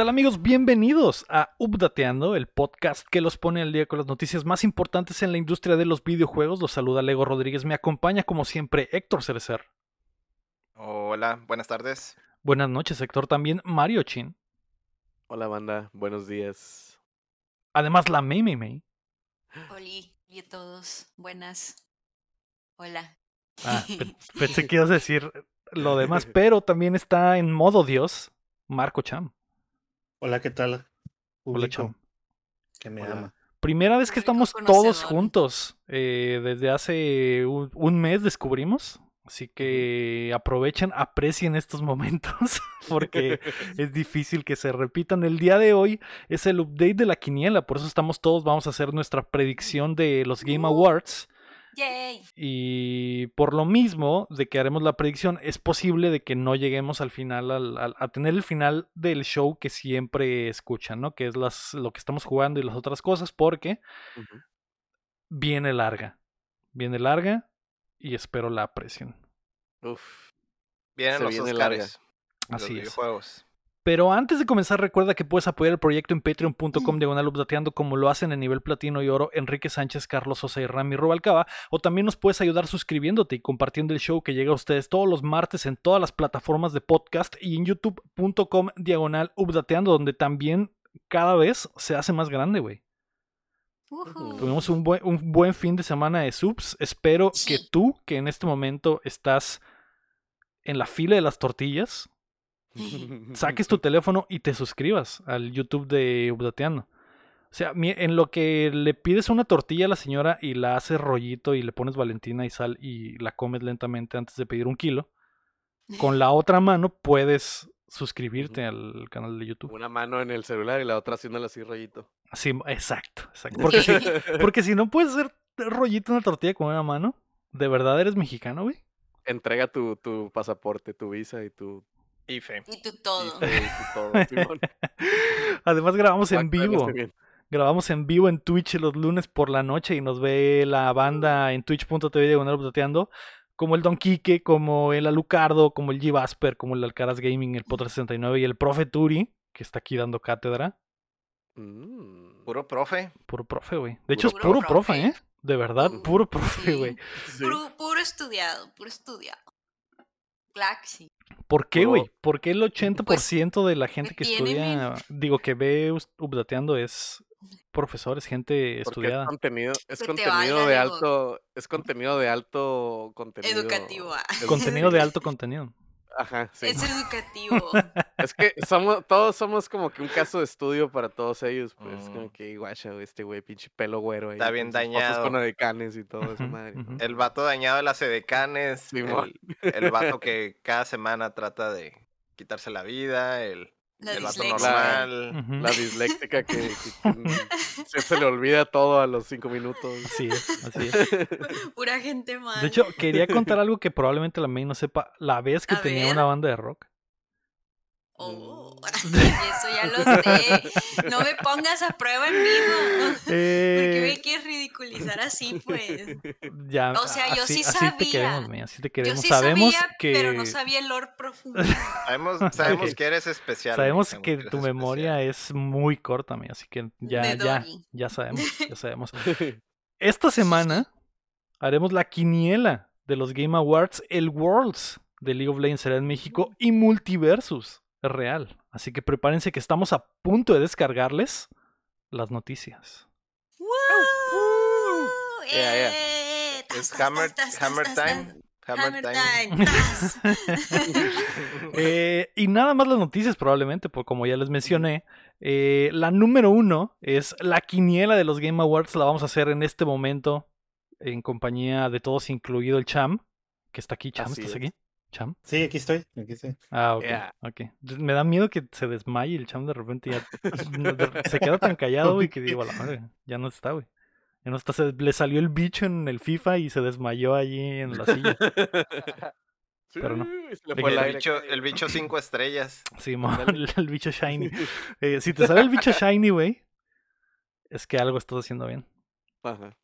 ¿Qué tal amigos? Bienvenidos a Updateando, el podcast que los pone al día con las noticias más importantes en la industria de los videojuegos. Los saluda Lego Rodríguez, me acompaña como siempre Héctor Cerecer. Hola, buenas tardes. Buenas noches Héctor, también Mario Chin. Hola banda, buenos días. Además la Mei Mei Mei. Hola y a todos, buenas. Hola. Ah, pe- pensé que ibas a decir lo demás, pero también está en modo Dios, Marco Cham. Hola, ¿qué tal? Hola Público Cham. que me Hola. ama. Primera vez que estamos todos juntos. eh, desde hace un, un mes descubrimos. Así que aprovechen, aprecien estos momentos. Porque es difícil que se repitan. El día de hoy es el update de la quiniela. Por eso estamos todos. Vamos a hacer nuestra predicción de los Game Awards. Yay. Y por lo mismo de que haremos la predicción, es posible de que no lleguemos al final, al- al- a tener el final del show que siempre escuchan, ¿no? Que es las, lo que estamos jugando y las otras cosas, porque viene larga. Viene larga y espero la aprecien. Uf, Vienen Se los viene Oscars. larga. Así los es. videojuegos. Pero antes de comenzar, recuerda que puedes apoyar el proyecto en patreon.com diagonal updateando como lo hacen en nivel platino y oro Enrique Sánchez, Carlos Sosa y Rami Rubalcaba. O también nos puedes ayudar suscribiéndote y compartiendo el show que llega a ustedes todos los martes en todas las plataformas de podcast y en youtube.com diagonal updateando, donde también cada vez se hace más grande, güey. Tuvimos un buen, un buen fin de semana de subs. Espero que tú, que en este momento estás en la fila de las tortillas, saques tu teléfono y te suscribas al YouTube de Updateando. O sea, en lo que le pides una tortilla a la señora y la haces rollito y le pones Valentina y sal y la comes lentamente antes de pedir un kilo, con la otra mano puedes suscribirte al canal de YouTube. Una mano en el celular y la otra haciéndole así rollito. Sí, exacto, exacto. Porque si, porque si no puedes hacer rollito una tortilla con una mano, ¿de verdad eres mexicano, güey? Entrega tu, tu pasaporte, tu visa y tu, IFE. Y tú todo. y tu- y tu todo. Simón. Además grabamos en vivo. Grabamos en vivo en Twitch los lunes por la noche y nos ve la banda en twitch.tv diagonal como el Don Quique, como el Alucardo, como el G Vasper, como el Alcaraz Gaming, el Potter 69 y el Profe Turi, que está aquí dando cátedra. Mm. Puro profe. Puro profe, güey. De hecho, es Puro profe, profe. ¿eh? De verdad, Uh, puro profe, sí. güey. Sí. Puro, puro estudiado, puro estudiado. ¿Por qué, güey? ¿Por qué el 80% de la gente que estudia, digo, que ve updateando es profesores, gente Porque es estudiada? contenido, es contenido de alto, es contenido de alto contenido. Educativo. ah. Contenido de alto contenido. Ajá, sí. Es educativo. Es que somos, todos somos como que un caso de estudio para todos ellos, pues, Mm. como que guacha, este güey, pinche pelo güero ahí. Está bien dañado. con edecanes y todo Ujú, madre. El vato dañado de las edecanes. Simón. el, el vato que cada semana trata de quitarse la vida. El, La el normal. La disléctica que, que- que se, le olvida todo a los cinco minutos. Así es, así es. Pura gente mala. De hecho, quería contar algo que probablemente la May no sepa. La vez que A tenía ver. una banda de rock. Oh, eso ya lo sé. No me pongas a prueba en vivo. ¿Por qué Eh, me quieres ridiculizar así, pues? ya, O sea, yo así, sí así te sabía. queremos, May, así te Yo queremos. sí sabemos sabía, que pero no sabía el lore profundo. Sabemos, sabemos que eres especial. sabemos que tu memoria es muy corta, May, así que ya, ya, ya sabemos, ya sabemos. Esta semana haremos la quiniela de los Game Awards. El Worlds de League of Legends será en México y Multiversus es real. Así que prepárense que estamos a punto de descargarles las noticias. ¡Woo! Yeah, yeah. ¡Eh! Es Hammer, Hammer Time. Hammer, Time. Eh, y nada más las noticias probablemente, porque como ya les mencioné, eh, la número uno es la quiniela de los Game Awards. La vamos a hacer en este momento en compañía de todos, incluido el Cham, que está aquí. Cham, Así ¿estás es. aquí? Cham. Sí, aquí estoy, aquí estoy. Ah, ok. Yeah. ok. Me da miedo que se desmaye el Cham de repente ya se queda tan callado, güey, que digo, a la madre, ya no está, güey. Ya no está, se- le salió el bicho en el FIFA y se desmayó allí en la silla. Pero no. Sí, fue que el bicho, acá, el bicho cinco estrellas. Sí, el, el bicho shiny. Eh, si te sale el bicho shiny, güey, es que algo estás haciendo bien. Ajá.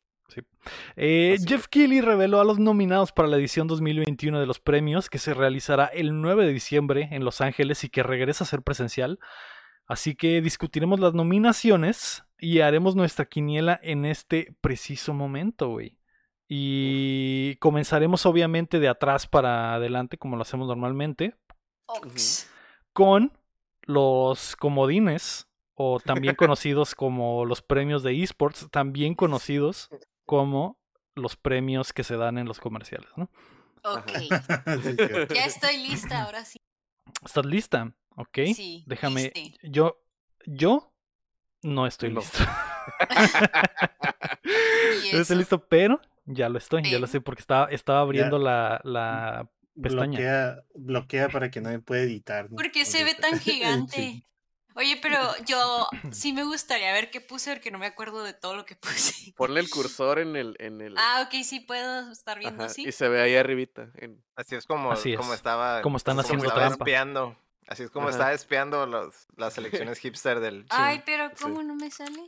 Eh, Jeff Keighley reveló a los nominados para la edición 2021 de los premios que se realizará el 9 de diciembre en Los Ángeles y que regresa a ser presencial. Así que discutiremos las nominaciones y haremos nuestra quiniela en este preciso momento, güey. Y comenzaremos obviamente de atrás para adelante, como lo hacemos normalmente, Ox. con los comodines, o también conocidos como los premios de esports, también conocidos como los premios que se dan en los comerciales, ¿no? Ok. Ya estoy lista, ahora sí. ¿Estás lista? Ok. Sí. Déjame. liste. Yo, yo no estoy No. listo. No estoy listo, pero ya lo estoy, ya lo sé, porque estaba, estaba abriendo la, la pestaña. Bloquea, bloquea para que no me pueda editar. ¿no? ¿Por qué se ve tan Sí. Oye, pero yo sí me gustaría ver qué puse porque no me acuerdo de todo lo que puse. Ponle el cursor en el. En el Ah, ok, sí puedo estar viendo ajá, así. Y se ve ahí arribita. en- Así es como, Así como es. estaba. Como están haciendo estaba trampa. espiando. Así es como Ajá. estaba espiando los, las selecciones hipster del. Ay, pero Sí. ¿cómo no me sale?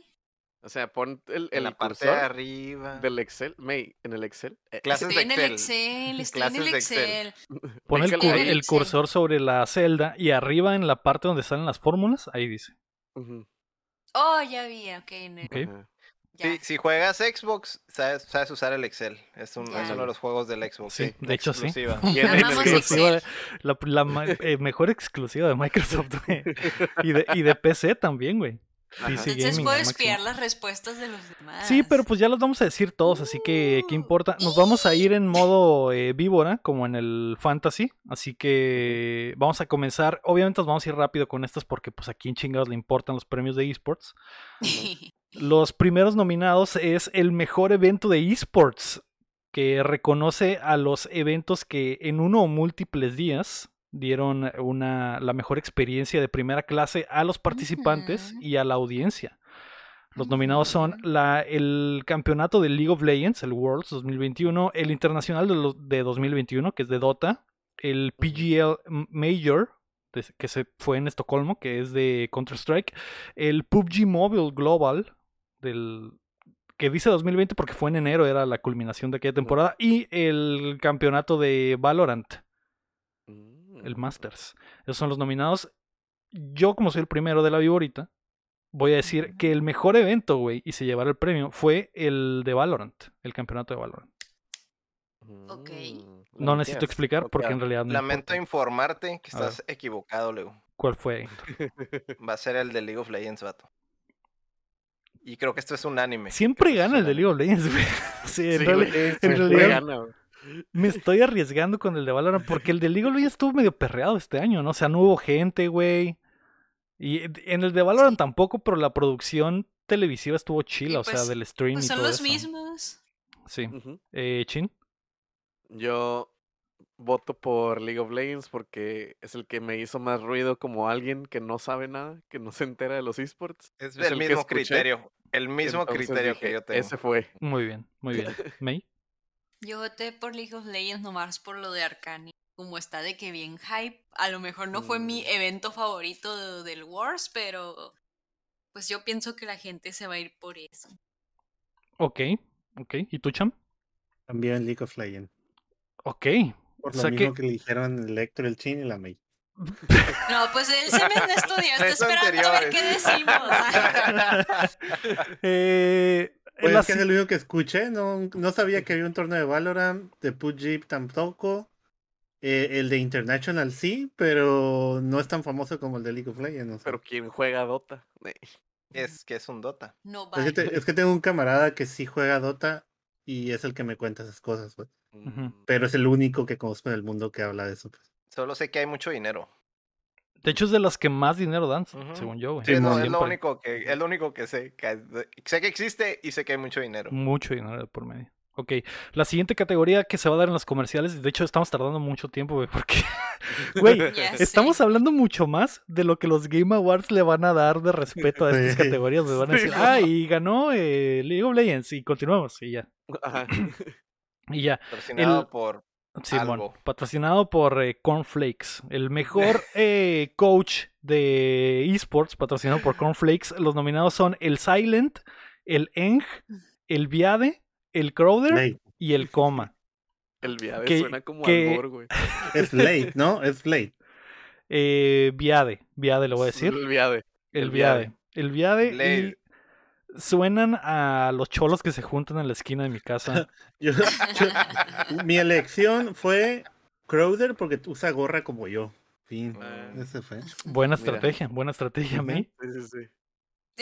O sea, pon el, en el la parte de arriba. del Excel. May, en el Excel. eh, Clases Estoy de en el Excel. Excel, estoy en el Clases de Excel. Excel. Pon el, Excel. cursor sobre la celda y arriba en la parte donde salen las fórmulas, ahí dice. Oh, ya vi, ok. en el- Ok. ajá. ya. Sí, si juegas Xbox, sabes, sabes usar el Excel. Es, un, es uno de los juegos del Xbox. Sí, de hecho sí. exclusiva. Excel- Excel. la la ma- eh, mejor exclusiva de Microsoft, güey. Y de, y de PC también, güey. PC Entonces Gaming puedo espiar las respuestas de los demás. Sí, pero pues ya los vamos a decir todos, así que ¿qué Uh, importa? Nos vamos a ir en modo eh, víbora, como en el fantasy, así que vamos a comenzar. Obviamente nos vamos a ir rápido con estas porque pues a quién chingados le importan los premios de esports. Los primeros nominados es el mejor evento de esports, que reconoce a los eventos que en uno o múltiples días dieron una, la mejor experiencia de primera clase a los participantes y a la audiencia. Los nominados son la, el campeonato de League of Legends, el Worlds 2021, el Internacional de, de 2021, que es de Dota, el PGL Major, de- que se fue en Estocolmo, que es de Counter-Strike, el PUBG Mobile Global, del, que dice 2020 porque fue en enero, era la culminación de aquella temporada, y el campeonato de Valorant, el Masters. Esos son los nominados. Yo, como soy el primero de la viborita, voy a decir que el mejor evento, güey, y se llevará el premio, fue el de Valorant, el campeonato de Valorant. Ok. mm, No necesito explicar porque en realidad no Lamento importa. informarte que estás equivocado, Leo. ¿Cuál fue? Va a ser el de League of Legends, vato. Y creo que esto es unánime. Siempre Creo que esto gana el de League of Legends, güey. Sí, en, Sí, siempre realidad gana, güey. Me estoy arriesgando con el de Valorant porque el de League of Legends estuvo medio perreado este año, ¿no? O sea, no hubo gente, güey. Y en el de Valorant Sí. tampoco, pero la producción televisiva estuvo chila, o sea, pues- del stream Pues y son todo los eso. mismos. Sí. Eh, Chin. Yo voto por League of Legends porque es el que me hizo más ruido como alguien que no sabe nada, que no se entera de los esports. Es Es el mismo criterio. El mismo Entonces criterio dije, que yo tengo. Ese fue. Muy bien, muy bien. May. Yo voté por League of Legends nomás por lo de Arcane. Como está de que bien hype. A lo mejor no fue mi Mm. evento favorito de- del Wars, pero pues yo pienso que la gente se va a ir por eso. Ok, ok. ¿Y tú, Cham? También League of Legends. Ok. Por O lo sea mismo que- que... le dijeron el Héctor, el Chin y la May. No, pues él se me estudió. Está Es esperando a ver qué decimos. Eh, Pues la es que es el único que escuché, no, no sabía que había un torneo de Valorant, de PUBG tampoco. Eh, el de International sí, pero no es tan famoso como el de League of Legends. o sea. Pero quien juega Dota. Eh, Es que es un Dota. No es, que te- es que tengo un camarada que sí juega Dota y es el que me cuenta esas cosas, pues. Mm, Pero es el único que conozco en el mundo que habla de eso. pues. Solo sé que hay mucho dinero. De hecho, es de las que más dinero dan, según yo, güey. Sí, es, lo, es lo único que, es lo único que sé. que- sé que existe y sé que hay mucho dinero. Mucho dinero por medio. Ok, la siguiente categoría que se va a dar en los comerciales, de hecho estamos tardando mucho tiempo, güey, porque, güey, estamos hablando mucho más de lo que los Game Awards le van a dar de respeto a estas Sí. categorías. Me van a decir, no. ah, y ganó eh, League of Legends, y continuamos, y ya. Ajá. Y ya. Patrocinado El- por Simón, Algo. patrocinado por eh, Cornflakes, el mejor eh, coach de esports, patrocinado por Cornflakes. Los nominados son el Silent, el Eng, el Viade, el Crowder y el Coma. El viaje Que- suena como que- albor, güey. Es Blade, ¿no? Es Blade. Eh, Viade, Viade lo voy a decir. El viade. El, El viade. viade. El viade Blade. Suenan a los cholos que se juntan en la esquina de mi casa. Yo- yo- mi elección fue Crowder porque usa gorra como yo. Fin. Ah. Ese fue. Buena Mira. estrategia, buena estrategia. May. Sí, sí, sí.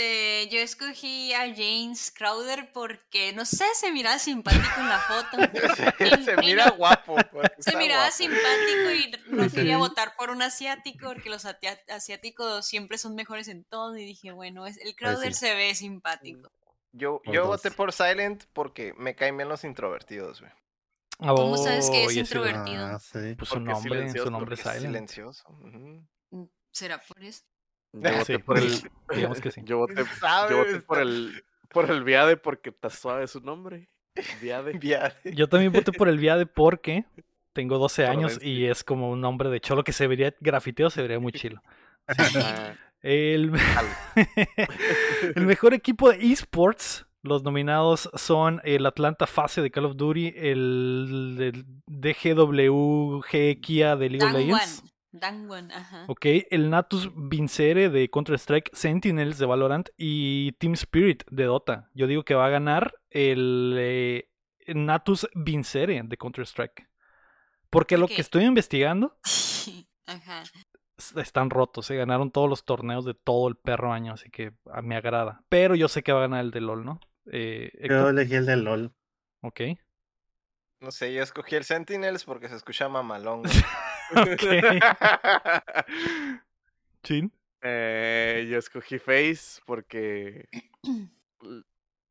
Eh, yo escogí a James Crowder porque, no sé, se miraba simpático en la foto. Se mira guapo. Se miraba guapo. simpático y no Sí. quería votar por un asiático porque los asiáticos siempre son mejores en todo. Y dije, bueno, el Crowder sí. se ve simpático. Yo, Por yo dos. voté por Silent porque me caen bien los introvertidos, güey. ¿Cómo sabes que es introvertido? Ah, sí. Pues su Porque es nombre, su silencioso, nombre es Silent. silencioso. ujú. ¿Será por eso? Yo voté Sí, por el. digamos que sí. Yo voté, yo voté por el. Por el Viade porque está suave su nombre. Viade. Viade. Yo también voté por el Viade porque tengo 12 Por años y es como un nombre de cholo que se vería grafiteo, se vería muy chilo. Ah, El, el mejor equipo de esports, los nominados son el Atlanta Fase de Call of Duty, el, el DGWG Kia de League of Legends. Ajá. Ok, el Natus Vincere de Counter-Strike, Sentinels de Valorant y Team Spirit de Dota. Yo digo que va a ganar el eh, Natus Vincere de Counter-Strike. Porque lo que estoy investigando Ajá. están rotos, se ganaron todos los torneos de todo el perro año, así que a me agrada. Pero yo sé que va a ganar el de LOL, ¿no? Eh, Yo elegí el de LOL. ok. No sé, yo escogí el Sentinels porque se escucha mamalón. Chin. eh, yo escogí Face porque.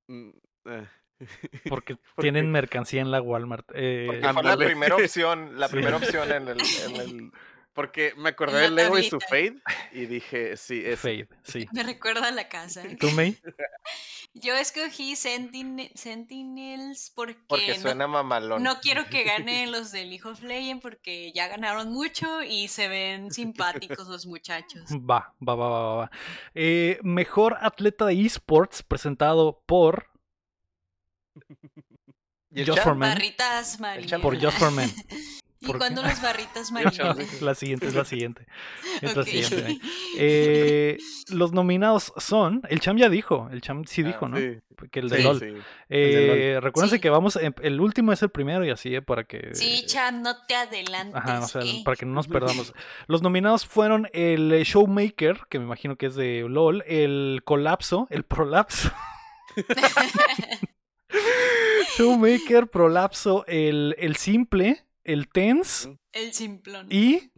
mm, eh, Porque tienen mercancía en la Walmart. Eh, Porque fue la primera opción, la Sí. primera opción en el, en el- Porque me acordé del Lego y su. Fade y dije, sí, es. Fade, sí. Me recuerda a la casa. ¿Tú, May? Yo escogí Sentin- Sentinels porque, porque no- suena mamalón. no, quiero que ganen los de League of Legends porque ya ganaron mucho y se ven simpáticos los muchachos. Va, va, va, va, va. Eh, mejor atleta de esports presentado por ¿Y el Just for Men. Barritas. Por Just for Men. ¿Y ¿Por cuándo las barritas marineras? La siguiente es la siguiente. Es la siguiente. Eh, los nominados son. El Cham ya dijo. El Cham sí Ah, dijo, ¿no? Sí, Que el de Sí, LOL. sí. Eh, LOL. recuérdense Sí. que vamos. em- El último es el primero y así, eh, para que. Sí, Cham, no te adelantes. Ajá, o sea, ¿eh? para que no nos perdamos. Los nominados fueron el eh, Showmaker, que me imagino que es de LOL, el Colapso, el Prolapso. Showmaker, Prolapso, el, el Simple, el Tense El simplón. y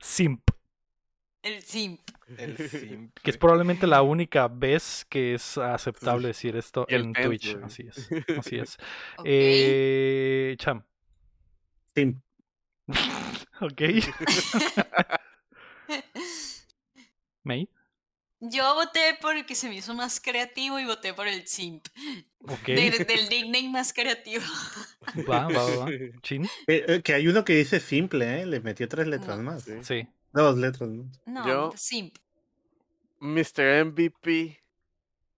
Simp, El simp. El simp. que es probablemente la única vez que es aceptable decir esto el en Tense, Twitch. güey. Así es, así es. Eh, Cham, Sí. ok. May, Yo voté por el que se me hizo más creativo y voté por el simp. ok. De- del nickname más creativo. Va, va, va. Chin, Eh, eh, que hay uno que dice simple, ¿eh? Le metió tres letras No. más. Sí. sí. Dos letras más. No, Yo- simp. Mr. MVP.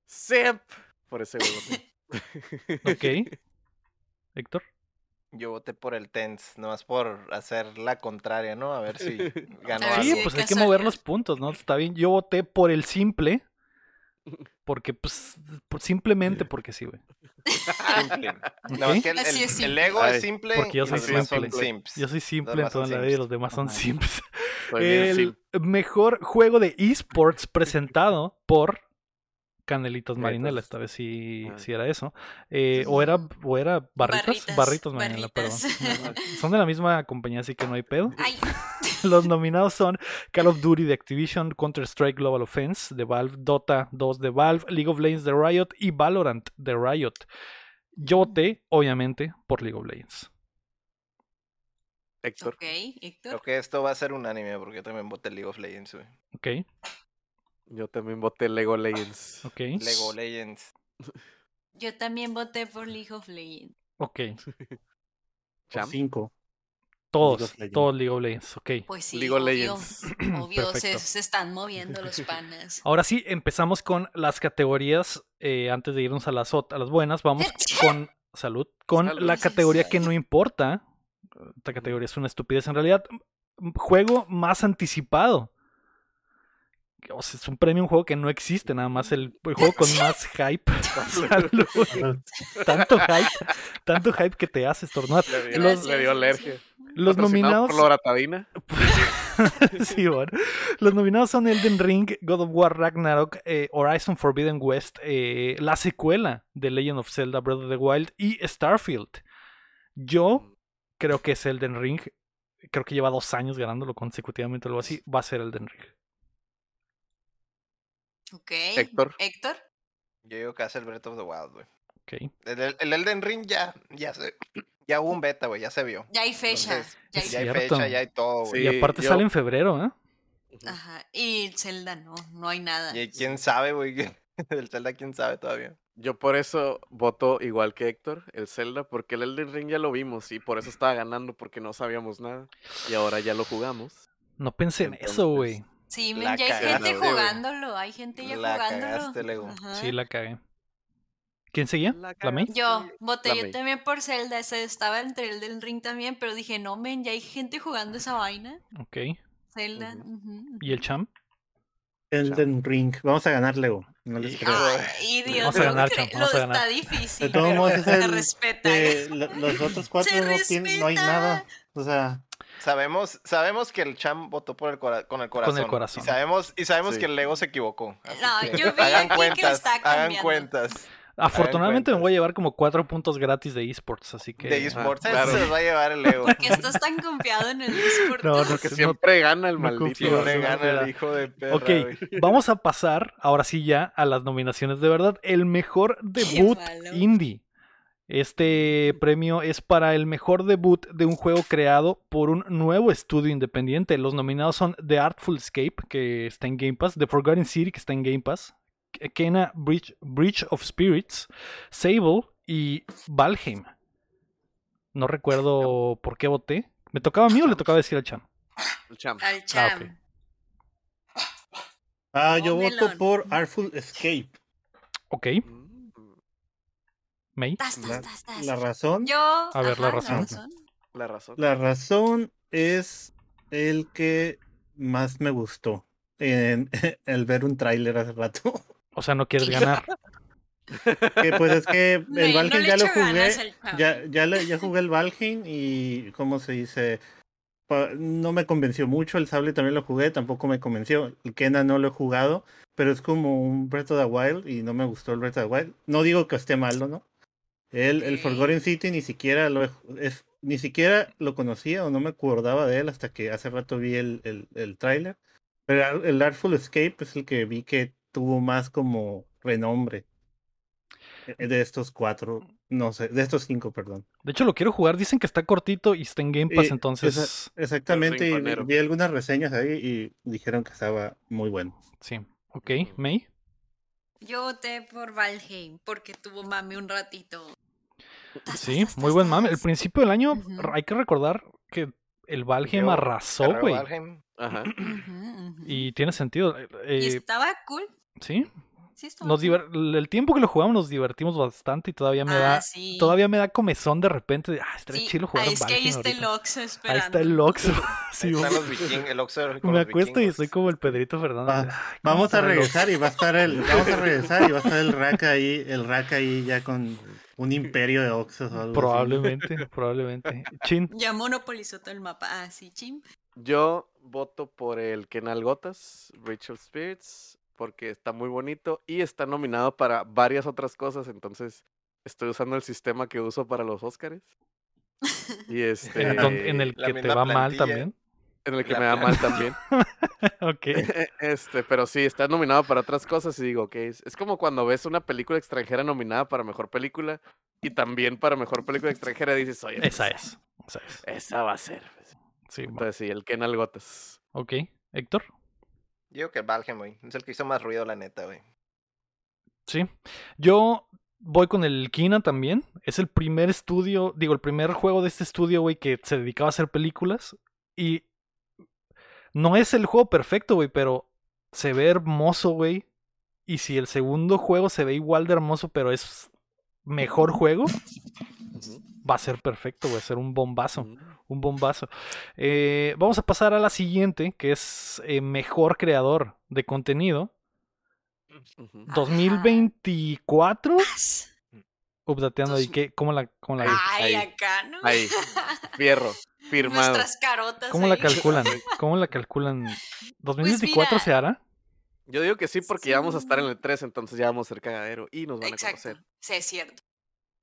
Simp. Por ese voté. Ok. Héctor. Yo voté por el Tense, nomás por hacer la contraria, ¿no? A ver si ganó Sí, algo. si- pues hay que mover los puntos, ¿no? Está bien. Yo voté por el simple. Porque, pues, por- simplemente porque sí, güey. Simple. No, Ok. es que el, Así el- es el simple. ego Ay, es simple Porque yo y soy los demás son simple. simps. Yo soy simple en toda la vida y simps. los demás son. Soy bien El mejor juego de esports presentado por Canelitos Marinela. Esta vez sí, Ah. sí era eso. Eh, o, era, o era Barritas. Barritas, Barritos Marinela, Barritas. perdón. Son de la misma compañía, así que no hay pedo. Ay, Los nominados son Call of Duty de Activision, Counter-Strike Global Offense de Valve, Dota 2 de Valve, League of Legends de Riot y Valorant de Riot. Yo voté, obviamente, por League of Legends. Héctor. ok, Héctor. Creo que esto va a ser unánime porque yo también voté League of Legends, güey. Ok, Yo también voté Lego Legends. ok, Lego Legends. Yo también voté por League of Legends. ok. Cinco. Todos, todos League of Legends, ok. Pues sí, League of obvio, Legends. obvio, se, están moviendo los panas. Ahora sí, empezamos con las categorías. eh, antes de irnos a las, ot- a las buenas, vamos con salud, con Salud. la categoría que no importa. Esta categoría es una estupidez en realidad. Juego más anticipado. O sea, es un premio, un juego que no existe, nada más el, el juego con más hype. Salud. tanto hype, tanto hype que te hace estornudar. Le dio, Los, le dio alergia. los nominados. Por loratadina. sí, bueno. Los nominados son Elden Ring, God of War Ragnarok, eh, Horizon Forbidden West, eh, la secuela de Legend of Zelda Breath of the Wild y Starfield. Yo creo que es Elden Ring. Creo que lleva dos años ganándolo consecutivamente o algo así. Va a ser Elden Ring. Ok. Héctor. Héctor. Yo digo que hace el Breath of the Wild, güey. Ok. El, el- el Elden Ring ya, ya se, ya hubo un beta, güey, ya se vio. Ya hay fecha. Entonces, ya hay Ya hay fecha, ya hay todo, güey. y Sí, aparte yo- sale en febrero, ¿eh? Ajá. Y Zelda no, no hay nada. Y quién sabe, güey. Del Zelda, quién sabe todavía. Yo por eso voto igual que Héctor, el Zelda, porque el Elden Ring ya lo vimos y por eso estaba ganando porque no sabíamos nada. Y ahora ya lo jugamos. No pensé en eso, güey. Sí, men, ya hay cagaste, gente jugándolo. Hay gente ya La jugándolo. cagaste. Sí, la cagué. ¿Quién seguía? La ¿La May? Yo voté La yo May. también por Zelda. Ese estaba entre el del ring también, pero dije, no, men, ya hay gente jugando esa vaina. Ok. Zelda. ¿Y el champ? Elden Ring. Vamos a ganar, Lego. No les creo. de- Ay, Dios, Vamos a ganar, cre- champ, vamos a ganar. está difícil. De todos modos, es Se el, respeta. lo- los otros cuatro no, tienen- no hay nada. O sea, Sabemos, sabemos que el Cham votó por el cora- con el corazón. corazón. Y sabemos, y sabemos Sí. que el Lego se equivocó. así No, que yo vi hagan aquí que cuentas, está hagan cuentas. Afortunadamente me voy a llevar como cuatro puntos gratis de esports, así que... De esports, Ah, claro. se los va a llevar el Lego. ¿Por qué estás tan confiado en el eSport? No, no, Porque no- siempre gana el maldito. confío, Siempre no, gana el hijo de perra, Ok, vamos a pasar ahora sí ya a las nominaciones de verdad. El mejor debut indie. Este premio es para el mejor debut de un juego creado por un nuevo estudio independiente. Los nominados son The Artful Escape, que está en Game Pass, The Forgotten City, que está en Game Pass, Kena Bridge, Bridge of Spirits, Sable y Valheim. No recuerdo por qué voté. ¿Me tocaba a mí o le tocaba decir al Cham? El champ. Al Cham. ok. ah, yo Oh, voto melón. por Artful Escape. Ok, Mm. May. La, razón. Yo. A ver, la razón. La razón. La razón es el que más me gustó. En, el ver un tráiler hace rato. O sea, no quieres ganar. Que pues es que el No, Valheim ya lo jugué. Ya, ya, le- ya jugué el Valheim y, ¿cómo se dice? Pa- No me convenció mucho. El Sable también lo jugué, tampoco me convenció. El Kena no lo he jugado, pero es como un Breath of the Wild y no me gustó el Breath of the Wild. No digo que esté malo, ¿no? El, el Ok. Forgotten City ni siquiera lo es, ni siquiera lo conocía o no me acordaba de él hasta que hace rato vi el, el, el tráiler. Pero el Artful Escape es el que vi que tuvo más como renombre eh, de estos cuatro, no sé, de estos cinco, perdón. De hecho, lo quiero jugar. Dicen que está cortito y está en Game Pass, entonces. esa- exactamente, y vi algunas reseñas ahí y dijeron que estaba muy bueno. Sí. Ok, May. Yo voté por Valheim porque tuvo mami un ratito. Sí, muy buen mame. El principio del año, hay que recordar que el Valheim Yo, arrasó, güey. Valheim, Ajá. Y tiene sentido. Y eh, estaba cool. sí, Sí, estaba nos cool. el tiempo que lo jugamos nos divertimos bastante y todavía me Ah, da sí. todavía me da comezón de repente. de, Ah, estaría Sí, chido jugar ah, es que ahí está el ahorita". Oxxo Ahí esperando. está el Sí, los con me los acuesto y estoy como el Pedrito Fernández. Va- de, "Ay, ¿cómo Vamos a regresar y va a estar el, vamos a regresar y va a estar el rack ahí, el rack ahí ya con un imperio de Oxos o algo así. Probablemente, probablemente. Chin. Ya monopolizó todo el mapa. Ah, sí, chim. Yo voto por el Kenal Gotas, Rachel Spirits, porque está muy bonito y está nominado para varias otras cosas, entonces estoy usando el sistema que uso para los Óscares. Y este En, el que te va mal también. En el que la me da mal también. ok. Este, pero sí, está nominado para otras cosas y digo, ok, es, es como cuando ves una película extranjera nominada para mejor película y también para mejor película extranjera y dices, oye, pues, Esa es. Esa es. Esa va a ser. Sí, va. Entonces sí, el Kenal Gotas. ok. Héctor. Yo digo que Valheim, güey. Es el que hizo más ruido, la neta, güey. Sí. Yo voy con el Kina también. Es el primer estudio, digo, el primer juego de este estudio, güey, que se dedicaba a hacer películas. Y no es el juego perfecto, güey, pero se ve hermoso, güey. Y si el segundo juego se ve igual de hermoso, pero es mejor juego, va a ser perfecto, güey, a ser un bombazo. Un bombazo. Eh, vamos a pasar a la siguiente, que es eh, mejor creador de contenido. Ujú. 2024. Updateando ahí, Dos- ¿qué? ¿Cómo la, cómo la, Ay, ahí. acá, ¿no? Ahí, fierro, firmado. Nuestras carotas. ¿Cómo la calculan? ¿Cómo la calculan? ¿2024 mira, se hará? Yo digo que sí porque ya vamos a estar en el 3, entonces ya vamos a ser cagadero y nos van a Exacto. conocer. Sí, es cierto.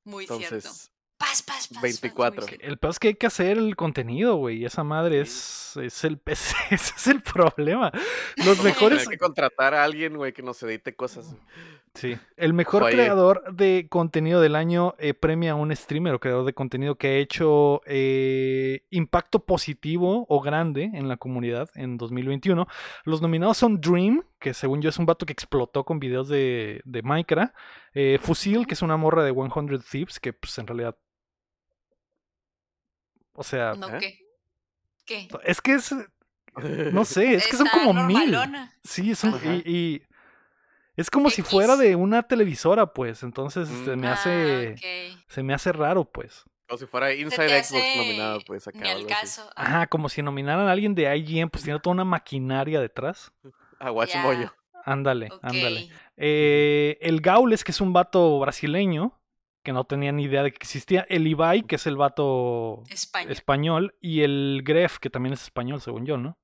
Muy cierto. Entonces, Paz, paz, paz, paz, muy 24. cierto. El peor es que hay que hacer el contenido, güey. y Esa madre es, es el es- ese es el problema. Los mejores. hay que contratar a alguien, güey, que nos edite cosas. Sí. El mejor creador de contenido del año eh, premia a un streamer o creador de contenido que ha hecho eh, impacto positivo o grande en la comunidad en 2021. Los nominados son Dream, que según yo es un vato que explotó con videos de, de Minecraft. eh, Fusil, que es una morra de 100 Thieves, que pues en realidad. O sea, No, ¿Eh? ¿qué? ¿Qué? es que es. No sé, es que son como mil. Sí, son, y es como si fuera de una televisora, pues. Entonces se Mm. me Ah, hace, se me hace raro, pues. O si fuera Inside Xbox nominado, pues acá. Ni o al algo así. caso. Ajá, como si nominaran a alguien de IGN, pues tiene toda una maquinaria detrás. A Watch Ya. Moyo. Ándale, ándale. Eh, el Gaules, que es un vato brasileño, que no tenía ni idea de que existía. El Ibai, que es el vato español. Y el Gref, que también es español, según yo, ¿no?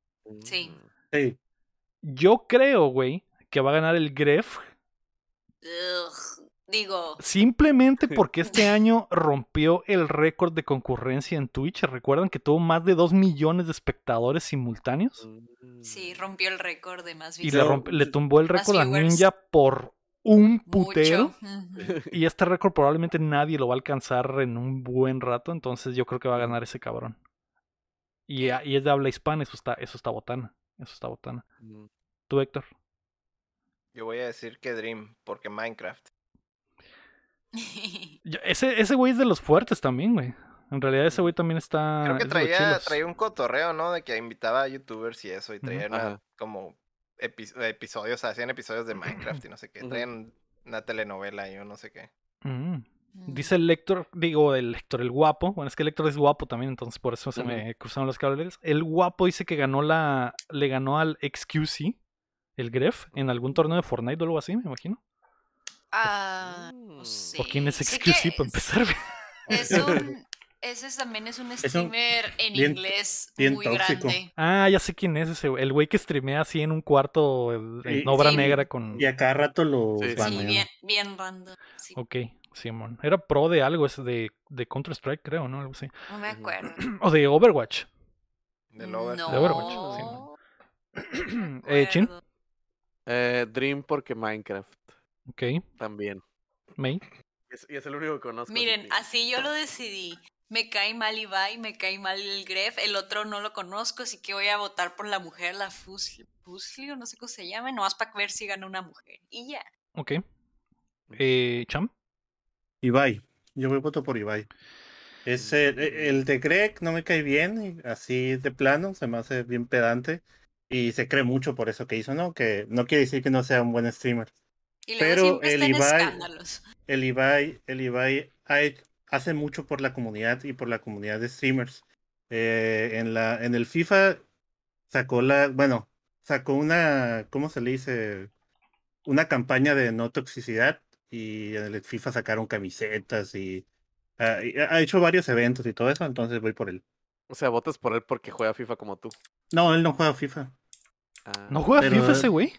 Sí. Mm. Sí. Yo creo, güey, que va a ganar el Gref Ugh, digo, Simplemente porque este año rompió el récord de concurrencia en Twitch. ¿Recuerdan que tuvo más de 2 millones de espectadores simultáneos? Sí, rompió el récord de más Y le, romp- le tumbó el récord a. Ninja por un putero. Y este récord probablemente nadie lo va a alcanzar en un buen rato. Entonces yo creo que va a ganar ese cabrón. Y, a- y es de habla hispana, eso está, eso está botana. Eso está botana. Mm. ¿Tú, Héctor? Yo voy a decir que Dream, porque Minecraft. Yo- ese, ese güey es de los fuertes también, güey. En realidad ese güey también está... Creo que traía, un cotorreo, ¿no? De que invitaba a youtubers y eso, y traía una- Ajá. como epi- episodios, hacían episodios de Minecraft y no sé qué. Traían una telenovela y yo no sé qué. Mm. Dice el lector, digo, el lector, el guapo. Bueno, es que el lector es guapo también, entonces por eso se me cruzaron los cables. El guapo dice que ganó la. Le ganó al XQC, el Gref, en algún torneo de Fortnite o algo así, me imagino. Ah, Mm. pues sí. ¿O quién es Sé XQC para empezar? Es un, ese también es un un streamer en bien- inglés bien muy tóxico. grande. ah, ya sé quién es ese, güey. El güey que streamea así en un cuarto en Sí. obra Sí. negra con. Y a cada rato lo Sí, sí. banean. Sí, bien, bien random. sí, Ok, Simón. Era pro de algo, es de, de Counter-Strike, creo, ¿no? Algo así. no me acuerdo. O de Overwatch. Del Over. No. De Overwatch, eh, Chin. Eh, Dream porque Minecraft Ok, también. May. Y es, y es el único que conozco. así Miren, que- así yo lo decidí. Me cae mal Ibai, me cae mal el Gref, el otro no lo conozco, así que voy a votar por la mujer, la Fusli, Fusli, o no sé cómo se llama, nomás para ver si gana una mujer. Y ya. Ok. Eh, Cham. Ibai. Yo voy voto por Ibai. Es el, el de Greg no me cae bien, y así de plano, se me hace bien pedante. Y se cree mucho por eso que hizo, ¿no? Que no quiere decir que no sea un buen streamer. Y luego Pero el Ibai-. El Ibai, el Ibai hace mucho por la comunidad y por la comunidad de streamers. Eh, en la, en el FIFA sacó la, bueno, sacó una, ¿cómo se le dice? Una campaña de no toxicidad y en el FIFA sacaron camisetas y, y ha hecho varios eventos y todo eso, entonces voy por él. O sea, votas por él porque juega FIFA como tú. No, él no juega FIFA. Ah, ¿No juega Pero- FIFA ese güey?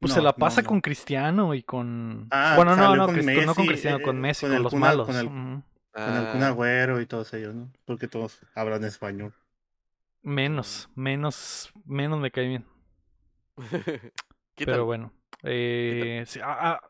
Pues se la pasa no. con Cristiano y con. Ah, bueno, no, no, con no con Cristiano, eh, con eh, Messi, con con, el los malos. con el- Ujú. Con el Kun ah, Agüero y todos ellos, ¿no? Porque todos hablan español. Menos, menos, menos me cae bien. Pero bueno. eh, sí, a,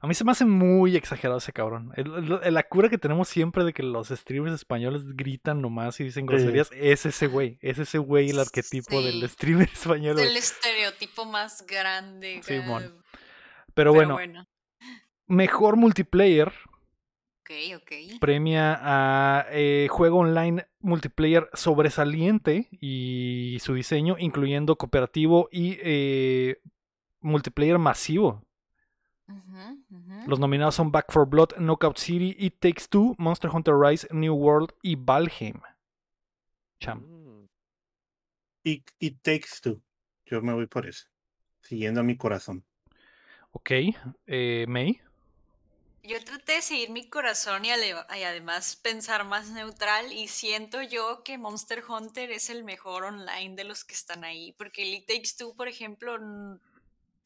a- mí se me hace muy exagerado ese cabrón. El- el- la cura que tenemos siempre de que los streamers españoles gritan nomás y dicen groserías es ese güey. Es ese güey el arquetipo del Sí. streamer español. El estereotipo más grande. Simón. eh, Pero pero bueno, bueno. mejor multiplayer Ok, ok. premia a eh, juego online multiplayer sobresaliente y su diseño, incluyendo cooperativo y eh, multiplayer masivo. Los nominados son Back for Blood, Knockout City, It Takes Two, Monster Hunter Rise, New World y Valheim. Cham. Mm. Y, y Takes Two. Yo me voy por eso. Siguiendo a mi corazón. Ok. Eh, May. Yo traté de seguir mi corazón y, y además pensar más neutral y siento yo que Monster Hunter es el mejor online de los que están ahí, porque el It Takes Two, por ejemplo,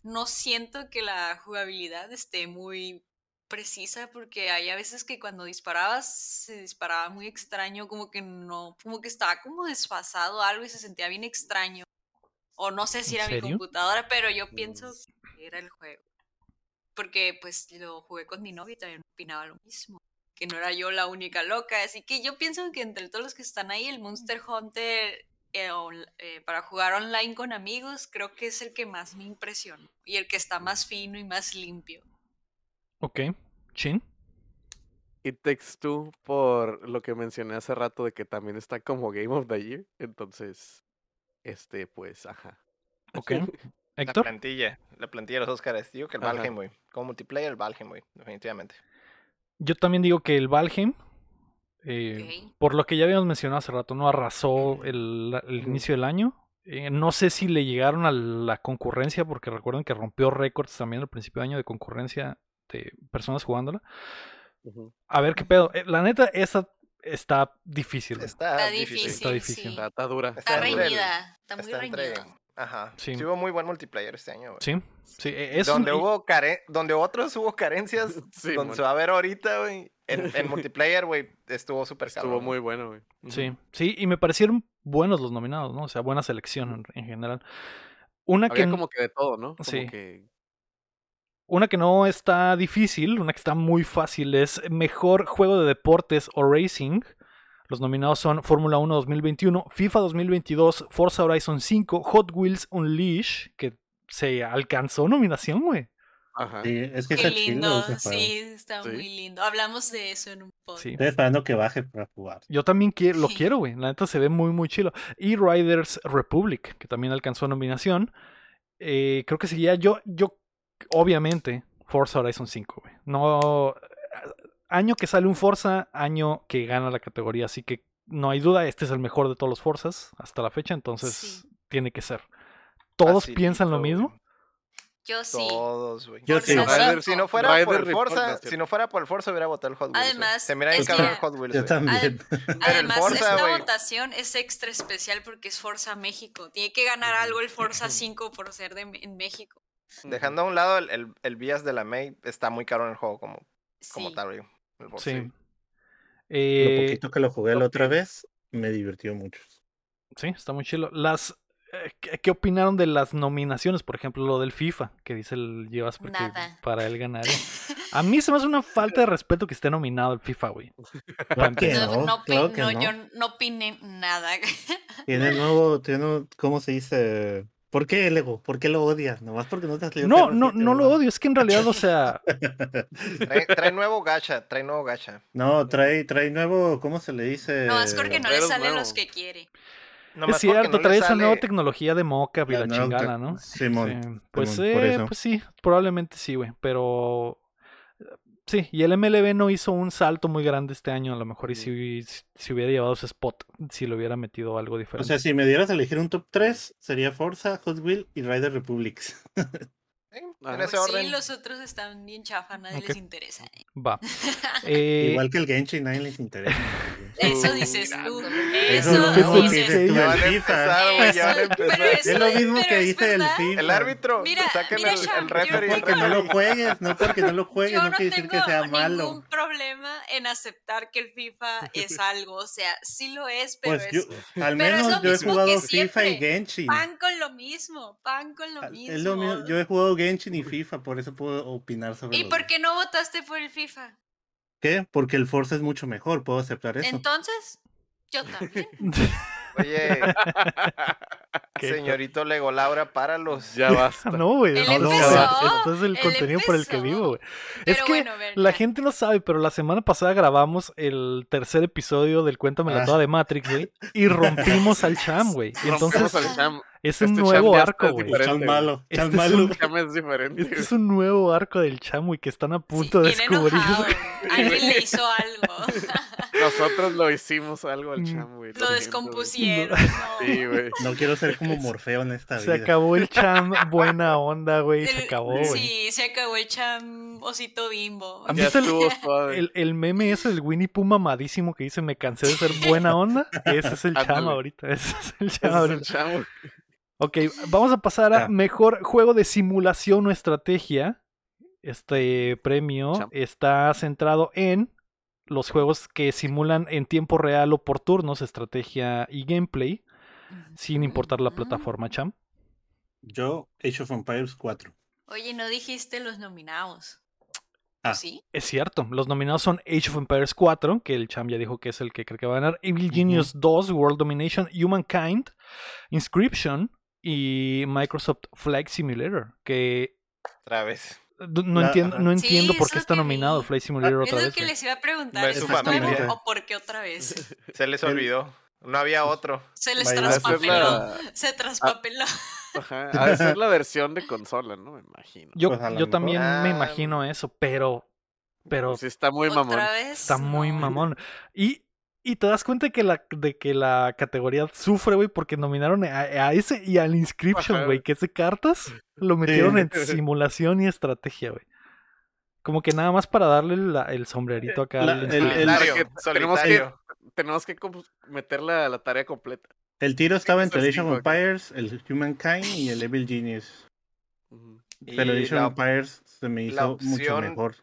no siento que la jugabilidad esté muy precisa porque hay a veces que cuando disparabas se disparaba muy extraño, como que no, como que estaba como desfasado algo y se sentía bien extraño. O no sé si ¿En era mi computadora, pero yo pienso que era el juego. Porque pues lo jugué con mi novio y también opinaba lo mismo, que no era yo la única loca, así que yo pienso que entre todos los que están ahí, el Monster Hunter eh, on- eh, para jugar online con amigos, creo que es el que más me impresionó y el que está más fino y más limpio. Ok. Chin. It Takes Two por lo que mencioné hace rato de que también está como Game of the Year. Entonces, este, pues, ajá. Ok. La Héctor. plantilla, la plantilla de los Oscars. Digo que el Ajá. Valheim, güey. Como multiplayer, el Valheim, güey. Definitivamente. Yo también digo que el Valheim, eh, por lo que ya habíamos mencionado hace rato, no arrasó el, inicio del año. Eh, no sé si le llegaron a la concurrencia, porque recuerden que rompió récords también al principio de año de concurrencia de personas jugándola. A ver qué pedo. Eh, la neta, esa está difícil. Está, Está difícil. difícil, Está difícil. sí. Está, está dura. Está reñida, está muy reñida. Ajá. Sí. Sí. hubo muy buen multiplayer este año, güey. Sí, sí. eh, Es donde un- hubo care... donde otros hubo carencias, Sí, donde se va a ver ahorita, güey. En, en multiplayer, güey, estuvo súper Estuvo cabrón. muy bueno, güey. Sí, sí, y me parecieron buenos los nominados, ¿no? O sea, buena selección en, en general. Una que, Había n- como que de todo, ¿no? Como Sí. que una que no está difícil, una que está muy fácil es Mejor Juego de Deportes o Racing. Los nominados son Fórmula 1 2021, FIFA 2022, Forza Horizon 5, Hot Wheels Unleash, que se alcanzó nominación, güey. Ajá. Sí, es que Qué está chido lindo, ese juego. sí, está Sí. muy lindo. Hablamos de eso en un podcast. Sí. Estoy esperando que baje para jugar. Yo también quiero, lo quiero, güey. La neta se ve muy, muy chilo. Y Riders Republic, que también alcanzó nominación. Eh, creo que seguía yo, yo, obviamente, Forza Horizon 5, güey. No, año que sale un Forza, año que gana la categoría. Así que no hay duda, este es el mejor de todos los Forzas hasta la fecha, entonces Sí. tiene que ser. ¿Todos Facilito, piensan lo mismo? Yo sí. Todos, güey. Yo sí. Rider- Si no fuera Rider por el Forza, si no fuera por el Forza hubiera votado el Hot Wheels. Además, se mira es bien cabrón que- el Hot Wheels. Yo también. Además, Forza, esta votación es extra especial porque es Forza México. Tiene que ganar algo el Forza 5 por ser de, en México. Dejando a un lado el, el, el bias de la May, está muy caro en el juego como, como tal, güey. Sí. Lo Eh, poquito que lo jugué la otra vez, me divirtió mucho. Sí, está muy chilo. Las, eh, ¿qué, opinaron de las nominaciones? Por ejemplo, lo del FIFA, que dice el Llevas porque Nada. para él ganar. A mí se me hace una falta de respeto que esté nominado el FIFA, güey. Claro que No, no, claro que no, no. yo no opiné nada. Tiene nuevo, tiene, ¿cómo se dice? ¿Por qué el ego? ¿Por qué lo odias? Nomás porque no te has leído No, no, 7, no lo odio. Es que en realidad, o sea, Trae, trae nuevo gacha, trae nuevo gacha. No, trae, trae nuevo, ¿cómo se le dice? No, es porque no le salen los que quiere. Nomás es cierto, no trae esa nueva tecnología de mocap y La chingada, ¿no? Simón, Sí, Pues, Simón, eh, pues sí, probablemente sí, güey. Pero sí, y el MLB no hizo un salto muy grande este año. A lo mejor y si, si hubiera llevado ese spot, si lo hubiera metido algo O diferente. sea, si me dieras a elegir un top 3, sería Forza, Hot Wheel y Rider Republics. Sí, Ajá. en ese Pues orden. sí, los otros están bien chafa, nadie Ok. les interesa. ¿eh? Va. Eh, Igual que el Genshin, nadie les interesa. Eso dices tú. Eso Eso, es lo mismo que dices tú. Ya van a empezar, güey, ya van a Eso, empezar. pero Es lo mismo que es dice el. FIFA. El árbitro, Mira, saquen mira, el, Sham, el referee. tengo- el Porque no lo juegues, no porque no lo juegues, Yo no no quiere decir que tengo sea ningún malo. problema en aceptar que el FIFA es algo, o sea, sí lo es, pero Pues es yo, al pero es menos lo yo he jugado FIFA y. Genshin. pan con lo mismo, pan con lo mismo. Es yo he jugado Genshin y FIFA, por eso puedo opinar sobre ¿Y los por qué no votaste por el FIFA? ¿Qué? Porque el Forza es mucho mejor, puedo aceptar eso. Entonces, yo también. Oye, ¿Qué? señorito Lego Laura, para los. Ya basta. No, güey. No, no, Esto es el contenido por el que vivo, güey. Es que bueno, a ver, la ya. gente no sabe, pero la semana pasada grabamos el tercer episodio del Cuéntame la Ah. toda de Matrix, güey. Y rompimos al Cham, güey. Y entonces Rompemos al Cham. es un este nuevo arco, güey. Este es malo. un- Cham es diferente. Este es un nuevo arco del Cham, güey, que están a punto de descubrir. Alguien le hizo algo. Nosotros lo hicimos algo al Mm. cham, güey. Lo descompusieron. no. Sí, güey. No quiero ser como Morfeo en esta Se vida. acabó el cham, buena onda, güey. Se acabó, güey. Sí, se acabó el cham osito bimbo. ¿Han Ya visto el-. El, el meme es el Winnie Pooh mamadísimo que dice me cansé de ser buena onda. Ese es el cham ahorita. Ese es el Ese cham es el ahorita. cham, güey. Ok, vamos a pasar a Ya. mejor juego de simulación o estrategia. Este premio Cham. está centrado en los juegos que simulan en tiempo real o por turnos estrategia y gameplay, sin importar la plataforma, Cham. Yo, Age of Empires 4. Oye, no dijiste los nominados. Ah. ¿Sí? Es cierto, los nominados son Age of Empires 4, que el Cham ya dijo que es el que cree que va a ganar, Evil Genius 2, World Domination, Humankind, Inscription y Microsoft Flight Simulator, que Otra vez. No La- entiendo, no Sí, entiendo por es qué lo está que nominado vi. Flight Simulator Es otra lo vez. que güey. les iba a preguntar. Es ¿Es su nuevo familia. o por qué otra vez? Se les El- olvidó. No había otro. Se les traspapeló. la, Se traspapeló. ajá, de ser la versión de consola, ¿no? Me imagino. Yo, Pues a lo yo también me imagino eso, pero, pero Sí, está muy mamón. Otra vez. está muy mamón. Y, y te das cuenta que la, de que la categoría sufre, güey, porque nominaron a, a ese y al Inscription, güey, que ese cartas lo metieron en simulación y estrategia, güey. Como que nada más para darle la- el sombrerito acá La- al el- el- tenemos que-. Tenemos que meter la, la tarea completa. El tiro estaba entre el porque- Empires, el Humankind y el Evil Genius. Pero el of Empires se me hizo mucho mejor.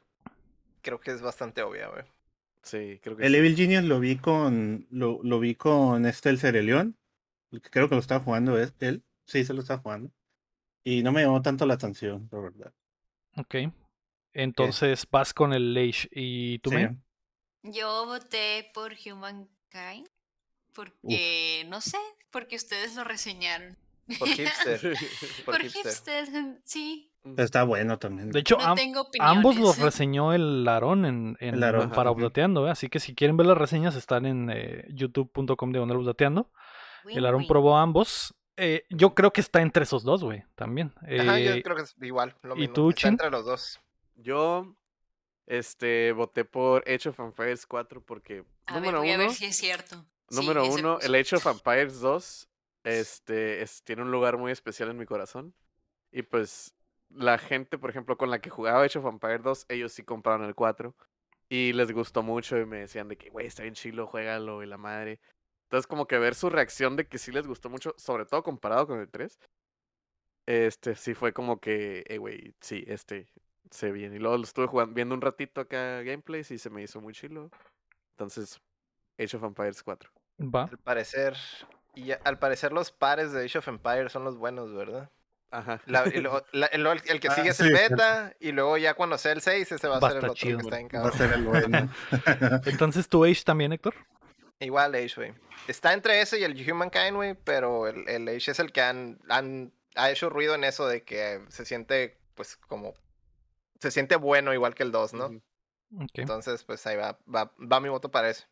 creo que es bastante obvia, güey. Sí, creo que El sí. Evil Genius lo vi con lo, lo vi con este el Cereleón. Creo que lo estaba jugando es- él. Sí, se lo estaba jugando. Y no me llamó tanto la atención, la verdad. Ok. Entonces vas con el Age y tú Sí. me. Yo voté por Humankind porque, no sé, porque ustedes lo reseñaron. Por hipster. Por, Por hipster. hipster, sí. Está bueno también. De hecho, No am- ambos los reseñó el Larón en, en- El para. Updateando, ¿eh? así que si quieren ver las reseñas están en eh, youtube.com de Updateando. El Aarón win. probó ambos. Eh, yo creo que está entre esos dos, güey, también. Ajá, Eh, yo creo que es igual. Lo ¿y mismo. tú, Está Chin? entre los dos. Yo este voté por Age of Empires 4 porque A ver, número voy a uno, ver si es cierto. Número uno, el Age of Empires 2 este es- tiene un lugar muy especial en mi corazón. Y pues la gente, por ejemplo, con la que jugaba Age of Empires 2, ellos sí compraron el 4 y les gustó mucho y me decían de que, güey, está bien chilo, juégalo y la madre. Entonces, como que ver su reacción de que sí les gustó mucho, sobre todo comparado con el 3, este sí fue como que, eh, güey, sí, este se bien. Y luego lo estuve jugando, viendo un ratito acá gameplays y se me hizo muy chilo. Entonces, Age of Empires 4. Va. Al parecer. Y al parecer los pares de Age of Empires son los buenos, ¿verdad? Ajá. La- la- el, el que Ah, sigue es el beta y luego ya cuando sea el 6 ese va a Va ser el otro chido. que está en Va a cabrón. ser el bueno. Entonces tu Age también, Héctor. Igual Age, güey. Está entre ese y el Humankind, güey, pero el, el Age es el que han, han ha hecho ruido en eso de que se siente, pues, como... Se siente bueno igual que el 2, ¿no? Entonces, pues ahí va, va, va mi voto para ese.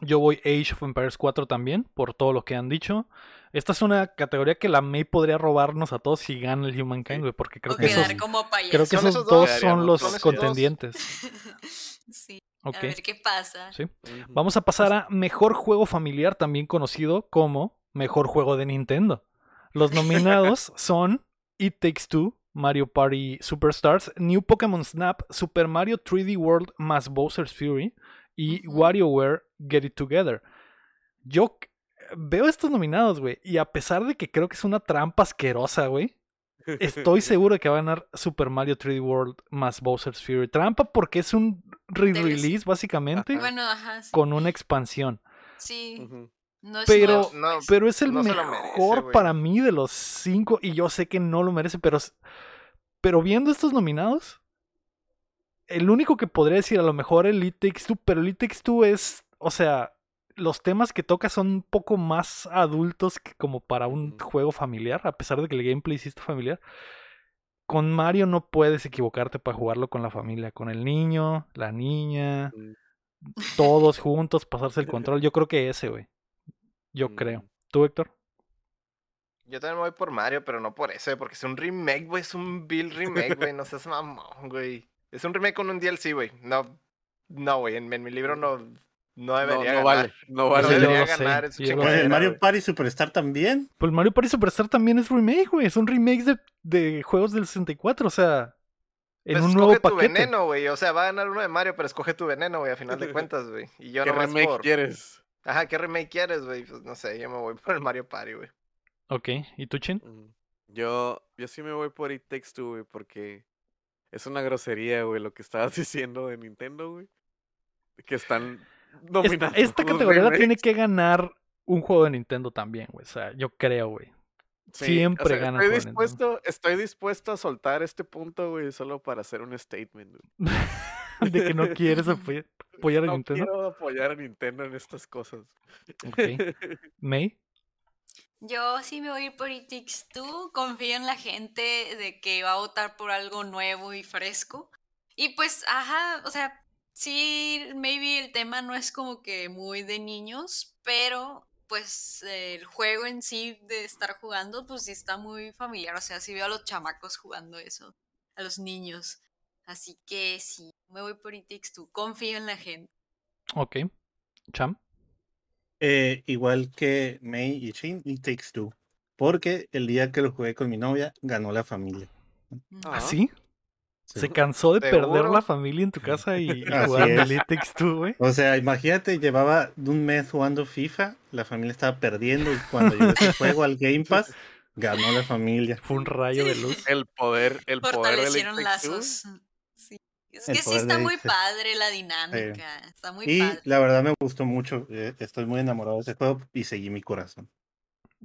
Yo voy Age of Empires 4 también, por todo lo que han dicho. Esta es una categoría que la May podría robarnos a todos si gana el Humankind, güey, porque creo o que esos, creo que esos esos dos dos. son los Son contendientes. sí. Ok. A ver qué pasa. Sí. Vamos a pasar a Mejor Juego Familiar, también conocido como Mejor Juego de Nintendo. Los nominados son It Takes Two, Mario Party Superstars, New Pokémon Snap, Super Mario 3D World más Bowser's Fury y Ujú. WarioWare Get It Together. Yo veo estos nominados, güey, y a pesar de que creo que es una trampa asquerosa, güey, estoy seguro de que va a ganar Super Mario 3D World más Bowser's Fury. Trampa porque es un re-release, básicamente, Ajá. Bueno, ajá. Sí. con una expansión. sí. Ujú. No es Pero- No. Pero es el no mejor merece, para mí de los cinco. Y yo sé que no lo merece, pero, pero viendo estos nominados, el único que podría decir a lo mejor el It Takes Two, pero el It Takes Two es, o sea, los temas que toca son un poco más adultos que como para un juego familiar, a pesar de que el gameplay sí está familiar. Con Mario no puedes equivocarte para jugarlo con la familia, con el niño, la niña, Mm. todos juntos, pasarse el control. Yo creo que ese, güey. Yo creo. Mm. ¿Tú, Héctor? Yo también me voy por Mario, pero no por ese, porque es un remake, güey. Es un Bill remake, güey. No seas mamón, güey. Es un remake con un DLC, güey. No, no, güey. En, en mi libro no. No No, debería no ganar. vale, no No vale. Yo debería ganar Pues sé. el Mario. Party Superstar también. Pues Mario Party Superstar también es remake, güey. Son remakes de, de juegos del 64, o sea, en Pues un escoge nuevo tu paquete. veneno, güey. O sea, va a ganar uno de Mario, pero escoge tu veneno, güey, a final de cuentas, güey. Y yo ¿Qué remake por... quieres? Ajá, ¿qué remake quieres, güey? Pues no sé, yo me voy por el Mario Party, güey. Ok, ¿y tú, Chin? Mm, Yo, yo sí me voy por It Takes Two, güey, porque es una grosería, güey, lo que estabas diciendo de Nintendo, güey. Que están Esta, nominando. esta categoría la tiene que ganar un juego de Nintendo también, güey. O sea, yo creo, güey. Sí, siempre o sea, gana Estoy dispuesto, estoy dispuesto a soltar este punto, güey, solo para hacer un statement. güey. de que no quieres apoy- apoyar a No Nintendo. quiero apoyar a Nintendo en estas cosas. Ok. May. Yo sí me voy a ir por. Confío en la gente de que va a votar por algo nuevo y fresco. Y pues, ajá, o sea, sí, maybe el tema no es como que muy de niños, pero pues el juego en sí de estar jugando, pues sí está muy familiar. O sea, sí veo a los chamacos jugando eso, a los niños. Así que sí, me voy por It. Confío en la gente. Ok. Cham. Eh, igual que May y Shin y Takes Two. Porque el día que lo jugué con mi novia, ganó la familia. Ah, ¿Así? Sí. ¿Se cansó de perder ¿Seguro? la familia en tu casa y, y jugar. Elite Takes Two, güey? O sea, imagínate, llevaba un mes jugando FIFA, la familia estaba perdiendo y cuando llegó ese juego al Game Pass, ganó la familia. Fue un rayo de luz. El poder, el poder It Takes Two. Sí. Es El que sí está muy padre la dinámica. Está muy Y padre. la verdad me gustó mucho, eh, estoy muy enamorado de ese juego y seguí mi corazón.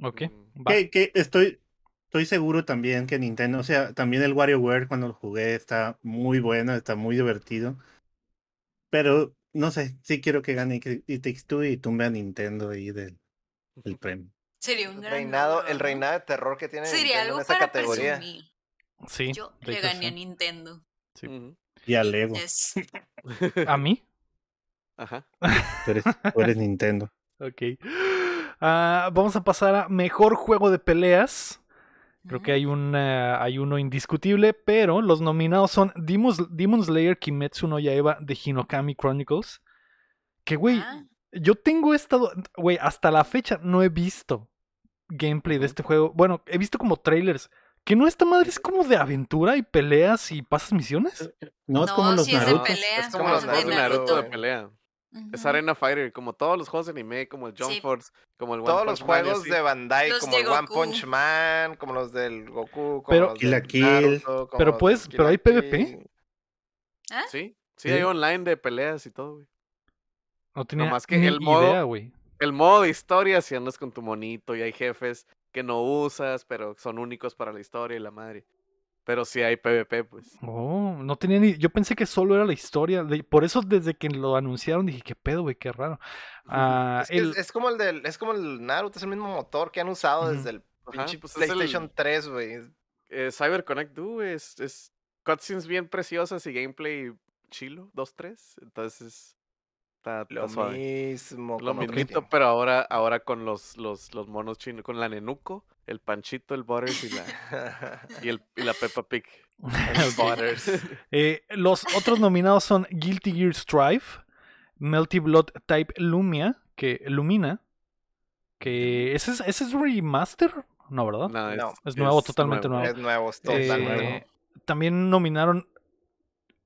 Ok. Mm. Que, que estoy, estoy seguro también que Nintendo, o sea, también el WarioWare cuando lo jugué está muy bueno, está muy divertido. Pero no sé, sí quiero que gane It It Takes Two y tumbe a Nintendo ahí del, del premio. Sería un gran reinado, el reinado de terror que tiene Sería Nintendo algo en esa para categoría. presumir. Sí. Yo le gané a sí. Nintendo. Sí. Ujú. Y a Lego, Yes. ¿A mí? Ajá. tú eres, tú eres Nintendo. Ok. Ah, vamos a pasar a mejor juego de peleas. Creo que hay, un, hay uno indiscutible, pero los nominados son Demon, Demon Slayer Kimetsu no Yaiba de Hinokami Chronicles. Que, güey, Ah, yo tengo esta... do- Güey, hasta la fecha no he visto gameplay de este juego. Bueno, he visto como trailers. Que no, esta madre es como de aventura y peleas y pasas misiones. No, es No, como los sí es de Naruto. Es como los de juegos de Naruto, Naruto de pelea. Es ujú. Arena Fighter, como todos los juegos de anime, como el Jump Sí. Force, como el One Todos los Punch Man y juegos de Bandai, Los como de el One. Punch Man, como los del Goku, como Pero- los del Kill. Naruto, como Pero puedes- pero hay PvP. ¿Ah? Sí, sí, Sí. hay online de peleas y todo, güey. No tenía Nomás que ni el modo- idea, güey. El modo de historia, si andas con tu monito y hay jefes que no usas, pero son únicos para la historia y la madre. Pero sí hay PvP, pues. Oh, no tenía ni. Yo pensé que solo era la historia. de- Por eso, desde que lo anunciaron, dije, ¿qué pedo, güey? Qué raro. Ah, Es, que el- es, es como el del, es como el Naruto, es el mismo motor que han usado desde el Ajá, pues el- PlayStation 3, güey. Eh, Cyber Connect Do güey, es, es cutscenes bien preciosas y gameplay chilo, 2-3. Entonces, está, Lo suave. mismo. Lo mismito, pero ahora, ahora con los, los, los monos chinos, con la Nenuco, el Panchito, el Butters y la, y el, y la Peppa Pig. El Butters. eh, los otros nominados son Guilty Gear Strive, Melty Blood Type Lumia, que Lumina, que ese es, ese es remaster, no, ¿verdad? No, No, es nuevo, totalmente nuevo. es nuevo, es Eh, totalmente. también nominaron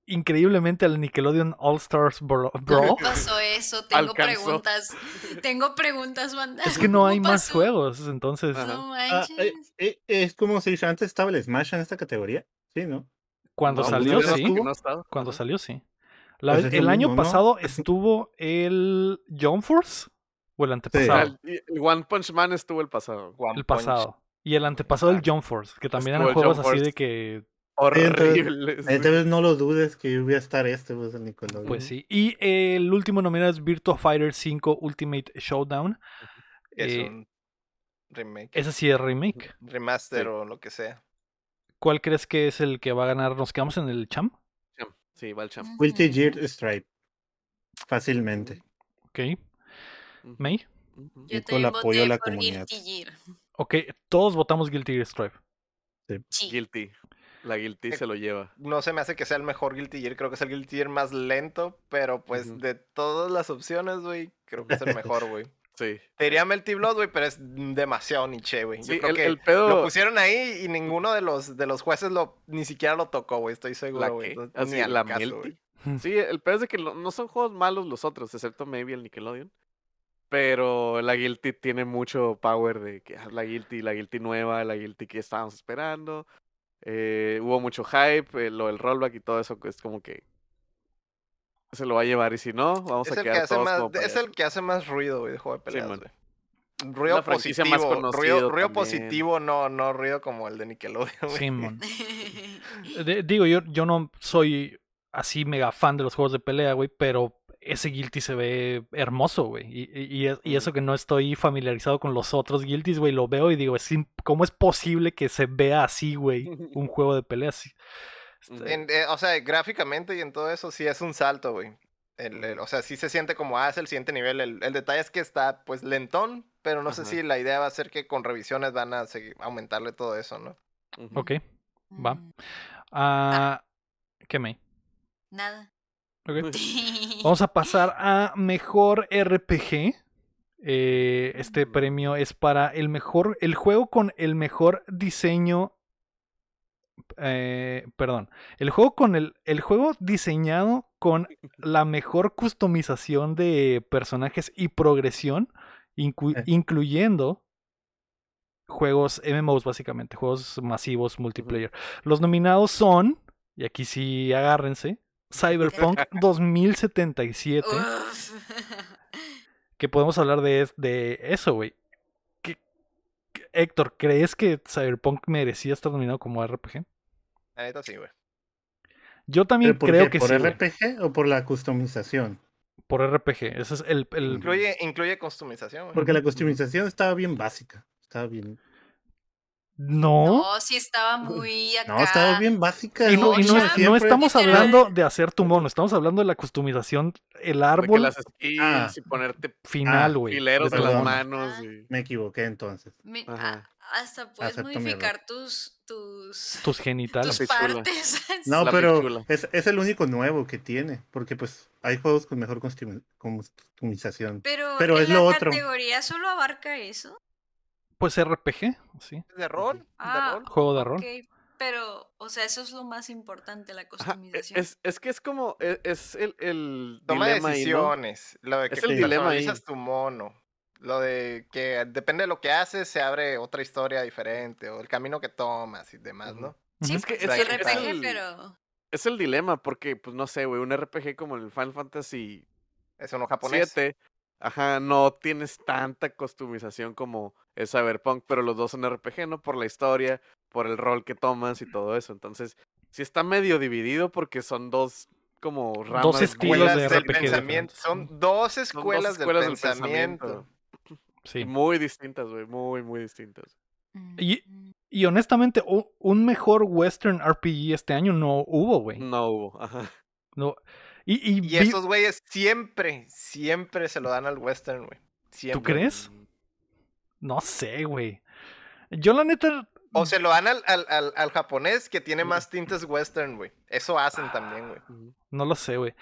increíblemente al Nickelodeon All Stars Brawl. ¿Cómo pasó eso? Tengo Alcanzó. preguntas. Tengo preguntas, banda. Es que no ¿Cómo hay más juegos, entonces. No Ah, manches. eh, eh, es como si antes estaba el Smash en esta categoría. Sí, ¿no? cuando No, salió pues, no sí, no cuando Ajá. salió sí. La Pues el año mismo, ¿no? pasado estuvo el John Force o el Ah, antepasado, el, el One Punch Man estuvo el pasado. One el Punch. pasado. Y el antepasado el Ah, John Force, que también estuvo eran juegos así de que Horribles. Entonces no lo dudes que voy a estar este, pues, el Nickelodeon. pues sí. Y el último nominado es Virtua Fighter 5 Ultimate Showdown. Es Eh, un remake. Ese sí es remake. Remaster Sí. o lo que sea. ¿Cuál crees que es el que va a ganar? ¿Nos quedamos en el champ? Champ. Sí, va el champ. Guilty. Gear Stripe. Fácilmente. Ok. May. Yo y con el apoyo de voté la por comunidad. Guilty Gear. Ok, todos votamos Guilty Gear Strive. Sí. Guilty. La Guilty Eh, se lo lleva. No se me hace que sea el mejor Guilty Gear, creo que es el Guilty Gear más lento, pero pues de todas las opciones, güey, creo que es el mejor, güey. Sí. Te diría Melty Blood, güey, pero es demasiado niche, güey. Yo Sí, creo el, que el lo pedo. pusieron ahí y ninguno de los, de los jueces lo, ni siquiera lo tocó, güey, estoy ¿La seguro, güey. Así, ni la caso, Melty. güey. Sí, el pedo es de que lo- no son juegos malos los otros, excepto maybe el Nickelodeon. Pero la Guilty tiene mucho power de que ah, la Guilty, la Guilty nueva, la Guilty que estábamos esperando. Eh, hubo mucho hype, eh, lo del rollback y todo eso, que es como que se lo va a llevar. Y si no, vamos Es a que quedar todos más, como es el que hace más ruido, güey, de juego de peleas, güey. Ruido más positivo, ruido, positivo, no, no ruido como el de Nickelodeon, güey. Simón. De- digo, yo, yo no soy así mega fan de los juegos de pelea, güey, pero ese Guilty se ve hermoso, güey. Y, y- y es- y eso que no estoy familiarizado con los otros Guilties, güey, lo veo y digo, ¿cómo es posible que se vea así, güey? Un juego de pelea así. Este, En- eh, o sea, gráficamente y en todo eso sí es un salto, güey. El- el- o sea, sí se siente como, ah, es el siguiente nivel. El, el detalle es que está, pues, lentón, pero no sé si la idea va a ser que con revisiones van a seguir, aumentarle todo eso, ¿no? Ok, va. Mm, Ah, ¿Qué me? Nada. Vamos a pasar a mejor RPG. Eh, este Mm. premio es para el mejor, el juego con el mejor diseño. eh, perdón, el juego con el, el juego diseñado con la mejor customización de personajes y progresión, inclu- Eh. incluyendo juegos MMOs básicamente, juegos masivos multiplayer. Los nominados son, y aquí sí agárrense, Cyberpunk 2077, Uf. que podemos hablar de, de eso, güey. ¿Qué- qué- Héctor, ¿crees que Cyberpunk merecía estar nominado como RPG? La neta sí, güey. Yo también ¿Pero por creo qué? que ¿Por sí, güey, RPG o por la customización? por RPG. Ese es el, el- Incluye, incluye customización, güey. Porque la customización estaba bien básica. Estaba bien. No. No, sí estaba muy acá. No, estaba bien básica. Y no, y no, como es- no siempre. estamos Literal. hablando de hacer tu mono, estamos hablando de la customización, el De que árbol las Ah. y ponerte final, Ah, güey. fileros de en las manos. Ah. Y... Me equivoqué entonces. Mi- Ajá. a- hasta puedes Acepto modificar tus tus Tus genitales. tus partes. No, La pero es, es el único nuevo que tiene. Porque pues hay juegos con mejor customización. Pero, Pero en es la lo otro. categoría solo abarca eso. Pues RPG, sí. ¿Es de rol? ¿De Ah, rol? Juego de rol. Pero, o sea, eso es lo más importante, la Ajá, e- customización. Es, es que es como, e- es, el, el Toma dilema ahí, ¿no? decisiones. Lo de que Es el dilema ahí. tu mono. Lo de que depende de lo que haces, se abre otra historia diferente. O el camino que tomas y demás. ¿no? Sí. Es que pues, es el- RPG, es el- pero Es el dilema, porque, pues no sé, güey, un RPG como el Final Fantasy Es uno japonés. 7, ajá, no tienes tanta customización como el Cyberpunk, pero los dos son RPG, ¿no? Por la historia, por el rol que tomas y todo eso. Entonces, sí está medio dividido porque son dos como ramas. estilos muy- de Escuelas del RPG pensamiento. Son dos son dos escuelas, escuelas del pensamiento. Sí. Muy distintas, güey, muy, muy distintas. Y- Y honestamente, un mejor Western RPG este año no hubo, güey. No hubo, ajá. No. Y, y Y vi- esos güeyes siempre, siempre se lo dan al western, güey. Siempre. crees? no sé, güey. Yo la neta, O se lo dan al, al, al, al japonés que tiene más tintes western, güey. Eso hacen también, güey. Ujú. no lo sé, güey.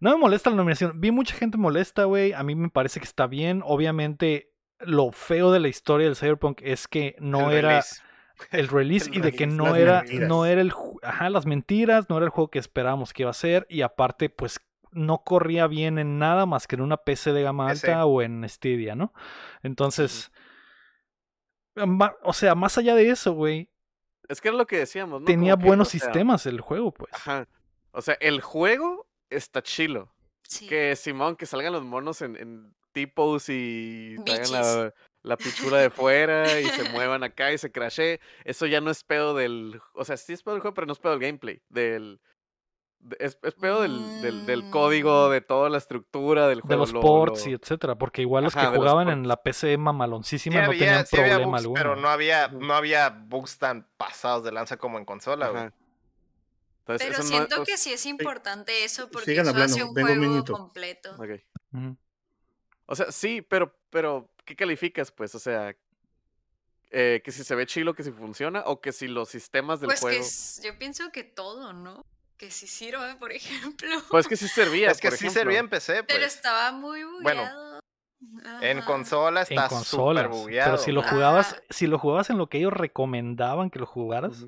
No me molesta la nominación. Vi mucha gente molesta, güey. A mí me parece que está bien. Obviamente, lo feo de la historia del Cyberpunk es que no El era release. El release El y de que no era mentiras. no era el ajá, las mentiras, no era el juego que esperábamos que iba a ser y aparte pues no corría bien en nada más que en una PC de gama PC. alta o en Stadia, ¿no? Entonces o sea, más allá de eso, güey, Es que era lo que decíamos, ¿no? tenía Como que, buenos o sea, sistemas el juego, pues. Ajá. O sea, el juego está chilo. sí. Que Simón, que salgan los monos en, en tipos y traigan la. La pichula de fuera y se muevan acá y se crashee. Eso ya no es pedo del. O sea, sí es pedo del juego, pero no es pedo del gameplay. Del. de- Es, es pedo del, del, del código, Mm. de toda la estructura del De juego. los lo- ports lo- y etcétera, porque igual los Ajá, que de los jugaban en la PC Sí mamaloncísima no había, tenían sí había problema bugs, alguno. pero no había, no había bugs tan pasados de lanza como en consola, güey. Ajá. Entonces, Pero eso no- siento que sea, sí es importante eso porque eso hablando, hace un juego completo. O sea, sí, pero, pero, ¿qué calificas, pues? O sea, eh, que si se ve chilo, que si funciona, o que si los sistemas del Pues que juego. s- yo pienso que todo, ¿no? Que sí sirve, por ejemplo. Pues que sí servía. Es que por sí ejemplo. servía en PC, Pero pues. estaba muy Bueno, bugueado. En Ajá. consola En está consolas. súper bugueado. Pero si lo jugabas, Ajá. si lo jugabas en lo que ellos recomendaban que lo jugaras.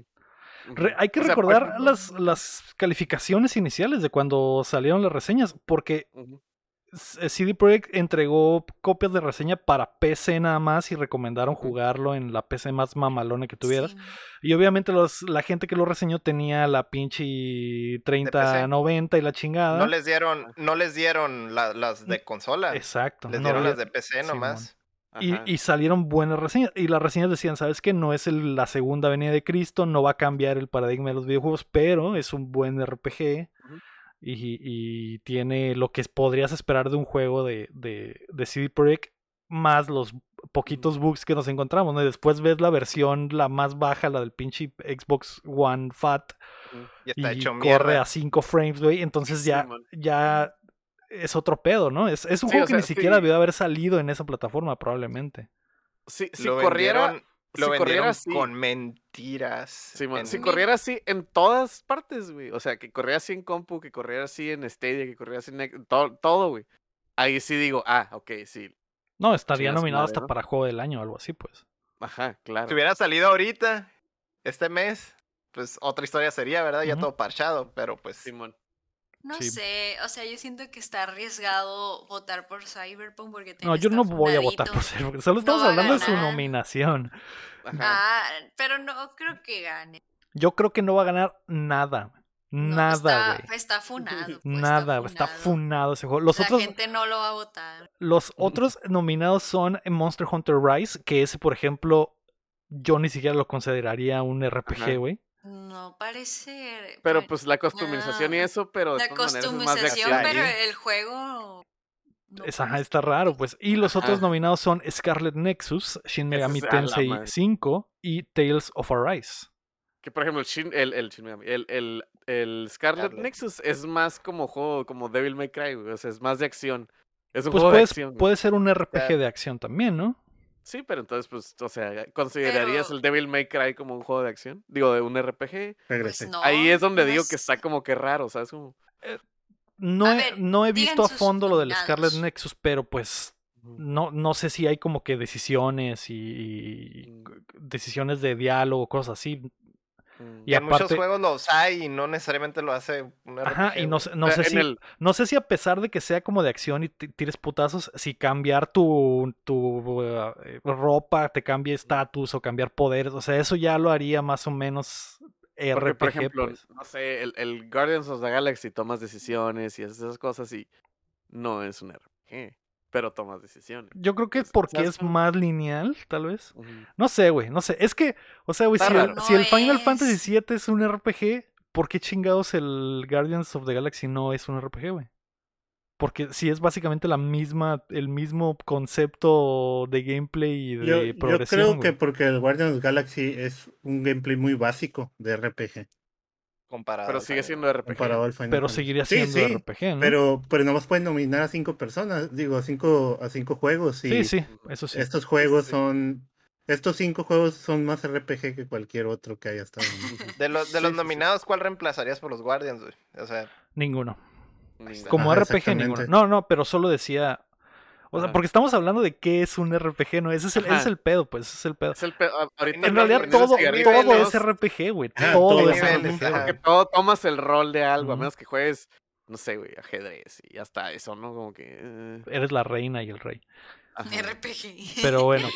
Re- hay que O sea, por recordar las, las calificaciones iniciales de cuando salieron las reseñas, porque CD Projekt entregó copias de reseña para PC nada más y recomendaron jugarlo en la PC más mamalona que tuvieras. Sí. Y obviamente los, la gente que lo reseñó tenía la pinche 3090 y la chingada. No les dieron, no les dieron la- las de consola. Exacto. Les dieron las de PC nomás. Y, y salieron buenas reseñas. Y las reseñas decían, ¿sabes qué? No es el- la segunda venida de Cristo, no va a cambiar el paradigma de los videojuegos, pero es un buen RPG. Y, y tiene lo que podrías esperar de un juego de, de, de CD Projekt, más los poquitos bugs que nos encontramos. ¿no? Y después ves la versión, la más baja, la del pinche Xbox One Fat. Y está y hecho corre mierda. a 5 frames, güey. Entonces ya, ya es otro pedo, ¿no? Es, es un Sí, juego que sea, ni siquiera debió haber salido en esa plataforma, probablemente. Si, corriera, vendieron, lo si vendieron así, con mentiras. Simón, en- si corriera así en todas partes, güey. O sea, que corriera así en compu, que corriera así en Stadia, que corriera así en todo, todo, güey. Ahí sí digo, ah, ok, sí. No, estaría nominado madre, hasta ¿no? para juego del año o algo así, pues. Ajá, claro. Si hubiera salido ahorita, este mes, pues otra historia sería, ¿verdad? Ya todo parchado, pero pues Simón. No Sí. sé, o sea, yo siento que está arriesgado votar por Cyberpunk porque No, yo no está voy a votar por porque solo estamos hablando de su nominación. Ajá. Ah, pero no creo que gane. Yo creo que no va a ganar nada. No, Nada, está, güey. está funado. pues, Nada, güey, está funado. funado ese juego. Los La otros, gente no lo va a votar. los otros nominados son Monster Hunter Rise, que ese, por ejemplo, yo ni siquiera lo consideraría un RPG, güey. No parece. Pero pues la customización y Ah, eso, pero de la es customización, acción. pero el juego. no Es- ajá, parece- está raro, pues. Y los otros nominados son Scarlet Nexus, Shin Megami es Tensei madre. 5 y Tales of Arise. Que por ejemplo, el Shin, el, el, Shin Megami, el, el, el Scarlet Scarlet. Nexus es más como juego, como Devil May Cry. O sea, es más de acción. Es un Pues juego de acción. puede ser un RPG de acción también, ¿no? Sí, pero entonces, pues, o sea, ¿considerarías Pero- el Devil May Cry como un juego de acción? Digo, de un RPG. Pues no. Ahí es donde no digo es- que está como que raro, ¿sabes? Como... No, A he, ver, no he visto a fondo lo del Scarlet. Nexus, pero pues no, no sé si hay como que decisiones y, y Mm. decisiones de diálogo, cosas así. Mm. Y en muchos aparte- juegos los hay y no necesariamente lo hace un RPG. Ajá, y no, no sé en si, el- no sé si a pesar de que sea como de acción y ti- tires putazos, si cambiar tu, tu eh, ropa te cambia estatus o cambiar poderes, o sea, eso ya lo haría más o menos RPG, Porque, por ejemplo, pues. no sé, el, el Guardians of the Galaxy tomas decisiones y haces esas cosas y no es un RPG, pero tomas decisiones. Yo creo que es- porque ¿sabes es cómo? más lineal, tal vez. No sé, güey, no sé. Es que, o sea, güey, si, el, si Final es. Fantasy VII es un RPG, ¿por qué chingados el Guardians of the Galaxy no es un RPG, güey? Porque si es básicamente la misma, el mismo concepto de gameplay y de Yo, yo progresión. creo güey. que porque el Guardians Galaxy es un gameplay muy básico de RPG. Comparado. Pero sigue siendo RPG. Comparado al Final Pero Fantasy. seguiría siendo sí, RPG, ¿no? Pero, pero nomás pueden nominar a cinco personas, digo, a cinco, a cinco juegos. Y sí, sí, eso sí. Estos juegos sí. son. Estos cinco juegos son más RPG que cualquier otro que haya estado. en- De, los de Sí, los nominados, ¿cuál reemplazarías por los Guardians, güey? O sea, Ninguno. Como RPG, ninguno. No, no, pero solo decía. O sea, Ajá. porque estamos hablando de qué es un RPG, ¿no? Ese es el, ese es Ajá. el pedo, pues, ese es el pedo. Es el pe- a- ahorita En realidad porque todo, todo es. RPG, güey. Todo todo es niveles, RPG. ajá. güey. que todo tomas el rol de algo, a menos que juegues, no sé, güey, ajedrez y hasta eso, ¿no? Como que... eh, Eres la reina y el rey. ajá. RPG. Pero bueno,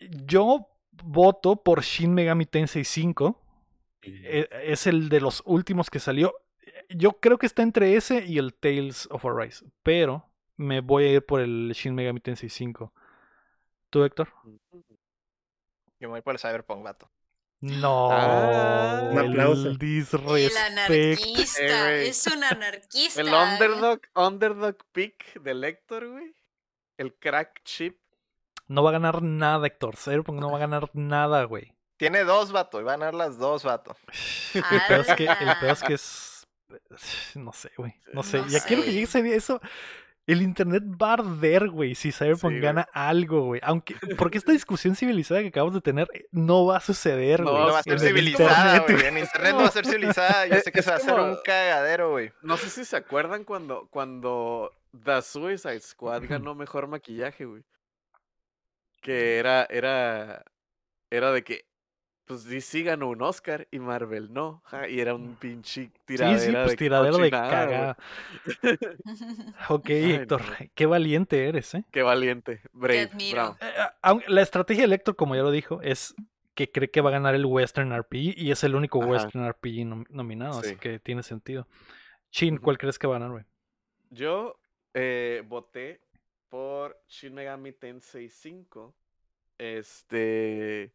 yo voto por Shin Megami Tensei 5. E- Es el de los últimos que salió. Yo creo que está entre ese y el Tales of Arise. Pero me voy a ir por el Shin Megami Tensei 5. ¿Tú, Héctor? yo me voy por el Cyberpunk, vato. No. Ah. Un aplauso. El anarquista. Eh, es un anarquista. El underdog, underdog pick del Héctor, güey. El crack chip. No va a ganar nada, Héctor. Cyberpunk no va a ganar nada, güey. Tiene dos, vato, y van a dar las dos, vato. El peor es que, el peor es, que es. No sé, güey. No sé. No ya quiero que sé. llegue ese día. Eso. El internet va a arder, güey, si Cyberpunk Sí, güey. gana algo, güey. Aunque, porque esta discusión civilizada que acabamos de tener eh, no va a suceder, No güey. No va a ser civilizada, internet, güey. En internet no va a ser civilizada. Yo sé que es se va a hacer un cagadero, güey. No sé si se acuerdan cuando, cuando The Suicide Squad ganó mejor maquillaje, güey. Que era, era, era de que, pues DC ganó un Oscar y Marvel no. ja, y era un pinche Sí, tiradera sí, pues de tiradero de cochinada, cagada. Ok, Ay, Héctor, no. qué valiente eres, ¿eh? Qué valiente. Brave. admiro. bravo. Eh, aun- La estrategia de Héctor, como ya lo dijo, es que cree que va a ganar el Western RPG y es el único Ajá. Western RPG nom- nominado, así Sí. que tiene sentido. Chin. ¿cuál crees que va a ganar, güey? Yo eh, voté por Shin Megami Tensei 5. Este.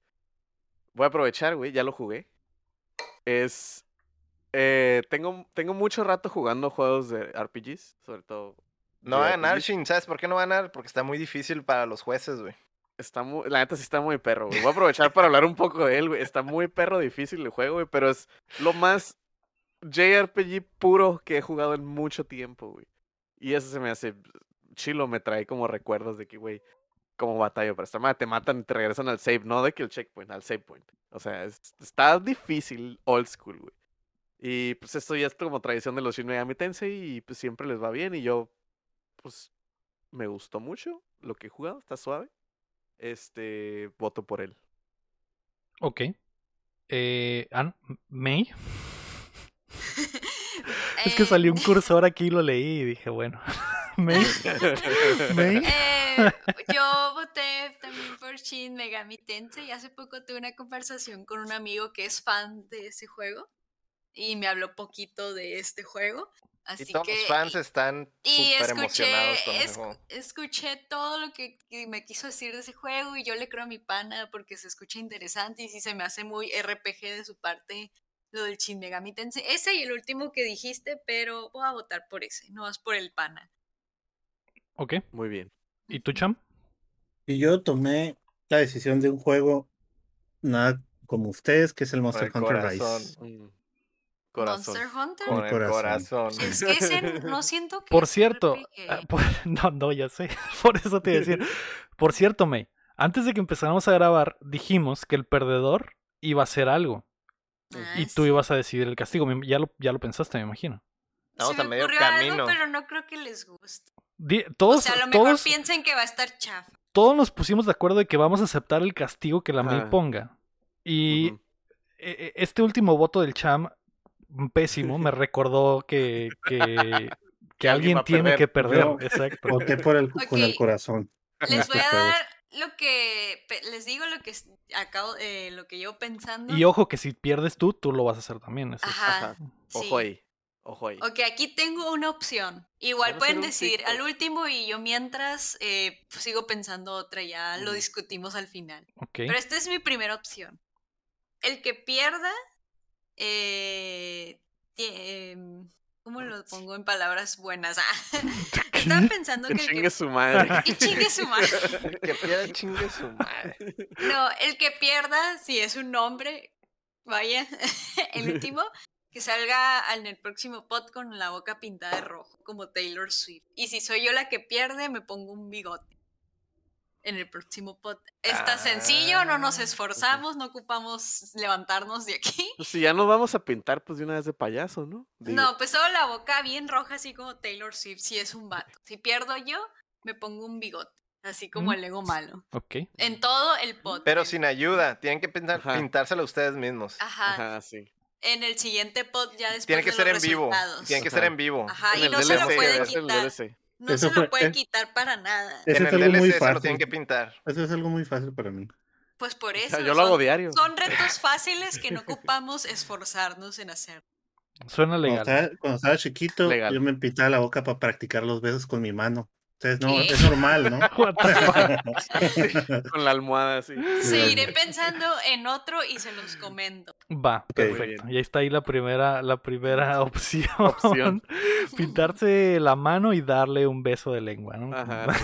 Voy a aprovechar, güey, ya lo jugué. Es. eh, tengo, tengo mucho rato jugando juegos de RPGs, sobre todo. No va a ganar. Shin. ¿Sabes por qué no va a ganar? Porque está muy difícil para los jueces, güey. Está muy, la neta sí está muy perro, güey. Voy a aprovechar para hablar un poco de él, güey. Está muy perro difícil el juego, güey, pero es lo más JRPG puro que he jugado en mucho tiempo, güey. Y eso se me hace chilo, me trae como recuerdos de que, güey, como batalla para esta madre, te matan y te regresan al save, no de que el checkpoint, al save point. O sea, es- está difícil, old school, güey. Y pues esto ya es como tradición de los Shin Megami Tensei y pues siempre les va bien y yo, pues, me gustó mucho lo que he jugado, está suave. Este, voto por él. Ok. Eh, Ann, May. Es que Eh, salió un cursor aquí y lo leí y dije, bueno. May. May. Eh, yo voté también por Shin Megami Tensei y hace poco tuve una conversación con un amigo que es fan de ese juego y me habló poquito de este juego. Así Y todos que los fans están y escuché, emocionados con el es- juego. escuché todo lo que, que me quiso decir de ese juego y yo le creo a mi pana porque se escucha interesante y sí se me hace muy RPG de su parte lo del Shin Megami Tensei. Ese y el último que dijiste, pero voy a votar por ese, no vas por el pana. Ok. Muy bien. ¿Y tú, Cham? Y yo tomé la decisión de un juego nada como ustedes, que es el Monster el Hunter corazón. Rise. Mm, Corazón. Monster Hunter. Con Mi el corazón. corazón. Es que ese no siento que Por cierto, ah, por- no, no, ya sé. Por eso te iba a decir. Por cierto, May, antes de que empezáramos a grabar, dijimos que el perdedor iba a hacer algo Ah, y tú sí. ibas a decidir el castigo. Ya lo, ya lo pensaste, me imagino. Estamos Se a me medio ocurrió camino. algo, pero no creo que les guste. Di- O todos, sea, a lo mejor todos, piensen que va a estar chafa. todos nos pusimos de acuerdo de que vamos a aceptar el castigo que la May Ajá. ponga. Y e- e- este último voto del Cham, mm, pésimo, me recordó que, que, que alguien tiene perder. que perder. Yo- Exacto. Voté por el, con el corazón. Les voy a dar lo que les digo lo que acabo eh, lo que llevo pensando. Y ojo que si pierdes tú, tú lo vas a hacer también. eso Ajá. Ajá. Ojo sí. ahí. Ojo ahí. Ok, aquí tengo una opción. Igual pueden decir TikTok. al último y yo mientras eh, pues, sigo pensando otra, ya lo discutimos al final. Ok. Pero esta es mi primera opción. El que pierda, eh, em, ¿cómo lo pongo en palabras buenas? Ah, Estaba pensando Que que el chingue que... su madre. Y chingue su madre. que pierda chingue su madre. No, el que pierda, si es un nombre, vaya, el último, que salga en el próximo pod con la boca pintada de rojo, como Taylor Swift. Y si soy yo la que pierde, me pongo un bigote. En el próximo pod. Está sencillo, no nos Ah, esforzamos, no ocupamos levantarnos de aquí. Pues si ya nos vamos a pintar, pues de una vez de payaso, ¿no? Digo, No, pues solo la boca bien roja, así como Taylor Swift, si es un vato. Si pierdo yo, me pongo un bigote, así como Mm. el ego malo. Ok. En todo el pod. Pero sin ayuda. Tienen que pintar, pintárselo ustedes mismos. Ajá. Ajá, sí. En el siguiente pod ya después Tiene que de ser los en vivo. resultados. Tiene que ser Ajá. en vivo. Ajá, En y no se lo DLC, puede es el quitar. No Eso se fue- lo puede eh. quitar para nada. Eso en es el algo muy DLC se lo fácil. tienen que pintar. Eso es algo muy fácil para mí. Pues por O eso. sea, yo lo hago son- diario. Son retos fáciles que no ocupamos esforzarnos en hacer. Suena Cuando legal. estaba, cuando estaba chiquito, Legal. yo me pintaba la boca para practicar los besos con mi mano. Es normal, ¿no? Con la almohada así. Seguiré pensando en otro y se los comento. Va, perfecto. Y ahí está ahí la primera, la primera opción. Opción. Pintarse la mano y darle un beso de lengua, ¿no? Ajá, sí.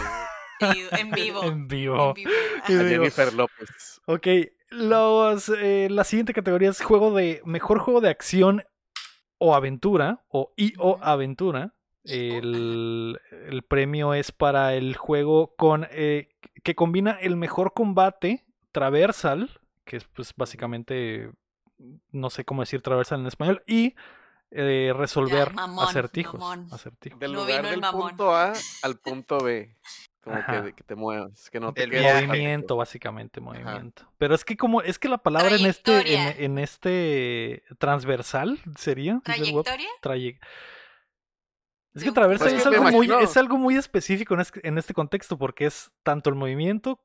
En vivo. en vivo. En vivo. Jennifer López. Ok, los, eh, la siguiente categoría es juego de mejor juego de acción o aventura o y o aventura. El, el premio es para el juego con eh, que combina el mejor combate traversal, que es pues básicamente no sé cómo decir traversal en español, y eh, resolver mamón, acertijos. mamón. acertijos. Del No lugar el del mamón. punto A al punto B. Como que, que te muevas, que no te El. Movimiento, básicamente, movimiento. Pero es que como, es que la palabra en este, en, este transversal sería. ¿Trayectoria? traye- Es que un traversal Pues es es que algo, me muy, es algo muy específico en este, en este contexto, porque es tanto el movimiento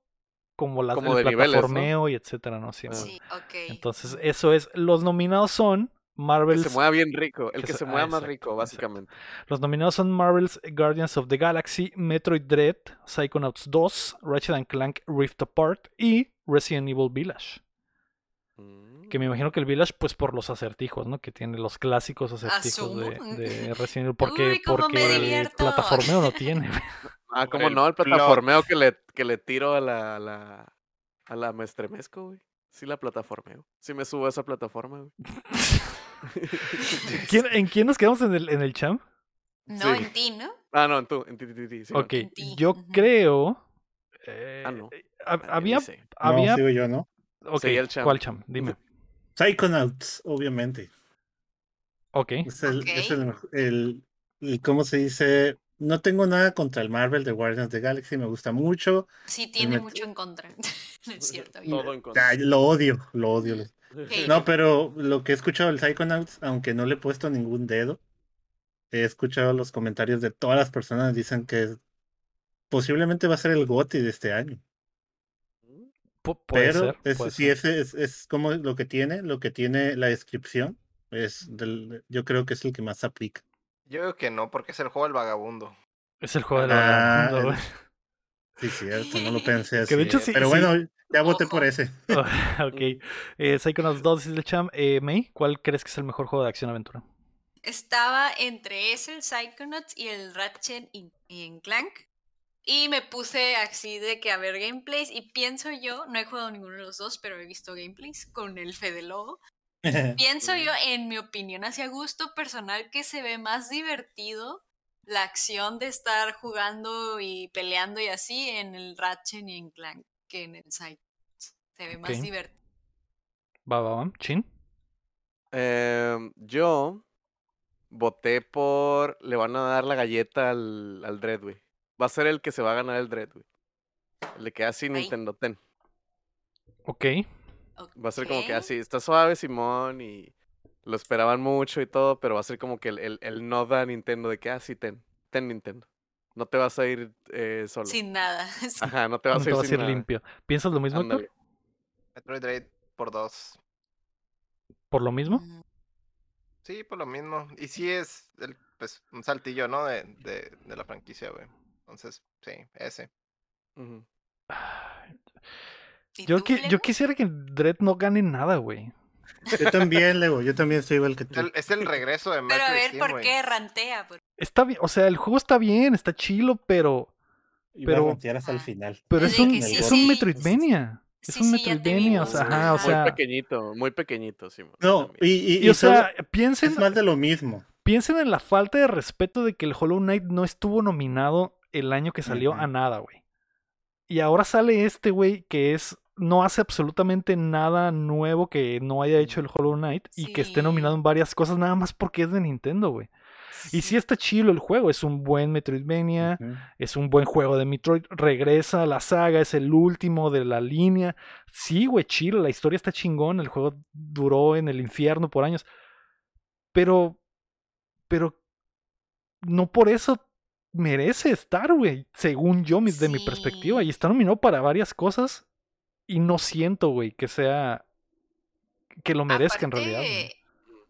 como, las, Como el de niveles, ¿no? plataformeo y etcétera, ¿no? Sí, Ah. Sí, ok. Entonces, eso es. Los nominados son Que Marvel's. se mueva bien rico, el que que se- se ah, mueva más exacto, rico, exacto. básicamente. Los nominados son Marvel's Guardians of the Galaxy, Metroid Dread, Psychonauts 2, Ratchet and Clank Rift Apart y Resident Evil Village. Mm. Que me imagino que el Village, pues por los acertijos, ¿no? Que tiene los clásicos acertijos de, de Resident Evil. Porque, Uy, cómo me porque el plataformeo no tiene. Ah, el no, el plot. plataformeo que le, que le tiro a la, a la, a la me estremezco, güey. Sí, la plataformeo. Sí me subo a esa plataforma, güey. ¿Quién- ¿En quién nos quedamos en el, en el champ? No, Sí. en ti, ¿no? Ah, no, en tu, en ti, ti, ti, sí, ok, en ti, yo creo. eh, Ah, no. hab- Ah, había. No, había sigo yo, ¿no? ok, Seguí el champ. ¿cuál champ? Dime. Psychonauts, obviamente. Ok. Es el, es Ok. el, mej- el- el- ¿cómo se dice? No tengo nada contra el Marvel de Guardians of the Galaxy, me gusta mucho. Sí, tiene mucho en contra. no es cierto. bien. Todo en contra. Lo odio, lo odio. No, pero lo que he escuchado del Psychonauts, aunque no le he puesto ningún dedo, he escuchado los comentarios de todas las personas, dicen que posiblemente va a ser el GOTY de este año. Pu- puede pero ser. es, puede sí, ser. ese es, es como lo que tiene, lo que tiene la descripción. Es del, yo creo que es el que más aplica. Yo digo que no, porque es el juego del vagabundo. Es el juego del Ah, vagabundo, el- güey. Sí, cierto, no lo pensé así. Que de hecho sí- pero sí. bueno, ya voté por ese. ok. Eh, Psychonauts 2 es el champ. Eh, May, ¿cuál crees que es el mejor juego de acción-aventura? Estaba entre ese, el Psychonauts y el Ratchet y, y en Clank. Y me puse así de que a ver gameplays. Y pienso yo, no he jugado ninguno de los dos, pero he visto gameplays con el Fede Lobo. Pienso yo, en mi opinión, hacia gusto personal, que se ve más divertido la acción de estar jugando y peleando y así en el Ratchet y en Clank que en el Psychonauts. Se ve más divertido. Va, va, va. Chin. Em, yo voté por. Le van a dar la galleta al, al Dread, güey. Va a ser el que se va a ganar el Dread, güey. El de que así Ay. Nintendo Ten. Ok. Va a ser como que así. Está suave, Simón, y lo esperaban mucho y todo, pero va a ser como que el, el, el no da Nintendo de que así ten. Ten Nintendo. No te vas a ir eh, solo. Sin nada. Ajá, no te vas te a ir vas a sin ir nada. limpio. ¿Piensas lo mismo, Héctor? Ándale. Metroid Dread por dos. ¿Por lo mismo? Mm. Sí, por lo mismo. Y sí es el, pues, un saltillo, ¿no? De, de, de la franquicia, güey. Entonces, sí, ese. Ujú. ¿Y Yo, tú, qui- yo quisiera que Dredd no gane nada, güey. Yo también, Lego, yo también estoy igual que Es tú. el, es el regreso de Pero Mercury a ver, Steam, ¿por qué rantea? Por- Está bien, o sea, el juego está bien, está chilo, pero, Iba a pero- rantear hasta el Ah. final. pero Es es un, sí, es sí, un sí. Metroidvania. Es Sí, un sí, ya te Metroidvania, o sea, ajá, o muy sea, pequeñito, muy pequeñito, Simón. No, y, y, y, o sea, piensen, es más de lo mismo. piensen en la falta de respeto de que el Hollow Knight no estuvo nominado el año que salió a nada, güey. Y ahora sale este, güey, que es no hace absolutamente nada nuevo que no haya hecho el Hollow Knight y que esté nominado en varias cosas nada más porque es de Nintendo, güey. Y sí está chilo el juego, es un buen Metroidvania, es un buen juego de Metroid, regresa a la saga, es el último de la línea. Sí, güey, chilo, la historia está chingón, el juego duró en el infierno por años. Pero, pero, no por eso merece estar, güey, según yo, mis- de mi perspectiva. Y está nominado para varias cosas y no siento, güey, que sea, que lo merezca en realidad.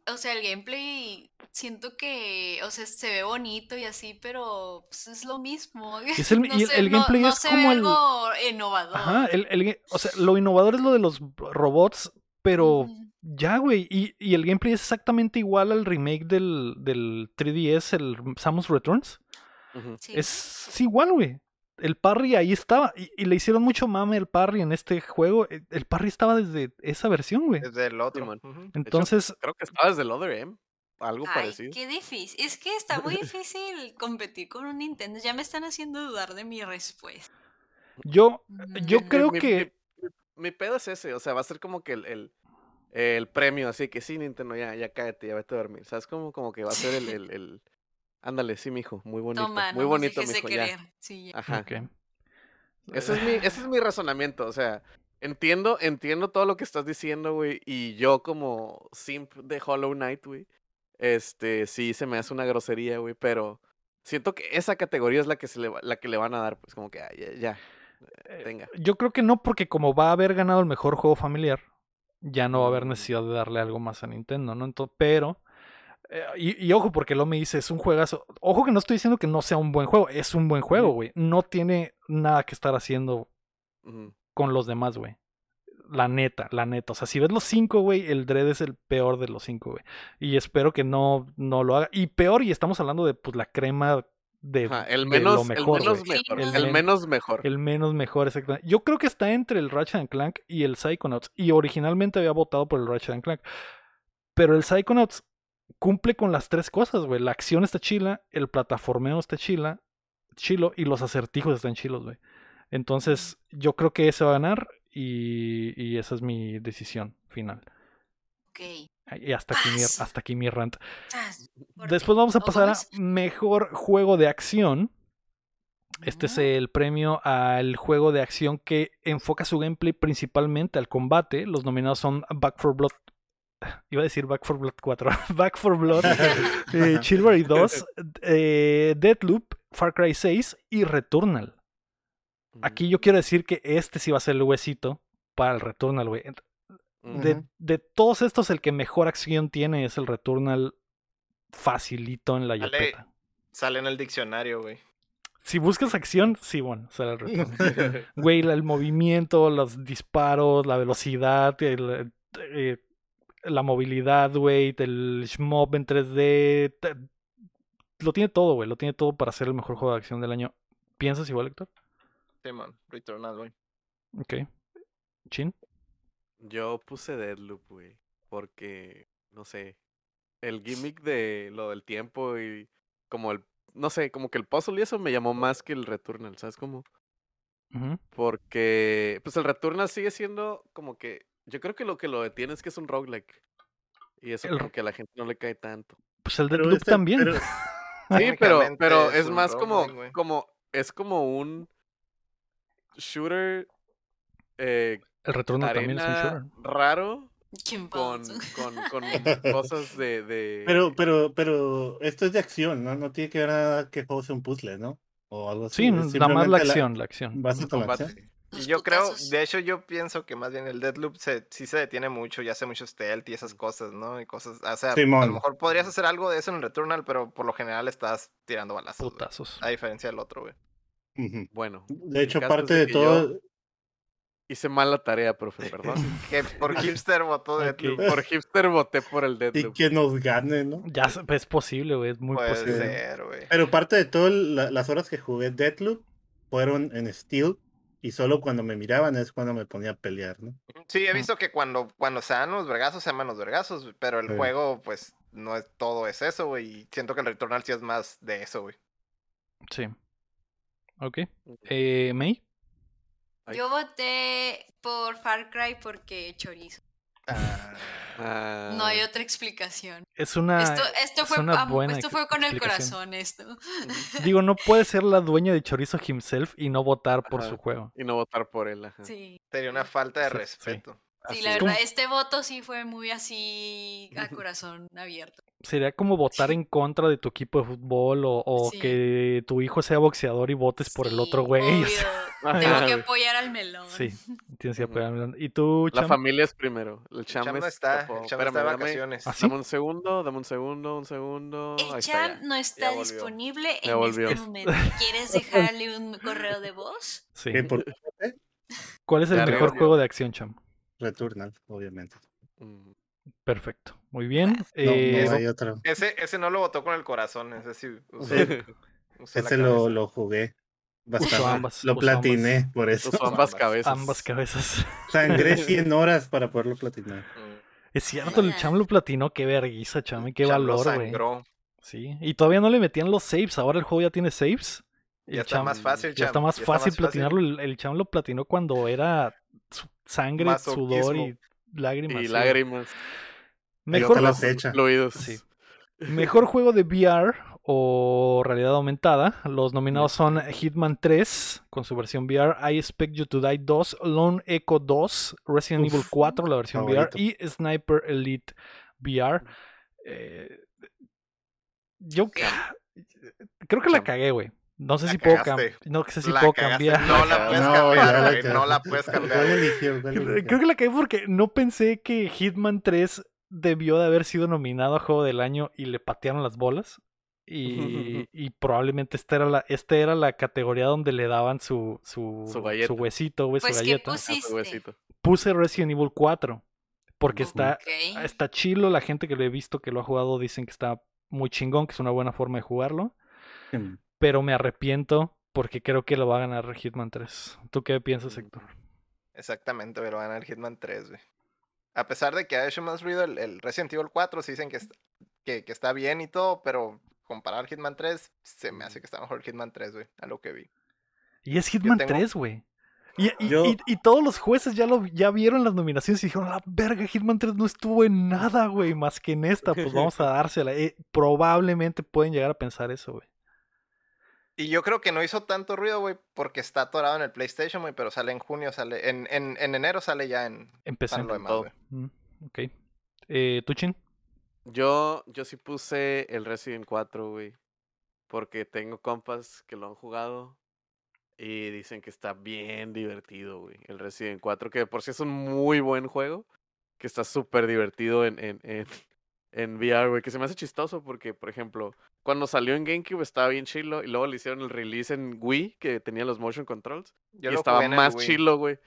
O sea, el gameplay siento que, o sea, se ve bonito y así, pero pues, es lo mismo. Es el- y el- gameplay no es se como ve el- algo innovador. Ajá, el, o sea, lo innovador es lo de los robots, pero ya, güey. Y, y el gameplay es exactamente igual al remake del, del 3DS, el Samus Returns. Sí. Es, es igual, güey. El parry ahí estaba. Y, y le hicieron mucho mame al parry en este juego. El, el parry estaba desde esa versión, güey. Desde el otro. Ujú. Entonces, Creo que estaba desde el Other M. algo Ay, parecido. qué difícil. Es que está muy difícil competir con un Nintendo. Ya me están haciendo dudar de mi respuesta. Yo, yo Mm, creo mi, que. mi- mi pedo es ese, o sea, va a ser como que el, el, el premio, así que sí, Nintendo, ya, ya cállate, ya vete a dormir. ¿Sabes? Como, como que va a ser el, el, el- Ándale, sí, mijo, muy bonito. Toma, muy no bonito, nos mijo, de ya. querer. Sí, ya. Ajá. Ok. Ese es mi, ese es mi razonamiento, o sea, entiendo, entiendo todo lo que estás diciendo, güey, y yo como simp de Hollow Knight, güey, este, sí se me hace una grosería, güey, pero siento que esa categoría es la que se le, la que le van a dar, pues como que ah, ya, ya, Eh, venga. Yo creo que no, porque como va a haber ganado el mejor juego familiar, ya no va a haber Mm. necesidad de darle algo más a Nintendo, ¿no? Entonces, pero. Eh, y, y ojo, porque lo me dice, es un juegazo. Ojo que no estoy diciendo que no sea un buen juego, es un buen juego, güey. No tiene nada que estar haciendo con los demás, güey. La neta, la neta. O sea, si ves los cinco, güey, el Dread es el peor de los cinco, güey. Y espero que no, no lo haga. Y peor, y estamos hablando de pues la crema de, Ajá, el de menos, lo mejor, el menos mejor, El el, men- menos mejor. El menos mejor, exactamente. Yo creo que está entre el Ratchet and Clank y el Psychonauts. Y originalmente había votado por el Ratchet and Clank. Pero el Psychonauts cumple con las tres cosas, güey. La acción está chila, el plataformeo está chila, chilo, y los acertijos están chilos, güey. Entonces, yo creo que ese va a ganar y, y esa es mi decisión final. Ok. Y hasta aquí mi, hasta aquí mi rant. Chas, ¿por Después vamos a ¿O pasar a mejor juego de acción. Este es Ah. el premio al juego de acción que enfoca su gameplay principalmente al combate. Los nominados son Back for Blood. Iba a decir Back for Blood 4. Back for Blood, eh, Chivalry 2, eh, Deadloop, Far Cry 6 y Returnal. Aquí yo quiero decir que este sí va a ser el huesito para el Returnal, güey. De, de todos estos, el que mejor acción tiene es el Returnal facilito en la Dale. yopeta. Sale en el diccionario, güey. Si buscas acción, sí, bueno, será el Returnal. Güey, el movimiento, los disparos, la velocidad, el, eh, la movilidad, güey, el shmup en 3D. te- Lo tiene todo, güey. Lo tiene todo para ser el mejor juego de acción del año. ¿Piensas igual, Héctor? Simón, Returnal, güey. Ok. Chin. Yo puse Deadloop, güey, porque, no sé, el gimmick de lo del tiempo y como el, no sé, como que el puzzle y eso me llamó más que el Returnal, ¿sabes cómo? Porque, pues el Returnal sigue siendo como que, yo creo que lo que lo detiene es que es un roguelike. Y eso El como que a la gente no le cae tanto. Pues el Deadloop este- también. pero- Sí, pero, pero es más como, como, es como un shooter eh, el Returnal también es un shooter. raro ¿Quién con, con, con cosas de, de... Pero, pero, pero esto es de acción, ¿no? No tiene que ver nada que juego sea un puzzle, ¿no? O algo así. Sí, nada más la acción, la acción. Con la acción. Y Los yo creo, de hecho, yo pienso que más bien el Deadloop se, sí se detiene mucho y hace mucho stealth y esas cosas, ¿no? Y cosas, o sea, a lo mejor podrías hacer algo de eso en el Returnal, pero por lo general estás tirando balazos, a diferencia del otro, güey. Bueno, De hecho, parte de todo. hice mal la tarea, profe, perdón. Que por hipster votó. Deadloop. Por hipster voté por el Y Deadloop. que nos gane, ¿no? Ya es posible, güey. Es muy Puede posible. ser, güey. Pero parte de todas las horas que jugué Deadloop fueron en Steel. Y solo cuando me miraban es cuando me ponía a pelear, ¿no? Sí, he visto que cuando, cuando se dan los vergazos, se llaman los vergazos, pero el Sí. juego, pues, no es todo es eso, güey. Y siento que el Returnal sí es más de eso, güey. Sí. Ok. Eh, May. Ay. Yo voté por Far Cry porque chorizo. Ah, No hay otra explicación. Es una. esto esto es fue, una am- buena esto ex- fue con el corazón, esto. Digo, no puede ser la dueña de Chorizo himself y no votar por Ajá. su juego. Y no votar por él, ajá. Sí. Sería una falta de sí. respeto. Sí, Así la verdad, ¿Cómo? este voto sí fue muy así a corazón abierto. Sería como votar en contra de tu equipo de fútbol o, o Sí. que tu hijo sea boxeador y votes por el Sí, otro güey. o sea, Ajá, Tengo que apoyar al melón. sí, tienes que apoyar. ¿Y tú, La Cham? familia es primero. El cham, Cham no es está, el Cham está Espérame, de dame- vacaciones. ¿Ah, sí? Dame un segundo, dame un segundo, un segundo. El Ahí está ya. no está disponible Ya en volvió. este momento. ¿Quieres dejarle un correo de voz? Sí. ¿Cuál es el Ya mejor juego de acción, Cham? Returnal, obviamente. Mm, Perfecto. Muy bien. No, Eh, no hay otro. Ese, ese no lo votó con el corazón, ese sí. Ese lo, lo jugué bastante. ambas, lo platiné por eso. Ambas cabezas. ambas cabezas. Sangré 100 horas para poderlo platinar. Mm. Es cierto, el Ah. Cham lo platinó, qué vergüenza, Cham, y qué Cham valor, güey. sangró. Sí, y todavía no le metían los saves, ahora el juego ya tiene saves. Ya El está Cham- más fácil, Ya está más ya fácil más platinarlo. El, el Cham lo platinó cuando era su- sangre, sudor y lágrimas. Y sí. lágrimas. Mejor, te las. Fluidos. Sí. mejor juego de VR o realidad aumentada. Los nominados son Hitman 3 con su versión VR, I Expect You to Die 2, Lone Echo 2, Resident Uf, Evil 4, la versión favorito. VR, y Sniper Elite VR. Eh, yo creo que la cagué, güey. No sé La si puedo cagaste. cambiar. No sé si La puedo cagaste. cambiar. No la puedes No, cambiar, la güey. No la puedes ¿Cuál cambiar. Creo que la cagué porque no pensé que Hitman 3 debió de haber sido nominado a Juego del Año y le patearon las bolas. Y, y probablemente esta era la, esta era la categoría donde le daban su, su, Su galleta. huesito, güey, su Pues, ¿qué galleta. Ah, su pusiste? Puse Resident Evil 4 porque está, Ok. está chilo. La gente que lo he visto que lo ha jugado dicen que está muy chingón, que es una buena forma de jugarlo. Mm. Pero me arrepiento porque creo que lo va a ganar Hitman 3. ¿Tú qué piensas, Héctor? Exactamente, pero van a ganar Hitman 3, güey. A pesar de que ha hecho más ruido el, el Resident Evil 4, sí dicen que, est- que, que está bien y todo, pero comparar Hitman 3, se me hace que está mejor Hitman 3, güey, a lo que vi. Y es Hitman tengo- 3, güey. Y, y- Yo- y- y todos los jueces ya lo ya vieron las nominaciones y dijeron, la verga, Hitman 3 no estuvo en nada, güey, más que en esta, pues vamos a dársela. Eh, probablemente pueden llegar a pensar eso, güey. Y yo creo que no hizo tanto ruido, güey, porque está atorado en el PlayStation, güey, pero sale en junio, sale, en, en, en enero sale ya en Empecé. para lo demás, todo. güey. Mm, ok. Eh, ¿Tú, Chin? Yo, yo sí puse el Resident 4, güey. Porque tengo compas que lo han jugado y dicen que está bien divertido, güey. El Resident 4, que por sí es un muy buen juego, que está súper divertido en, en, en, en VR, güey. Que se me hace chistoso porque, por ejemplo, cuando salió en GameCube estaba bien chilo y luego le hicieron el release en Wii, que tenía los motion controls. Yo y estaba más chilo, güey.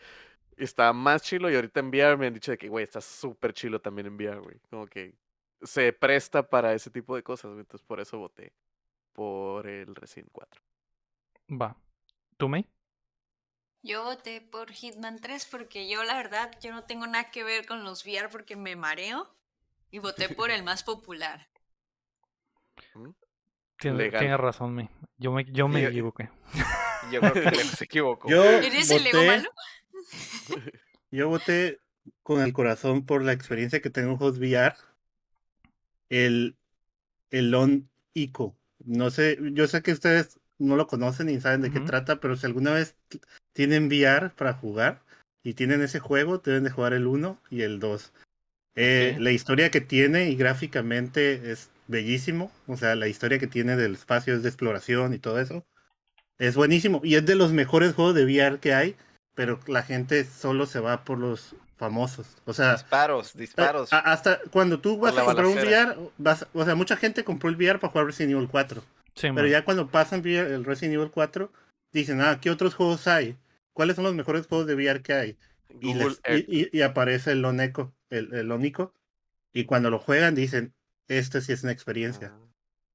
Y estaba más chilo y ahorita en VR me han dicho de que, güey, está súper chilo también en VR, güey. Como que se presta para ese tipo de cosas, güey. Entonces por eso voté por el Resident 4. Va. ¿Tú, May? Yo voté por Hitman 3 porque yo, la verdad, yo no tengo nada que ver con los VR porque me mareo. Y voté por el más popular. Tienes, Legal. tienes razón, May. Yo me, yo me Yo- equivoqué. Y Yo creo que se equivocó. Yo ¿Eres el voté, malo? yo voté con el corazón por la experiencia que tengo en juegos VR. El, el Lon Ico. No sé, yo sé que ustedes no lo conocen ni saben de qué trata, pero si alguna vez tienen VR para jugar y tienen ese juego, deben de jugar el 1 y el 2. Eh. La historia que tiene y gráficamente es bellísimo. O sea, la historia que tiene del espacio es de exploración y todo eso. Es buenísimo. Y es de los mejores juegos de VR que hay, pero la gente solo se va por los famosos. O sea, Disparos, disparos. a- hasta cuando tú vas a comprar un. VR, vas, o sea, mucha gente compró el VR para jugar Resident Evil 4. Sí, Pero man. ya cuando pasan VR el Resident Evil 4, dicen, ah, ¿qué otros juegos hay? ¿Cuáles son los mejores juegos de VR que hay? Y, les- y, y- y aparece el Loneco, el, el Lonico, y cuando lo juegan dicen, este sí es una experiencia. Ah.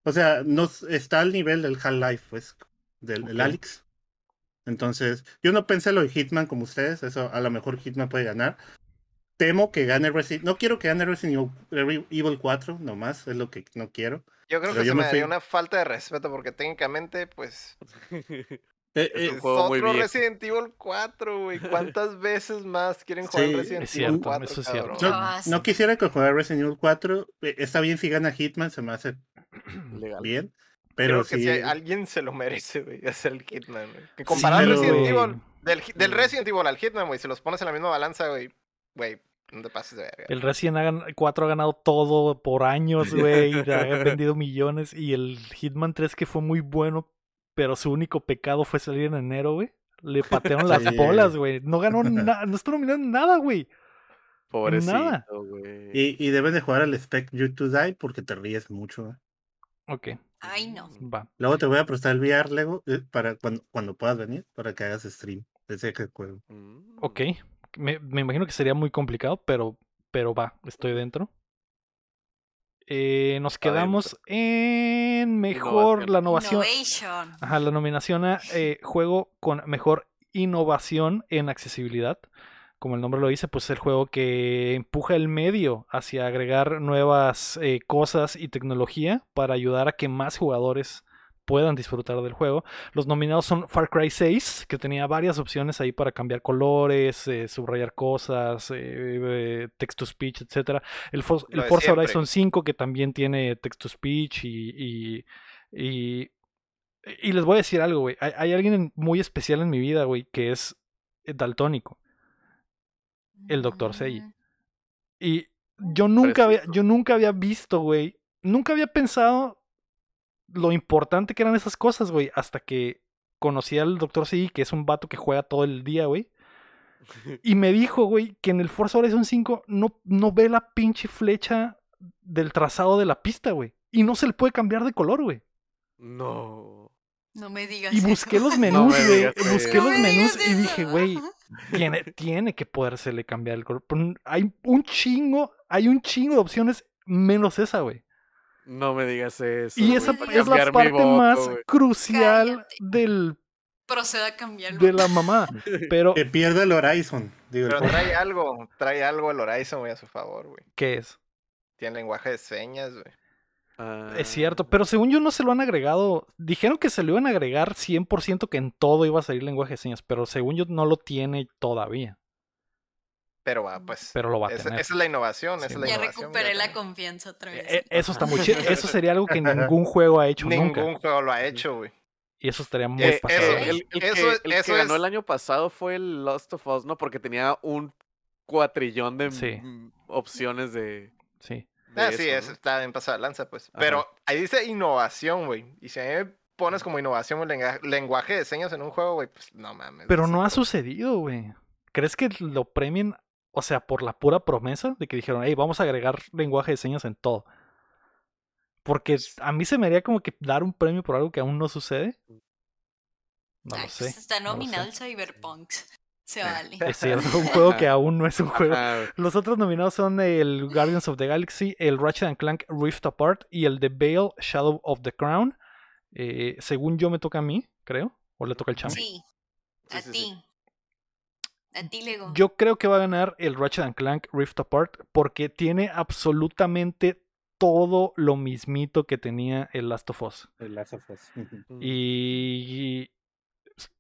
O sea, no está al nivel del Half-Life, pues, del el Ok. Alex. Entonces, yo no pensé lo de Hitman como ustedes, eso a lo mejor Hitman puede ganar. Temo que gane Resident no quiero que gane Resident Evil- Evil 4, nomás, es lo que no quiero. yo creo pero que yo se me me daría fui- una falta de respeto porque técnicamente, pues, Eh, Es eh, un es juego muy otro viejo. Resident Evil 4, güey. ¿Cuántas veces más quieren jugar Sí, Resident es Evil cierto, 4, eso es cierto. no, Basta. no quisiera que jugara Resident Evil 4, eh, está bien si gana Hitman, se me hace Legal. bien, pero Creo que sí, si hay- alguien se lo merece, güey, hacer el Hitman, güey. Comparar pero- Resident. Evil, del, del Mm. Resident Evil al Hitman, güey, si los pones en la misma balanza, güey, güey, no te pases de verga. El Resident 4 ha ganado todo por años, güey. y ha vendido millones. Y el Hitman 3 que fue muy bueno, pero su único pecado fue salir en enero, güey. Le patearon las Sí. bolas, güey. No ganó nada, no está nominado en nada, güey. Pobrecito, güey. y, y deben de jugar al Spec You to Die porque te ríes mucho. eh. Ok, Ay, no. va. Luego te voy a prestar el VR, Lego, eh, para cuando, cuando puedas venir, para que hagas stream de ese juego. Mm. Ok. Me, me imagino que sería muy complicado, pero, pero va, estoy dentro. Eh, nos quedamos en mejor Innovación. la innovación. Innovation. Ajá, la nominación a eh, juego con mejor innovación en accesibilidad. como el nombre lo dice, pues es el juego que empuja el medio hacia agregar nuevas eh, cosas y tecnología para ayudar a que más jugadores puedan disfrutar del juego. Los nominados son Far Cry 6, que tenía varias opciones ahí para cambiar colores, eh, subrayar cosas, eh, eh, text to speech, etc. El, For- Forza siempre. Horizon 5, que también tiene text to speech y... y, y- y les voy a decir algo, güey. Hay, hay alguien en- muy especial en mi vida, güey, que es daltónico. El Dr. Sei. Mm, Y yo nunca había, yo nunca había visto, güey. Nunca había pensado lo importante que eran esas cosas, güey. Hasta que conocí al Dr. C, que es un vato que juega todo el día, güey. Y me dijo, güey, que en el Forza Horizon 5 no, no ve la pinche flecha del trazado de la pista, güey. Y no se le puede cambiar de color, güey. No. No me digas. Y busqué eso. los menús, me güey. busqué los me menús y dije, güey, tiene, tiene que podérsele cambiar el color. Hay un chingo, hay un chingo de opciones menos esa, güey. No me digas eso. Y esa es la parte voto, más crucial Cállate. del, Proceda a cambiarlo. de la mamá. Pero, Que pierda el Horizon. Digo, Pero trae algo, trae algo el Horizon, güey, a su favor, güey. ¿qué es? Tiene lenguaje de señas, güey. Ah, Es cierto, pero según yo no se lo han agregado. Dijeron que se lo iban a agregar 100% que en todo iba a salir lenguaje de señas, pero según yo no lo tiene todavía. Pero va, pues. Pero lo va a esa, tener. esa es la innovación, Sí. esa es la ya innovación. recuperé la confianza otra vez. Eh, Eso está muy chido. Eso sería algo que ningún juego ha hecho Ningún nunca. juego lo ha hecho, güey. Y eso estaría muy Eh, pasado. eso- el, el Eso- que, el que eso ganó es- el año pasado fue el Lost of Us, ¿no? Porque tenía un cuatrillón de Sí. mm, opciones de. Sí. de Ah, sí, está bien pasada de lanza, pues. Ajá. Pero ahí dice innovación, güey. Y si a mí me pones como innovación un lenguaje de señas en un juego, güey, pues no mames. Pero no ha sucedido, güey. ¿Crees que lo premien, o sea, por la pura promesa de que dijeron, hey, vamos a agregar lenguaje de señas en todo? Porque a mí se me haría como que dar un premio por algo que aún no sucede. No lo sé. pues Está nominado sé. el Cyberpunk. Se vale. Es cierto, un juego que aún no es un juego. Los otros nominados son el Guardians of the Galaxy, el Ratchet and Clank Rift Apart y el The Veil Shadow of the Crown. Eh, según yo me toca a mí, creo. O le toca al champ. Sí. Sí, A sí, sí. ti. A ti, Lego. Yo creo que va a ganar el Ratchet and Clank Rift Apart porque tiene absolutamente todo lo mismito que tenía el Last of Us. El Last of Us. Mm. Y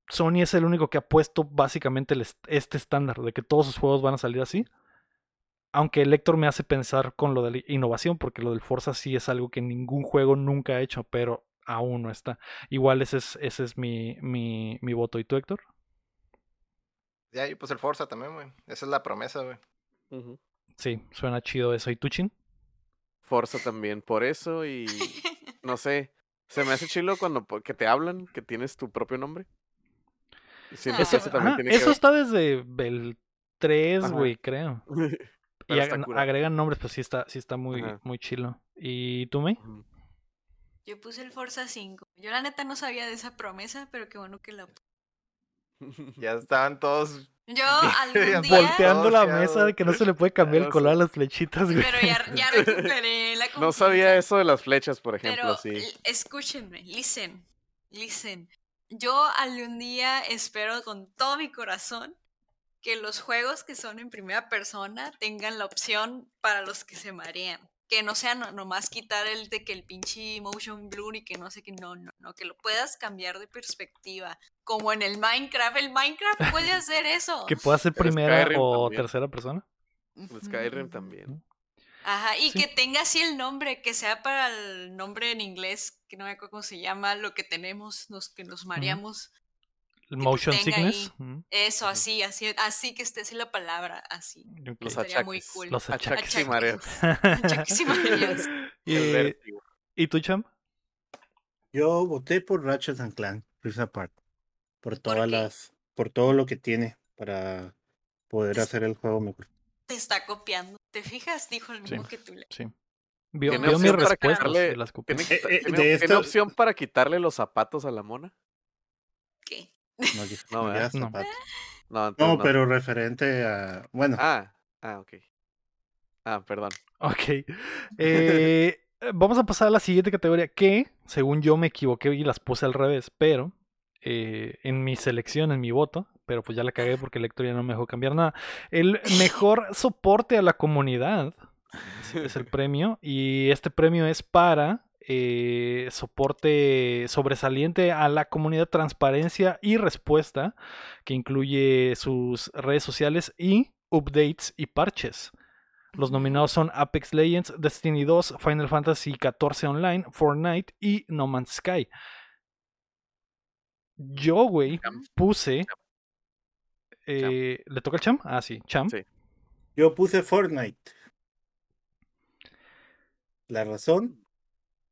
Sony es el único que ha puesto básicamente el est- este estándar de que todos sus juegos van a salir así. Aunque el Héctor me hace pensar con lo de la innovación, porque lo del Forza sí es algo que ningún juego nunca ha hecho, pero aún no está. Igual ese es, ese es mi, mi, mi voto. ¿Y tú, Héctor? Ya, y pues el Forza también, güey. Esa es la promesa, güey. Sí, suena chido eso. ¿Y tú, Chin? Forza también por eso y no sé, se me hace chilo cuando que te hablan, que tienes tu propio nombre. Que Eso, eso también ajá, tiene que eso ver. está desde el 3, Ajá. güey, creo. Y ag- cura. agregan nombres, pues sí está, sí está muy, Ajá. muy chilo. ¿Y tú, May? Yo puse el Forza 5. Yo la neta no sabía de esa promesa, pero qué bueno que la puse. Ya estaban todos. Yo algún día... Volteando la mesa de que no se le puede cambiar el color a las flechitas, güey. Pero ya, ya recuperé la No sabía eso de las flechas, por ejemplo, Pero sí. escúchenme, listen, listen. Yo algún día espero con todo mi corazón que los juegos que son en primera persona tengan la opción para los que se marean. Que no sea no- nomás quitar el de que el pinche motion blur y que no sé qué, no, no, no, que lo puedas cambiar de perspectiva. Como en el Minecraft, el Minecraft puede hacer eso. Que pueda ser primera Skyrim o también. tercera persona. El Skyrim también. Ajá, y Sí. que tenga así el nombre, que sea para el nombre en inglés, que no me acuerdo cómo se llama, lo que tenemos, los que nos mareamos. Motion tenga sickness. ahí. ujú, Eso, así, así, así que esté así la palabra, así. ok. Los Estaría muy achaques. cool. Los achaques y achaques. mareos. Achaques y mareos. y. ¿Y tú, Cham? Yo voté por Ratchet and Clank, Rift Apart. Por todas las. Por todo lo que tiene para poder hacer el juego mejor. Te está copiando. ¿Te fijas? Dijo el Sí. mismo que tú. le- Sí. Vio, ¿Tiene vio opción para quitarle- las. ¿Tiene, Eh, eh, tiene- de tiene esto- opción para quitarle los zapatos a la mona? No, No, ¿verdad? No. No, entonces No, pero referente a. Bueno, Ah, ah, ok. Ah, perdón. Ok. Eh, vamos a pasar a la siguiente categoría que, según yo me equivoqué y las puse al revés, pero eh, en mi selección, en mi voto, pero pues ya la cagué porque el Héctor ya no me dejó cambiar nada. El mejor soporte a la comunidad es el premio y este premio es para eh, soporte sobresaliente a la comunidad transparencia y respuesta que incluye sus redes sociales y updates y parches. Los nominados son Apex Legends, Destiny 2, Final Fantasy XIV Online, Fortnite y No Man's Sky. Yo, güey, puse... eh, ¿Le toca al Cham? Ah, sí, Cham. Sí. Yo puse Fortnite. La razón,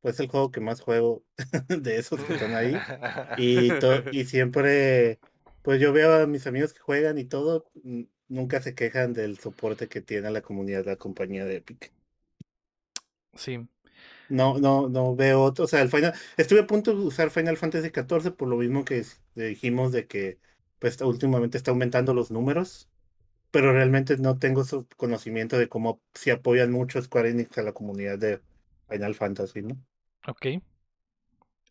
pues el juego que más juego de esos que están ahí. Y, y siempre, pues yo veo a mis amigos que juegan y todo, nunca se quejan del soporte que tiene la comunidad, la compañía de Epic. Sí. No, no, no veo otro. O sea, el Final, estuve a punto de usar Final Fantasy XIV por lo mismo que dijimos de que pues últimamente está aumentando los números, pero realmente no tengo su conocimiento de cómo si apoyan mucho Square Enix a la comunidad de Final Fantasy, ¿no? Ok.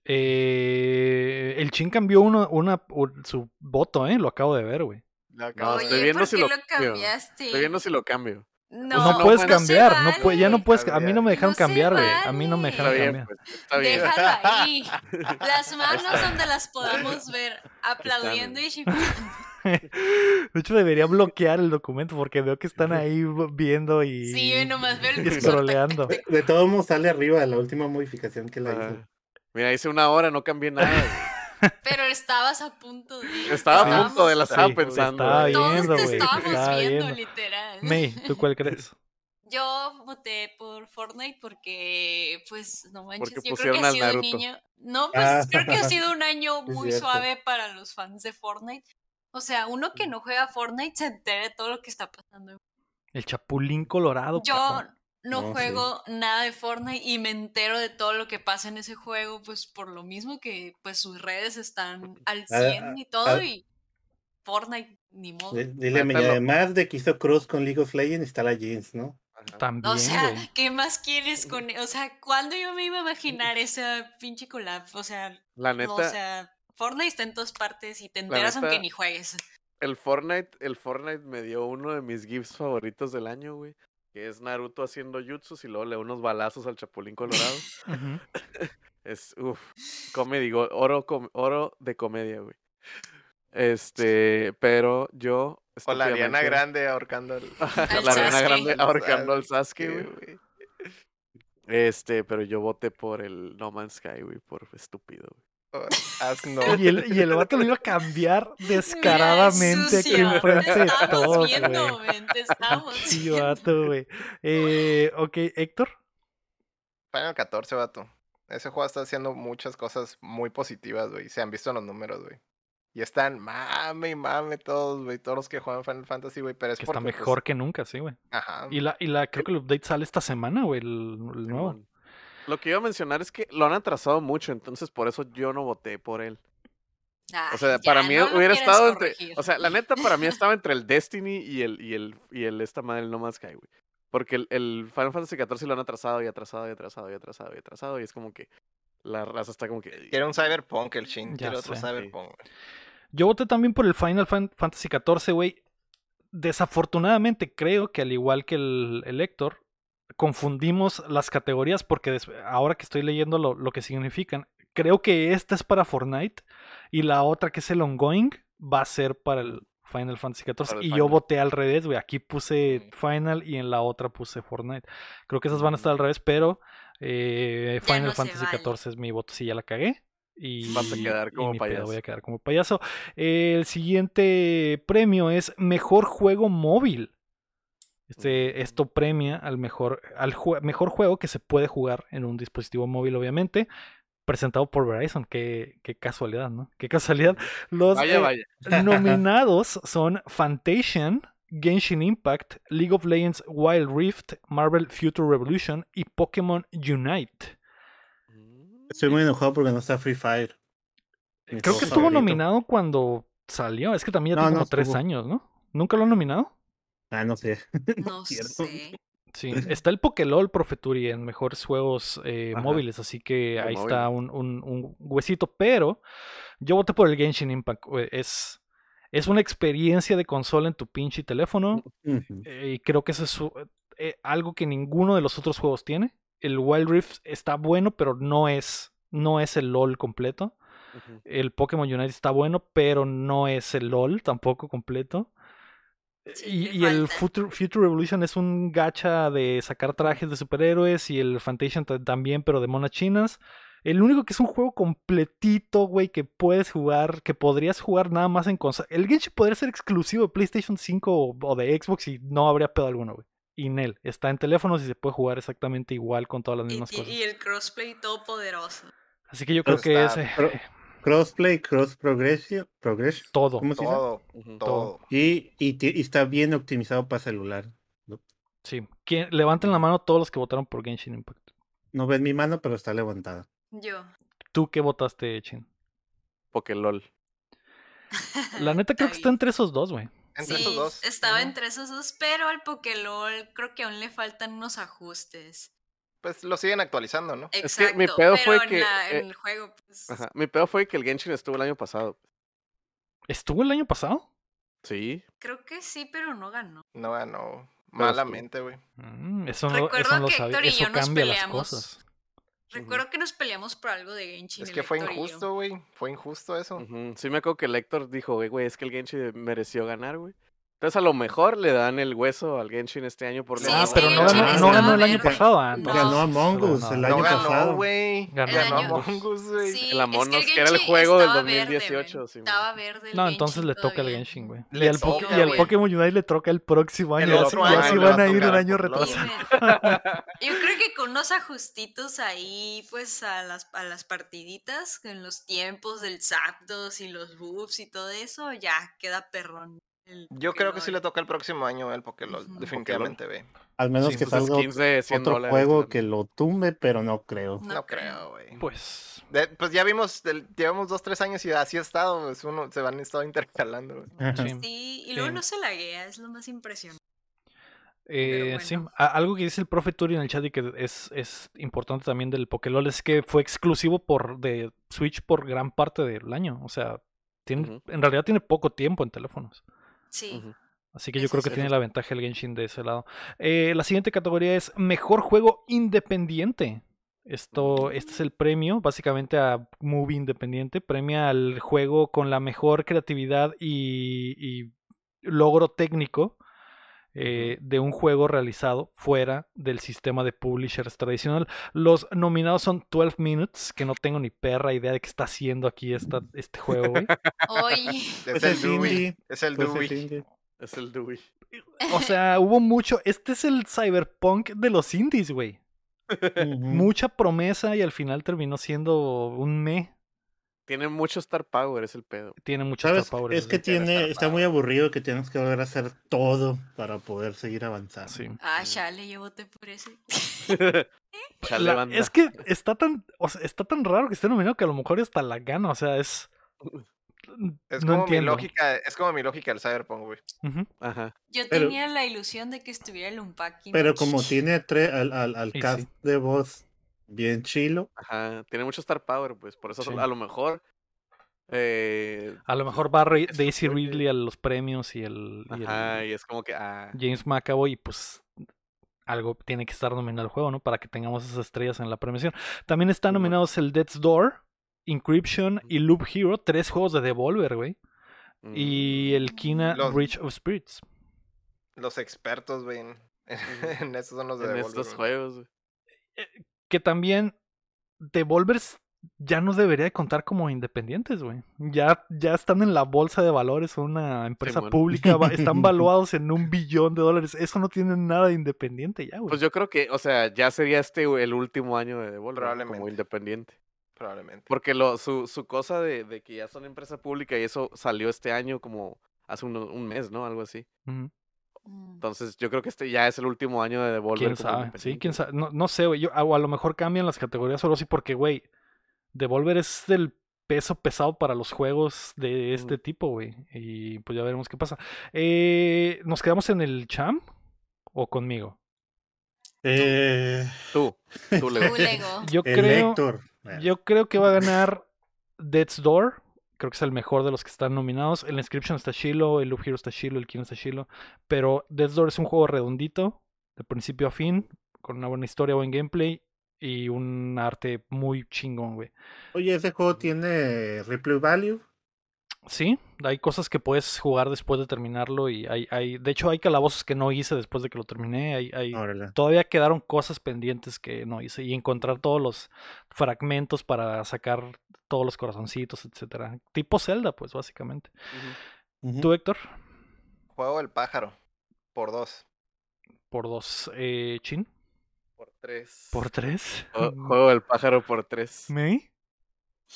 Eh, el Chin cambió uno, una, un- su voto, ¿eh? Lo acabo de ver, güey. Lo No, de- estoy Oye, viendo ¿por si qué lo lo cambio. cambiaste? Estoy viendo si lo cambio. Pues No, no, puedes no cambiar, no, puede- ya no vale. puedes, a mí no me dejaron cambiar, güey. A mí no me vale. Está dejaron bien, cambiar. pues, está bien. Déjalo ahí. Las manos donde las podamos ver aplaudiendo y chiflando. De hecho, debería bloquear el documento porque veo que están ahí viendo y, Sí, yo nomás veo el y scrolleando. De, de todos modos sale arriba la última modificación que la hizo. Ah, Mira, hice una hora, no cambié nada. Pero estabas a punto de. Estaba a punto de la sí, estaba pensando. estaba bien. Todos viendo, te estábamos estaba viendo, viendo. literal. May, ¿tú cuál crees? Yo voté por Fortnite porque, pues, no manches, Porque yo creo que ha sido un niño. No, pues Ah. creo que ha sido un año muy suave para los fans de Fortnite. O sea, uno que no juega Fortnite se entere de todo lo que está pasando. El Chapulín Colorado. Yo cabrón. No, No, sí. juego nada de Fortnite y me entero de todo lo que pasa en ese juego, pues por lo mismo que pues sus redes están al Ah, 100 y todo ah. y Fortnite ni modo. Di- Dile, y Mételo. además de que hizo Cross con League of Legends, está la Jeans, ¿no? También, O sea, güey. ¿qué más quieres con.? O sea, ¿cuándo yo me iba a imaginar esa pinche collab? O sea, La neta, o sea, Fortnite está en todas partes y te enteras neta- aunque ni juegues. el Fortnite, el Fortnite me dio uno de mis gifs favoritos del año, güey. Que es Naruto haciendo jutsus y luego le da unos balazos al Chapulín Colorado. Es, uff, comedy, oro, com- oro de comedia, güey. Este, pero yo. O la Ariana Grande ahorcando al. Al la Ariana. Grande ahorcando al Sasuke, Sasuke, güey. Este, pero yo voté por el No Man's Sky, güey, por estúpido, güey. Asno. Y el, y el vato lo iba a cambiar descaradamente aquí enfrente Te de todos, güey. Sí, vato, güey. Eh, ok, Héctor. Final 14, vato. Ese juego está haciendo muchas cosas muy positivas, güey. Se han visto en los números, güey. Y están mame y mame todos, güey. Todos los que juegan Final Fantasy, güey. Pero es Que está porque, pues, mejor que nunca, sí, güey. Ajá. Y la, y la, creo que el update sale esta semana, güey, el, el nuevo. Lo que iba a mencionar es que lo han atrasado mucho, entonces por eso yo no voté por él. Ay, O sea, ya, para mí no hubiera estado entre. O sea, la neta, para mí estaba entre el Destiny y el, y el, y el esta madre, el No Man's Sky, güey. Porque el, el Final Fantasy XIV lo han atrasado y atrasado y atrasado y atrasado y atrasado. Y es como que la raza está como que. Quiere un Cyberpunk el Shin. Quiere otro sé. Cyberpunk. Yo voté también por el Final Fan- Fantasy XIV, güey. Desafortunadamente creo que al igual que el, el Héctor, confundimos las categorías porque ahora que estoy leyendo lo, lo que significan, creo que esta es para Fortnite y la otra que es el ongoing va a ser para el Final Fantasy XIV. Y yo voté al revés, güey. Aquí puse Mm. Final y en la otra puse Fortnite. Creo que esas van a estar al revés, pero eh, Final no Fantasy vale. XIV es mi voto. Sí, ya la cagué. Y, Vas a quedar y como ni pedo, payaso. voy a quedar como payaso. El siguiente premio es Mejor Juego Móvil. Este, esto premia al mejor, al jue- mejor juego que se puede jugar en un dispositivo móvil, obviamente. Presentado por Verizon. Qué, qué casualidad, ¿no? Qué casualidad. Los Vaya, eh, vaya. nominados son Fantasian, Genshin Impact, League of Legends Wild Rift, Marvel Future Revolution y Pokémon Unite. Mm, Estoy muy enojado porque no está Free Fire. Mi Creo que estuvo favorito. nominado cuando salió. Es que también ya No, tiene no como tres estuvo. años, ¿no? ¿Nunca lo han nominado? Ah, no sé. No sé. Sí. Está el Pokélol Profeturi en mejores juegos eh, móviles, así que ahí móvil. está un, un- un huesito. Pero yo voté por el Genshin Impact. Es, Es una experiencia de consola en tu pinche teléfono. Eh, y creo que eso es eh, algo que ninguno de los otros juegos tiene. El Wild Rift está bueno, pero no es, no es el LOL completo. El Pokémon Unite está bueno, pero no es el LOL tampoco completo. Sí, y y el. Future, Future Revolution es un gacha de sacar trajes de superhéroes y el Fantation ta- también, pero de monas chinas. El único que es un juego completito, güey, que puedes jugar, que podrías jugar nada más en consola. El Genshin podría ser exclusivo de PlayStation 5 o, o de Xbox y no habría pedo alguno, güey. Y Nel, está en teléfonos y se puede jugar exactamente igual con todas las Y, mismas ti- cosas. y el crossplay todopoderoso. Así que yo creo Pero que está- ese. pero- Crossplay, cross progression, progression. Todo. ¿Cómo se dice? Todo, todo. Y, y, y está bien optimizado para celular. No, Sí. ¿Quién- levanten la mano todos los que votaron por Genshin Impact. no ven mi mano, pero está levantada. Yo. ¿Tú qué votaste, Chin? Pokélol. La neta creo que está entre esos dos, güey. Entre Sí, esos dos. estaba entre esos dos, pero al Pokélol creo que aún le faltan unos ajustes. Pues lo siguen actualizando, ¿no? Es Exacto, que mi pedo fue pero en, que, la- en eh, el juego, pues, Ajá. Mi peor fue que el Genshin estuvo el año pasado. ¿Estuvo el año pasado? Sí. creo que sí, pero no ganó. No ganó. Malamente, güey. Mm, eso no, Recuerdo eso no lo que sabía. Héctor y Eso yo nos peleamos. cosas. Recuerdo que nos peleamos por algo de Genshin. Es que fue Héctor injusto, güey. Fue injusto eso. Sí me acuerdo que el Héctor dijo, güey, güey, es que el Genshin mereció ganar, güey. Entonces a lo mejor le dan el hueso al Genshin este año por Sí, ah, pero no ganó, no ganó el año verde. pasado. No. Ganó Among no Us ganó. el No año ganó, pasado. güey. Ganó Ganó año- Among Us, güey. Sí, El Among es que era el juego del estaba verde, 2018, güey. sí. Estaba verde el No, entonces Genshin le toca al. Genshin, güey. Y Le al, Po- toca, y al güey. Pokémon Unite le toca el próximo año. El ya otro le van va a ir un año retrasado. Yo creo que con unos ajustitos ahí, pues a las, a las partiditas, en los tiempos del Zapdos y los buffs y todo eso, ya queda perrón. Yo creo que sí le toca el próximo año el Pokélol. Ujú. Definitivamente, güey. Al menos Sí, que salga de 100 otro dólares, juego que lo tumbe, pero no creo. No No, creo. güey. Pues. De- pues ya vimos, llevamos dos, tres años y así ha estado. pues, uno, se van estado intercalando. Sí. Sí, y luego Sí. no se laguea, es lo más impresionante. Eh, bueno. sí, a- algo que dice el profe Turi en el chat y que es, es importante también del Pokélol es que fue exclusivo por de Switch por gran parte del año. O sea, tiene, en realidad tiene poco tiempo en teléfonos. Sí. Así que yo Eso creo que tiene la ventaja el Genshin de ese lado. Eh, la siguiente categoría es Mejor Juego Independiente. Esto, este es el premio, básicamente a Movie Independiente. Premia al juego con la mejor creatividad y, y logro técnico eh, de un juego realizado fuera del sistema de publishers tradicional. Los nominados son 12 Minutes, que no tengo ni perra idea de qué está haciendo aquí esta, este juego, güey. Oye, Es Pues el es Dewey. Es el Pues es Dewey. Es el Dewey. O sea, hubo mucho. Este es el cyberpunk de los indies, güey. Mucha promesa y al final terminó siendo un me. Tiene mucho Star Power, es el pedo. Tiene mucho ¿Sabes? Star Power. Es que tiene está muy aburrido que tienes que volver a hacer todo para poder seguir avanzando. Sí. ah, chale, yo voté por ese. Chale, La- banda. es que está tan, o sea, está tan raro que esté nominado que a lo mejor hasta la gana. O sea, es. Es no como entiendo. mi lógica, es como mi lógica del Cyberpunk, güey. Ajá. Yo Pero- tenía la ilusión de que estuviera el Unpacking. Pero como tiene tre- al, al, al cast sí. de voz bien chilo, Ajá. Tiene mucho Star Power, pues. Por eso Sí. a lo mejor. Eh, A lo mejor va Daisy Ridley a los premios y el, y el ajá. Y es como que. Ah, James McAvoy, y pues algo tiene que estar nominado al juego, ¿no? Para que tengamos esas estrellas en la premiación. También están nominados el Death's Door, Encryption y Loop Hero, tres juegos de Devolver, güey. mm, Y el Kina Los- Bridge of Spirits. Los expertos, güey. En, en estos son los de en Devolver, estos juegos. güey. Que también Devolver s- ya no debería de contar como independientes, güey. Ya, ya están en la bolsa de valores, son una empresa pública, va- están valuados en un billón de dólares. Eso no tiene nada de independiente ya, güey. Pues yo creo que, o sea, ya sería este el último año de Devolver ¿no? como independiente. Probablemente. Porque lo, su, su cosa de, de que ya son empresa pública y eso salió este año como hace un, un mes, ¿no? Algo así. Entonces yo creo que este ya es el último año de Devolver. ¿Quién sabe? Sí, quién sabe. No, no sé, güey. Yo- O a lo mejor cambian las categorías solo porque, güey, Devolver es el peso pesado para los juegos de este tipo, güey. Y pues ya veremos qué pasa. Eh, ¿Nos quedamos en el champ o conmigo? eh, Tú, tú le Tú, Lego. Yo creo, yo creo que va a ganar Death's Door Creo que es el mejor de los que están nominados. El Inscription está chilo, el Loop Hero está chilo, el Kino está chilo. Pero Death's Door es un juego redondito, de principio a fin, con una buena historia, buen gameplay y un arte muy chingón, güey. Oye, ¿ese juego tiene replay value? Sí, hay cosas que puedes jugar después de terminarlo y hay, hay de hecho hay calabozos que no hice después de que lo terminé, hay, hay todavía quedaron cosas pendientes que no hice y encontrar todos los fragmentos para sacar todos los corazoncitos, etcétera. Tipo Zelda, pues básicamente. ¿Tú, Héctor? Juego del pájaro. Por dos. Por dos. Eh, ¿Chin? Por tres. ¿Por tres? Jue- Juego del pájaro por tres. ¿Me?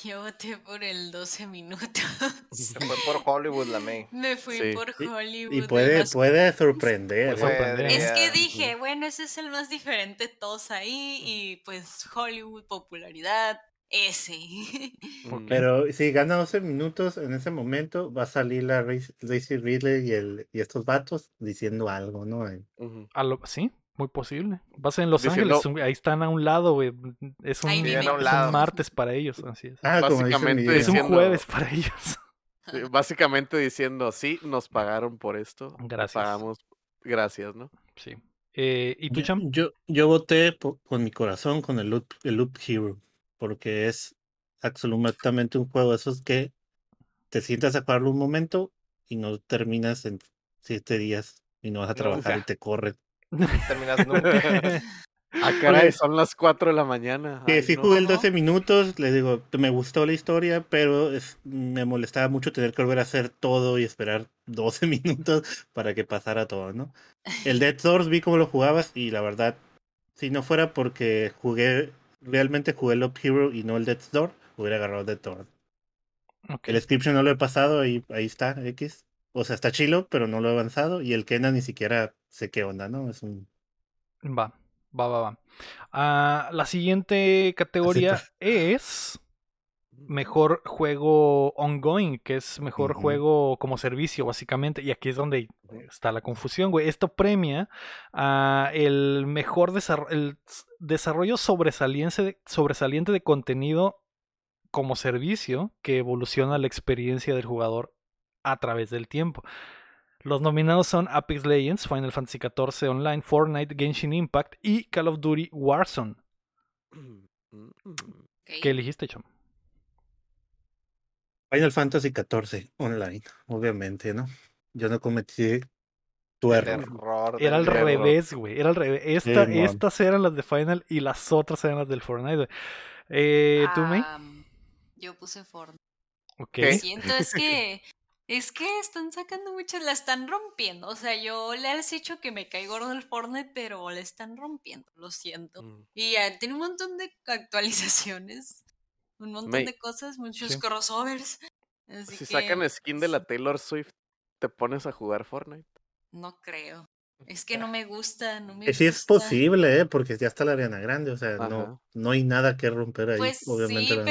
Yo voté por el 12 minutos. Se fue por Hollywood la May. Me fui Sí. por Y- Hollywood. Y de puede, puede sorprender. Puede ¿eh? sorprender. Es que dije, bueno, ese es el más diferente todos ahí y pues Hollywood, popularidad, ese. Pero si gana 12 minutos, en ese momento va a salir la Daisy Ridley y, el, y estos vatos diciendo algo, ¿no? Ujú. A lo- sí, muy posible. Vas en Los Diciendo- Ángeles, ahí están a un lado, güey. Es un, es lado. martes para ellos, así es. Ah, Básicamente. Es un jueves para ellos. Sí, Básicamente diciendo, sí, nos pagaron por esto. Gracias. Pagamos, gracias, ¿no? Sí. Eh, ¿Y tú, Yo, Cham? yo, yo voté con mi corazón con el Loop, el Loop Hero, porque es absolutamente un juego de esos que te sientas a jugarlo un momento y no terminas en siete días y no vas a trabajar y te corren. Terminas nunca. Ah, caray, son las 4 de la mañana. Ay, sí no. jugué el ¿Cómo? 12 minutos, les digo, me gustó la historia, pero es- me molestaba mucho tener que volver a hacer todo y esperar 12 minutos para que pasara todo, ¿no? El Dead Doors vi cómo lo jugabas y la verdad, si no fuera porque jugué, realmente jugué el Up Hero y no el Dead Door, hubiera agarrado Dead Door. El Inscription no lo he pasado y ahí está, X. O sea, está chilo, pero no lo he avanzado y el Kena ni siquiera sé qué onda, ¿no? Es un... Va, va, va, va. Ah, la siguiente categoría es mejor juego ongoing, que es mejor juego como servicio, básicamente. Y aquí es donde está la confusión, güey. Esto premia a el mejor desarrollo, el desarrollo sobresaliente de, sobresaliente de contenido como servicio que evoluciona la experiencia del jugador a través del tiempo. Los nominados son Apex Legends, Final Fantasy XIV Online, Fortnite, Genshin Impact y Call of Duty Warzone. ¿Qué eligiste, Chom? Final Fantasy XIV online, obviamente, ¿no? Yo no cometí tu error. error Era al error. revés, güey. Era al revés. Esta, Sí, estas eran las de Final y las otras eran las del Fortnite. güey. Eh, ¿Tú, May? Ah, yo puse Fortnite. Ok. ¿Qué? Siento es que es que están sacando muchas, la están rompiendo. O sea, yo le he dicho que me cae gordo el Fortnite, pero le están rompiendo, lo siento. mm. Y ya tiene un montón de actualizaciones, un montón de cosas, muchos Sí. crossovers. Así Si que sacan skin de la Taylor Swift, ¿te pones a jugar Fortnite? no creo. Es que no me gusta, no me Que sí es gusta. posible, ¿eh? Porque ya está la Ariana Grande, o sea, Ajá. no, no hay nada que romper ahí, Pues obviamente. sí, la-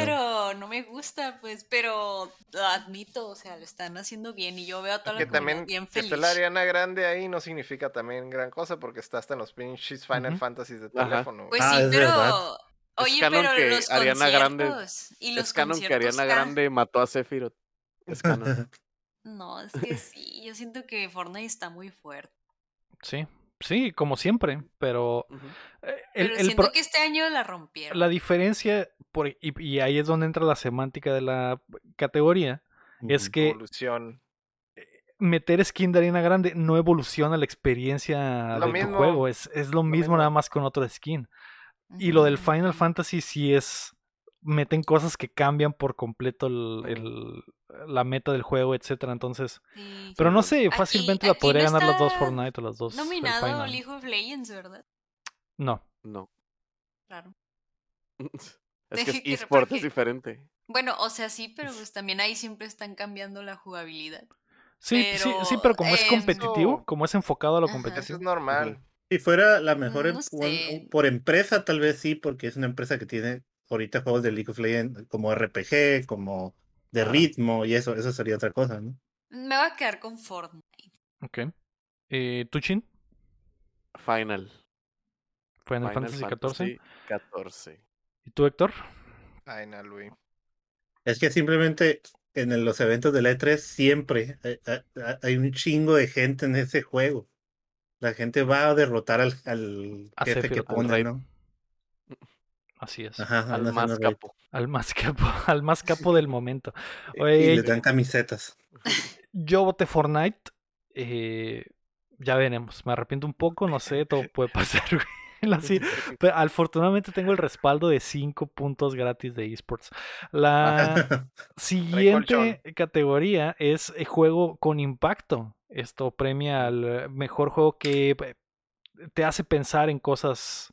pero no me gusta, pues, pero lo admito, o sea, lo están haciendo bien y yo veo a toda Que la también bien que feliz. esté la Ariana Grande ahí no significa también gran cosa porque está hasta en los pinches Final. Fantasy de Ajá. teléfono. Pues Ah, sí, es pero verdad. oye, pero que los Ariana Grande- y los Es canon que Ariana ca- Grande mató a Sephiroth. Es canon. No, es que sí, yo siento que Fortnite está muy fuerte. Sí, sí, como siempre. Pero eh, el, Pero el siento pro- que este año la rompieron. la diferencia, por, y, y ahí es donde entra la semántica de la categoría, es que Evolución. meter skin de arena grande no evoluciona la experiencia Lo de tu juego. Es, es lo mismo mismo. nada más con otro skin. Y lo del. Final Fantasy sí es. Meten cosas que cambian por completo el, la meta del juego, etcétera. Entonces. Sí. Pero no sé, Aquí- fácilmente la podría no ganar las dos Fortnite o las dos. Nominado. League of Legends, ¿verdad? No. No. Claro. Es que es que eSport, es diferente. Bueno, o sea, sí, pero pues también ahí siempre están cambiando la jugabilidad. Sí, sí, sí, pero como es Pero, competitivo, como es enfocado a lo Ajá. Eso competitivo. es normal. Si fuera la mejor No sé. un- por empresa, tal vez sí, porque es una empresa que tiene ahorita juegos de League of Legends como RPG, como de ritmo y eso, eso sería otra cosa, ¿no? Me va a quedar con Fortnite. Ok. Eh, ¿Tuchin? Final. Final, Fantasy XIV. 14. ¿Y tú, Héctor? Final, güey. Es que simplemente en los eventos del E3 siempre hay, hay- hay un chingo de gente en ese juego. La gente va a derrotar al, al jefe que pone. ¿no? Así es. Ajá, Al más capo. Al más capo, al más capo del momento. Y Oye, les dan camisetas. yo voté Fortnite. eh, ya veremos. Me arrepiento un poco, no sé, todo puede pasar, güey. Así, pero afortunadamente tengo el respaldo de 5 puntos gratis de esports. La siguiente categoría es eh, juego con impacto. Esto premia al eh, mejor juego que te hace pensar en cosas,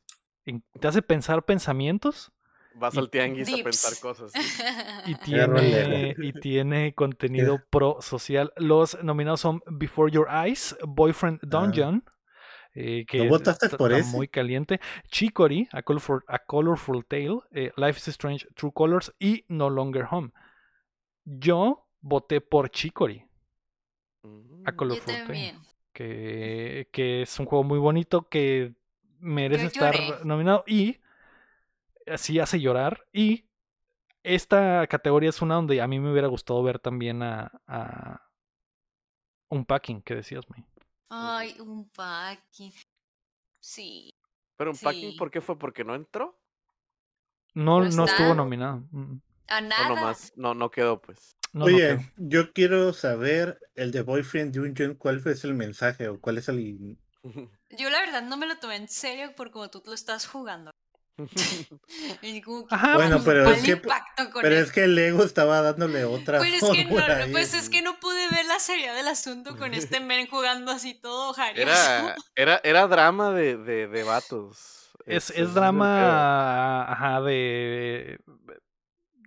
te hace pensar pensamientos Vas Y- al tianguis a pensar cosas. y tiene, y tiene contenido pro social. Los nominados son Before Your Eyes, Boyfriend Dungeon, eh, que ¿No votaste está- por está ese? muy caliente, Chicory, A Colorful, A Colorful Tale, eh, Life is Strange, True Colors y No Longer Home. Yo voté por Chicory, Mm. A Yo Colorful Tale, que, que es un juego muy bonito que merece estar nominado y así hace llorar. Y esta categoría es una donde a mí me hubiera gustado ver también a, a un packing que decías, May. Ay, un packing. Sí. Pero un packing, Sí. ¿por qué fue? ¿Porque no entró? No, ¿No no estuvo nominado. A O nada. nomás, no, no quedó, pues. No, no Oye, yo quiero saber el de Boyfriend Dungeon, ¿cuál fue el mensaje o cuál es el... Yo la verdad no me lo tomé en serio por como tú lo estás jugando. Y como que, Ajá, Bueno, pues, pero ¿cuál es que- impacto con Pero es que el ego estaba dándole otra Pero es que, no, ahí. pues es que no pude ver la seriedad del asunto con este men jugando así todo jarioso. Era, era, era drama de, de, de vatos. Es, es drama ajá, de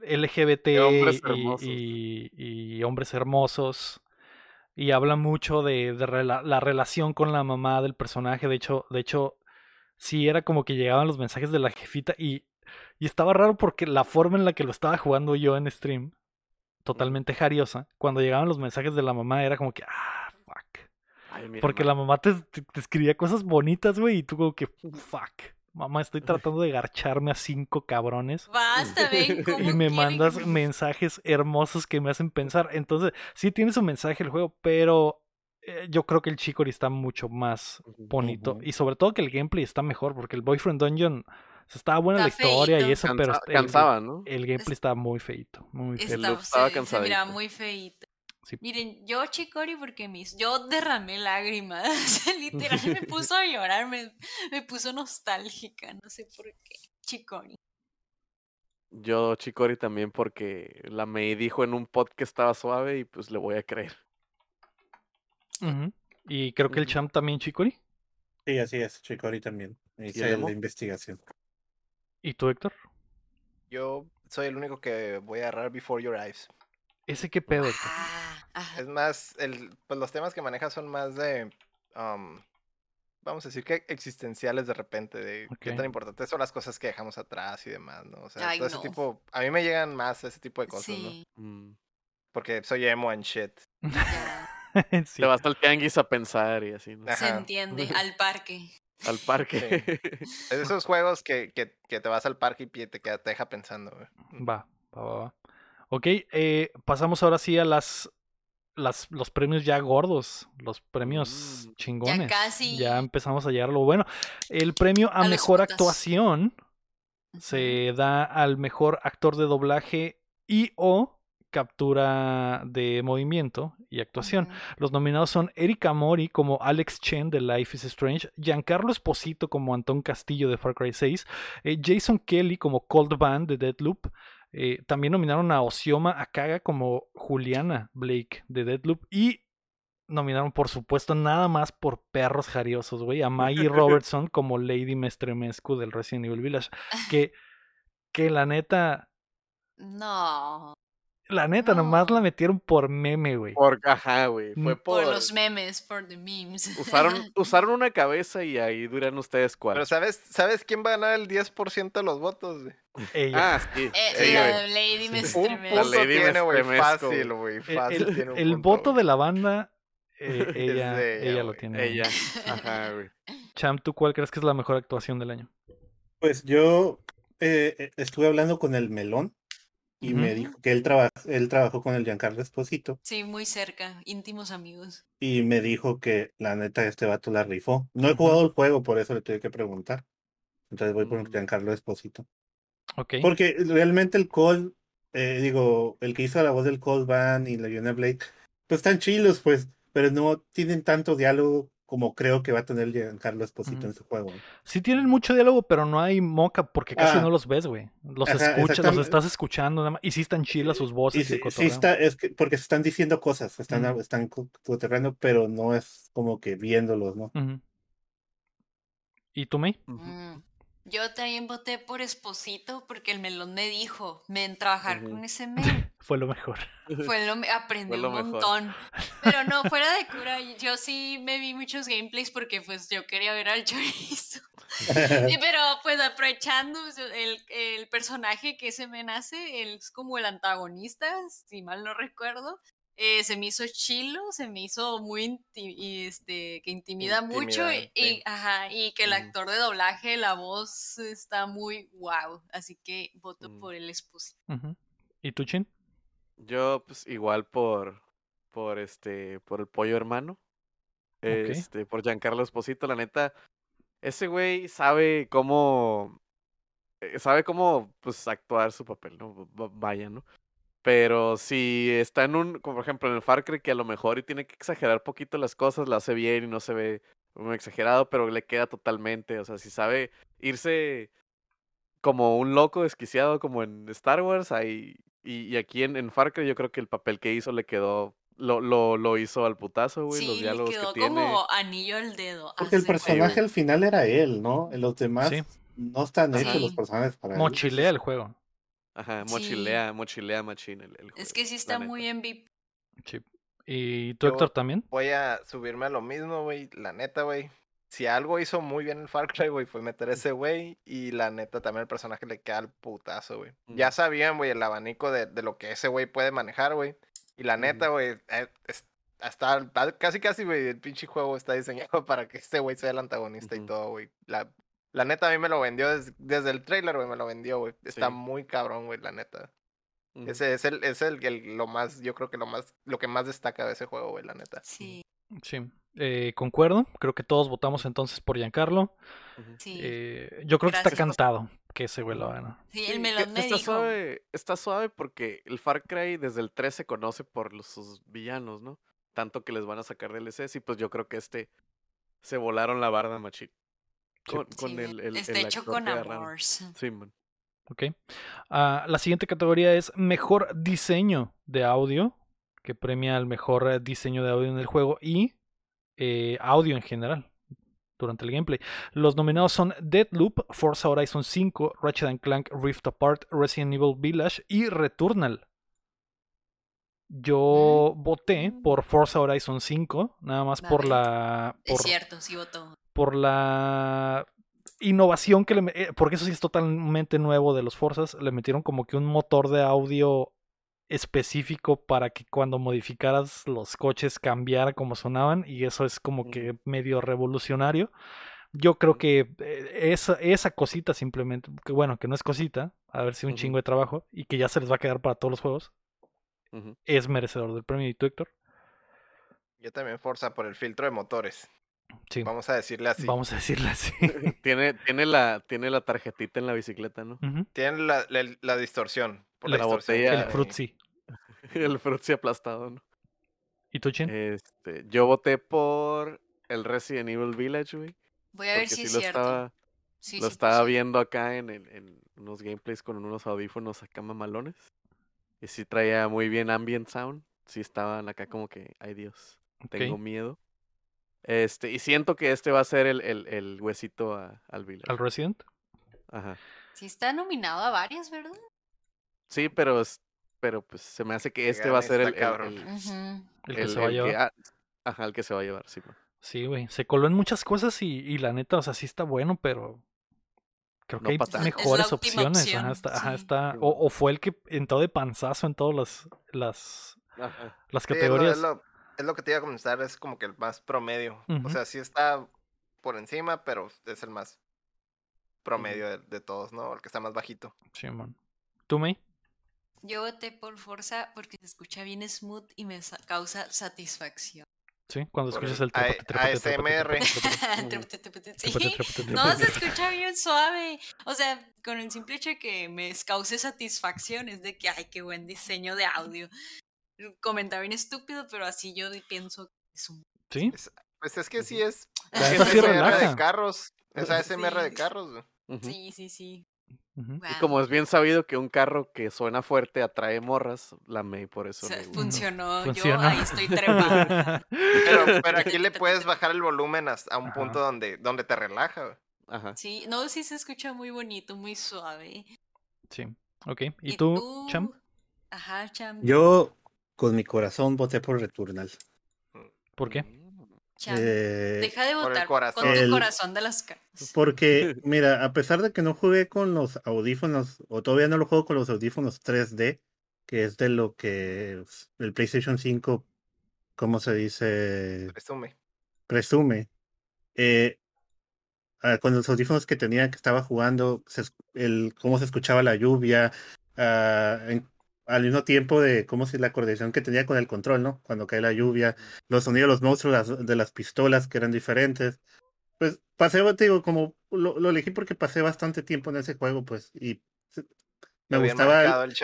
LGBT De hombres y- hermosos. y, y hombres hermosos. Y habla mucho de, de rela- la relación con la mamá del personaje. De hecho, de hecho, sí era como que llegaban los mensajes de la jefita. Y, y estaba raro porque la forma en la que lo estaba jugando yo en stream, totalmente jariosa, cuando llegaban los mensajes de la mamá era como que, ah, fuck. Ay, Porque la mamá te, te- te escribía cosas bonitas, güey, y tú como que, fuck. Mamá, estoy tratando de garcharme a cinco cabrones. Basta, ven cómo Y me quieren mandas que- mensajes hermosos que me hacen pensar. Entonces, sí tiene su mensaje el juego, pero eh, yo creo que el Chicory está mucho más bonito. Y sobre todo que el gameplay está mejor, porque el Boyfriend Dungeon o sea, estaba buena la historia y eso, pero el- cansaba, ¿no? el, gameplay estaba muy feito. Muy feito. El Estaba, estaba se- miraba muy feíto. Sí. Miren, yo Chicori porque mis, yo derramé lágrimas, literal me puso a llorar, me, me puso nostálgica, no sé por qué. Chicori. Yo, Chicori, también porque la May dijo en un pod que estaba suave y pues le voy a creer. Ujú. Y creo que el champ también, Chicory. Sí, así es, Chicori también. Hice la investigación. ¿Y tú, Héctor? Yo soy el único que voy a agarrar Before Your Eyes. ¿Ese qué pedo? Héctor? Es más, el, pues los temas que maneja son más de, um, vamos a decir que existenciales de repente, de qué tan importantes son las cosas que dejamos atrás y demás, ¿no? O sea, Ay, todo ese no. tipo, a mí me llegan más ese tipo de cosas, ¿no? Sí, Mm. Porque soy emo and shit. Sí. Te vas al tianguis a pensar y así, ¿no? Se entiende, al parque. Al parque. Es de esos juegos que, que, que te vas al parque y te, queda- te deja pensando, güey. Va, va, va, va. Ok, eh, pasamos ahora sí a las, las los premios ya gordos, los premios Mm. chingones. casi. Ya empezamos a llegar a lo bueno. El premio a, mejor actuación se da al mejor actor de doblaje y o captura de movimiento y actuación. Los nominados son Erika Mori como Alex Chen de Life is Strange, Giancarlo Esposito como Antón Castillo de Far Cry 6, eh, Jason Kelly como Cold Band de Deadloop. Eh, también nominaron a Osioma Akaga como Juliana Blake de Deadloop y nominaron por supuesto nada más por perros jariosos, güey, a Maggie Robertson como Lady Mestremescu del Resident Evil Village, que que la neta, No. La neta nomás la metieron por meme, güey. Por, ajá, güey. Fue Mm. por. Por los memes, por the memes. Usaron, usaron una cabeza y ahí duran ustedes cuál. Pero ¿sabes, ¿sabes quién va a ganar el 10% de los votos? güey? Ella. Ah, sí. Eh, sí, la. Lady me Un punto Lady tiene, güey, fácil, güey. El- fácil el, tiene un el punto, voto de la banda, eh, ella, ella, ella lo tiene. Ella. Ajá, güey. Champ, ¿tú cuál crees que es la mejor actuación del año? Pues yo eh, eh, estuve hablando con el melón y me dijo que él, traba- él trabajó con el Giancarlo Esposito Sí, muy cerca, íntimos amigos. y me dijo que la neta este vato la rifó. No he jugado el juego, por eso le tuve que preguntar. Entonces voy por Mm. Giancarlo Esposito. Ok. Porque realmente el Call, eh, digo, el que hizo la voz del Cold Van y la Yona Blade, pues están chilos, pues, pero no tienen tanto diálogo como creo que va a tener Giancarlo Esposito en su juego. Sí tienen mucho diálogo, pero no hay moca porque casi Ah. no los ves, güey. Los Ajá, escuchas, los estás escuchando nada más. Y sí están chilas sus voces Y y, sí, sí cotorreo. está, es que porque se están diciendo cosas, están, están co- cotorreando, pero no es como que viéndolos, ¿no? ¿Y tú, May? Ujú. Yo también voté por Esposito porque el melón me dijo, men, trabajar con ese men Fue lo mejor. fue lo me- aprendí Fue lo un mejor. montón. Pero no, fuera de cura, yo sí me vi muchos gameplays porque pues yo quería ver al chorizo. Sí, pero pues aprovechando pues, el, el personaje que ese men hace, él es como el antagonista, si mal no recuerdo. Eh, se me hizo chilo, se me hizo muy inti- y este que intimida mucho y, ajá, y que el actor de doblaje, la voz está muy wow, así que voto Mm. por el esposo. ¿Y tú, Chin? Yo, pues, igual por, por este, por el pollo hermano. Este, por Giancarlo Esposito, la neta. Ese güey sabe cómo. eh, Sabe cómo, pues, actuar su papel, ¿no? Vaya, ¿no? Pero si está en un, como por ejemplo en el Far Cry, que a lo mejor y tiene que exagerar poquito las cosas, lo hace bien y no se ve muy exagerado, pero le queda totalmente. O sea, si sabe irse como un loco desquiciado como en Star Wars, ahí, y, y aquí en, en Far Cry yo creo que el papel que hizo le quedó, lo, lo, lo hizo al putazo, güey, los Sí, le diálogos quedó que tiene. como anillo al dedo. Porque el personaje al final era él, ¿no? Los demás Sí. no están hechos Sí. los personajes para él. Mochilea el juego. Ajá, Sí. mochilea, mochilea machín el, el Es que sí está neta. muy MVP. Sí. ¿Y tú, Yo- Héctor, también? Voy a subirme a lo mismo, güey. La neta, güey. Si algo hizo muy bien el Far Cry, güey, fue meter ese güey. Y la neta, también el personaje le queda al putazo, güey. Ya sabían, güey, el abanico de, de lo que ese güey puede manejar, güey. Y la neta, güey, eh, hasta hasta casi, casi, güey, el pinche juego está diseñado para que este güey sea el antagonista y todo, güey. La, la neta, a mí me lo vendió des- desde, el trailer, güey, me lo vendió, güey. Está Sí. muy cabrón, güey, la neta. Ese es el, es el, el- lo más, yo creo que lo más, lo que más destaca de ese juego, güey, la neta. Sí, Sí. Eh, concuerdo. Creo que todos votamos entonces por Giancarlo. Sí. Eh, yo creo que está cantado que ese güey lo gana. sí, Sí, el melón me está dijo. suave, está suave porque el Far Cry desde el 3 se conoce por los, sus villanos, ¿no? Tanto que les van a sacar DLCs y pues yo creo que este se volaron la barda machín. Sí. Con, el, el, está el hecho actor con amor. Sí, man. Ok. Ah, la siguiente categoría es mejor diseño de audio, que premia al mejor diseño de audio en el juego y eh, audio en general durante el gameplay. Los nominados son Deadloop, Forza Horizon 5, Ratchet and Clank Rift Apart, Resident Evil Village y Returnal. Yo voté por Forza Horizon 5, nada más por la Es por, cierto, sí votó. Por la innovación que le eh, porque eso sí es totalmente nuevo de los Forzas, le metieron como que un motor de audio específico para que cuando modificaras los coches cambiara como sonaban y eso es como que medio revolucionario. Yo creo que eh, esa, esa cosita simplemente, que bueno, que no es cosita, a ver si un chingo de trabajo y que ya se les va a quedar para todos los juegos, es merecedor del premio. ¿Y tú, Héctor? Yo también Forza por el filtro de motores. Sí, Vamos a decirle así. vamos a decirle así. tiene, tiene, la, tiene la tarjetita en la bicicleta, ¿no? Ujú. Tienen la, la- la distorsión. Por La la, distorsión botella, El frutzi. el frutzi aplastado, ¿no? ¿Y tú, Chin? Este, yo voté por el Resident Evil Village, güey. Voy a ver si sí es lo cierto. estaba, Sí, lo sí estaba viendo acá en, en, en unos gameplays con unos audífonos acá mamalones. Y sí traía muy bien ambient sound. Sí estaban acá como que, ay Dios, tengo miedo. Este, y siento que este va a ser el, el, el huesito a- al Village. ¿Al Resident? Ajá. Sí está nominado a varias, ¿verdad? Sí, pero es, pero pues se me hace que este va a ser el, el, cabrón. el- que el- se va a llevar. ah, ajá, el que se va a llevar, sí. man. Sí, güey. Se coló en muchas cosas y, y la neta, o sea, sí está bueno, pero creo No que hay. Es la mejores opciones. Ajá, opción, está, ajá, está. Sí, O, fue el que entró de panzazo en todas las, las, Ajá. las Sí, es lo- categorías. es, lo, es lo que te iba a comentar, es como que el más promedio. O sea, sí está por encima, pero es el más promedio de, de todos, ¿no? El que está más bajito. Sí, man. ¿Tú, May? Yo voté por Forza porque se escucha bien smooth y me sa- causa satisfacción. Sí, cuando escuchas el ASMR. No, se escucha bien suave. O sea, con el simple hecho de que me cause satisfacción es de que, ay, qué buen diseño de audio. Comentario bien estúpido, pero así yo pienso que es un... Sí, Pues es que sí es. Es relaja. de carros. Es ASMR de carros, güey. Sí, sí, sí. Y como es bien sabido que un carro que suena fuerte atrae morras, la May por O eso. sea, le gusta. funcionó. Funcionó. Yo ahí estoy trepada. Pero, pero aquí le puedes bajar el volumen hasta a un Ajá. punto donde, donde te relaja. Ajá. Sí, no, sí se escucha muy bonito, muy suave. Sí, ok. ¿Y tú, Cham? Ajá, Cham. Yo, con mi corazón, voté por Returnal. ¿Por qué? Mm. Eh, Deja de por el votar corazón. con tu El- corazón de las cartas. Porque, mira, a pesar de que no jugué con los audífonos, o todavía no lo juego con los audífonos 3D, que es de lo que el PlayStation 5, ¿cómo se dice? Presume. Presume. Eh, ah, con los audífonos que tenía, que estaba jugando, se el, cómo se escuchaba la lluvia, ah, en- al mismo tiempo de cómo se la coordinación que tenía con el control, ¿no? Cuando cae la lluvia, los sonidos de los monstruos las- de las pistolas que eran diferentes. Pues pasé, te digo, como lo, lo elegí porque pasé bastante tiempo en ese juego, pues, y se- me gustaba el- marcado el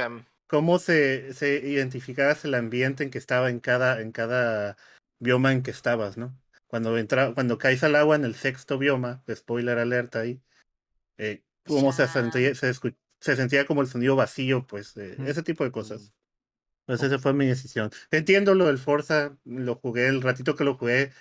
cómo se, se identificabas el ambiente en que estaba en cada, en cada bioma en que estabas, ¿no? Cuando entra, cuando caes al agua en el sexto bioma, spoiler alerta ahí, eh, cómo se sentía, se, escu- se sentía como el sonido vacío, pues, eh, Ujú. ese tipo de cosas. Pues esa fue mi decisión. Entiendo lo del Forza, lo jugué el ratito que lo jugué,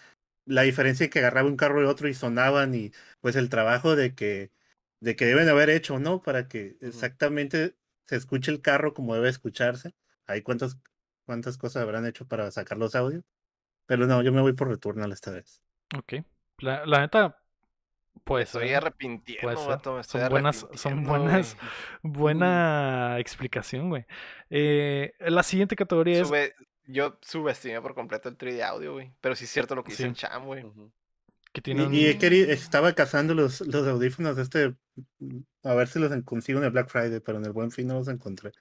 la diferencia es que agarraba un carro y otro y sonaban y pues el trabajo de que de que deben haber hecho, ¿no? Para que exactamente se escuche el carro como debe escucharse. Ahí cuántas cuántas cosas habrán hecho para sacar los audios. Pero no, yo me voy por Returnal esta vez. Ok. La, la neta, pues. Estoy arrepintiendo, puede ser. vato, me estoy Son buenas, son buenas, buena explicación, güey. Eh, la siguiente categoría es. Sube- yo subestimé por completo el 3D audio, güey. Pero sí es cierto lo que dice Sí. el cham, güey. Que Y, tiene un- y he querido- estaba cazando los, los audífonos este a ver si los en- consigo en el Black Friday, pero en el Buen Fin no los encontré.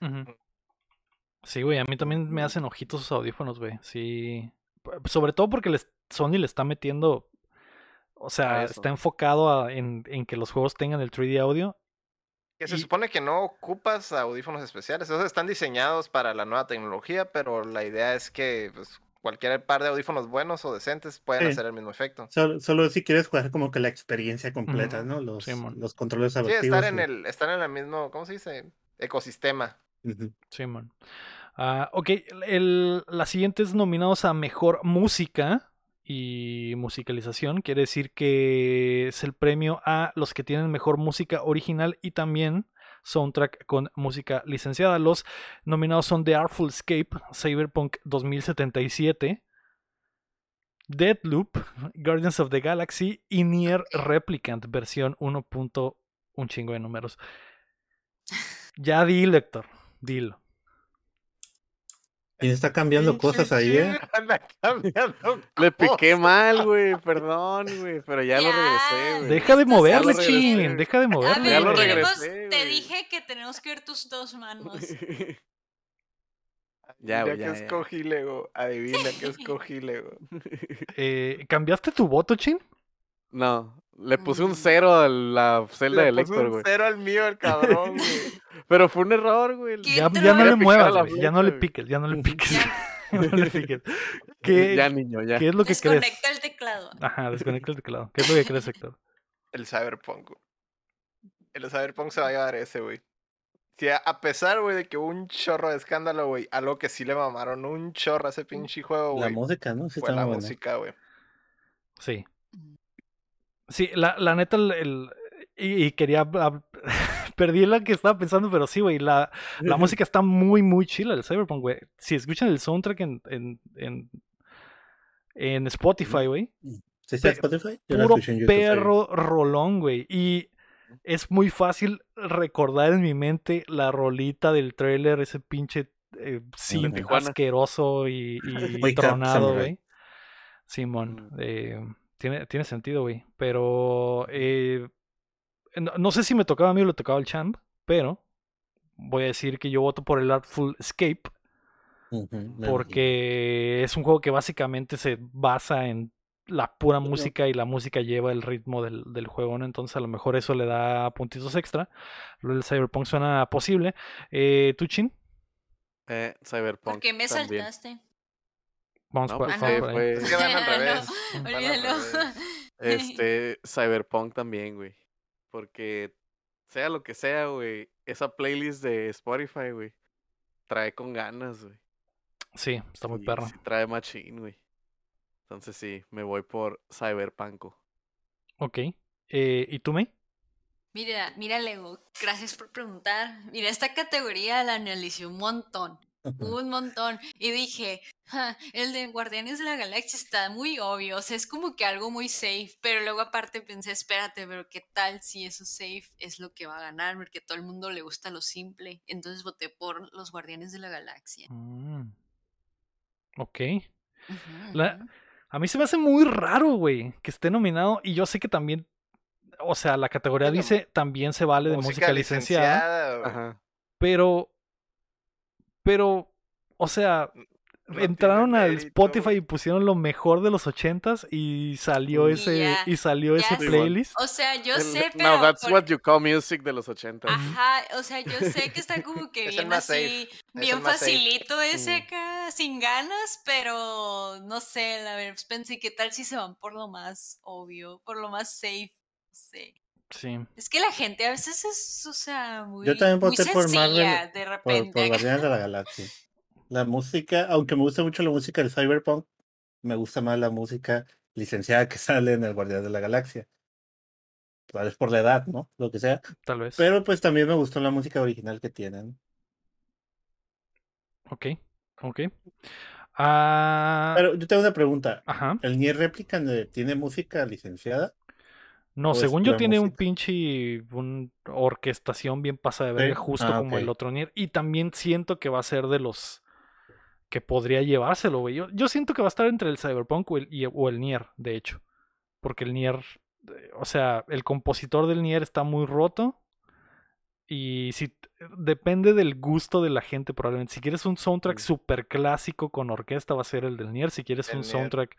Sí, güey, a mí también me hacen ojitos sus audífonos, güey. Sí. Sobre todo porque les, Sony le está metiendo. O sea, está enfocado a- en, en que los juegos tengan el 3D audio. Que se supone que no ocupas audífonos especiales. Esos están diseñados para la nueva tecnología, pero la idea es que pues, cualquier par de audífonos buenos o decentes pueden Sí. hacer el mismo efecto. Solo, solo si quieres jugar como que la experiencia completa. ¿no? Los, Simón. los controles Sí, adaptivos. estar en el, estar en el mismo, ¿cómo se dice? Ecosistema. Ujú. Sí, man. Ah, ok, el, la siguiente es nominados a mejor música y musicalización. Quiere decir que es el premio a los que tienen mejor música original y también soundtrack con música licenciada. Los nominados son The Artful Escape, Cyberpunk 2077, Deadloop, Guardians of the Galaxy y Nier Replicant, versión 1. punto Un chingo de números. Ya dilo, Héctor. Dilo. Y está cambiando cosas ahí, ¿eh? Anda cambiando Le piqué mal, güey, perdón, güey, pero ya, lo regresé, güey. Deja de moverle, chin. Deja de A moverle. Ya lo regresé, te dije que tenemos que ver tus dos manos. Ya, Adivina güey, que ya, ya. escogí, Lego. Adivina que escogí, Lego. Eh, ¿Cambiaste tu voto, chin? No, le puse un Mm. cero a la celda Le de puso Héctor, un güey. cero al mío, el cabrón, güey. Pero fue un error, güey. ¿Qué Ya, no le muevas, a la güey. Ya no le piques, ya no le piques. Ya. no le piques. ¿Qué, Ya, niño, ya. qué es lo que crees? Desconecta el teclado. Ajá, desconecta el teclado. ¿Qué es lo que crees, Héctor? El Cyberpunk. güey. El Cyberpunk se va a llevar ese, güey. Sí, a- a pesar, güey, de que hubo un chorro de escándalo, güey, algo que sí le mamaron un chorro a ese pinche juego, La güey, música, ¿no? Sí fue la buena. música, güey. Sí. Sí, la, la neta, el, el- y, y quería. Perdí la que estaba pensando, pero sí, güey. La, la música está muy, muy chila del Cyberpunk, güey. Si escuchan el soundtrack en, en, en, en Spotify, güey. ¿Sí está Spotify? Yo Puro en YouTube, perro rolón, güey. Y es muy fácil recordar en mi mente la rolita del trailer, ese pinche eh, asqueroso y, y tronado, güey. Simón, eh, tiene, tiene sentido, güey. Pero eh, no, no sé si me tocaba a mí o le tocaba al champ, pero voy a decir que yo voto por el Artful Escape porque es un juego que básicamente se basa en la pura música y la música lleva el ritmo del, del juego, ¿no? Entonces a lo mejor eso le da puntitos extra. Lo del Cyberpunk suena posible. Eh, ¿Tú, Chin? Eh, Cyberpunk. ¿Por qué me también. saltaste? Vamos No, por, pues, vamos por ahí. Es que van al No, revés. van al Olvídalo. revés. Este, Cyberpunk también, güey. Porque sea lo que sea, güey, esa playlist de Spotify, güey, trae con ganas, güey. Sí, está muy Sí, perro. sí trae machín, güey. Entonces sí, me voy por Cyberpunk. Ok. Eh, ¿Y tú, May? Mira, mira, Lego, gracias por preguntar. Mira, esta categoría la analicé un montón. Un montón. Y dije, "Ja, el de Guardianes de la Galaxia está muy obvio, o sea, es como que algo muy safe. Pero luego aparte pensé, espérate, pero ¿qué tal si eso safe es lo que va a ganar? Porque a todo el mundo le gusta lo simple. Entonces voté por los Guardianes de la Galaxia. Mm. Ok. La-. A mí se me hace muy raro, güey, que esté nominado. Y yo sé que también, o sea, la categoría dice también se vale de música, licenciada. licenciada, güey. Ajá. Pero, pero, o sea, No entraron al Spotify y pusieron lo mejor de los ochentas y salió Y ese ya, y salió ese playlist. O sea, yo El- sé, pero... Now that's por- what you call music de los 80. Ajá, o sea, yo sé que está como que bien safe, así, es bien facilito ese Mm. acá, sin ganas, pero no sé, la verdad, pensé, ¿qué tal si se van por lo más obvio, por lo más safe? No sé. Sí. Es que la gente a veces es, o sea, muy, Yo también muy voté por Marvel, de Por, repente. por. Guardianes de la Galaxia. La música, aunque me gusta mucho la música del Cyberpunk, me gusta más la música licenciada que sale en el Guardianes de la Galaxia. Tal vez por la edad, ¿no? Lo que sea. Tal vez. Pero pues también me gustó la música original que tienen. Ok, ok. Ah, Pero yo tengo una pregunta. ajá. ¿El Nier Replicant eh, tiene música licenciada? No, ¿O es según yo tiene un pinche un orquestación bien pasada de verga, Sí. justo Ah, como el otro Nier. Y también siento que va a ser de los que podría llevárselo, güey. Yo, yo siento que va a estar entre el Cyberpunk o el, y- o el Nier, de hecho. Porque el Nier, eh, o sea, el compositor del Nier está muy roto. Y si depende del gusto de la gente, probablemente. Si quieres un soundtrack súper clásico con orquesta, va a ser el del Nier. Si quieres El un Nier. soundtrack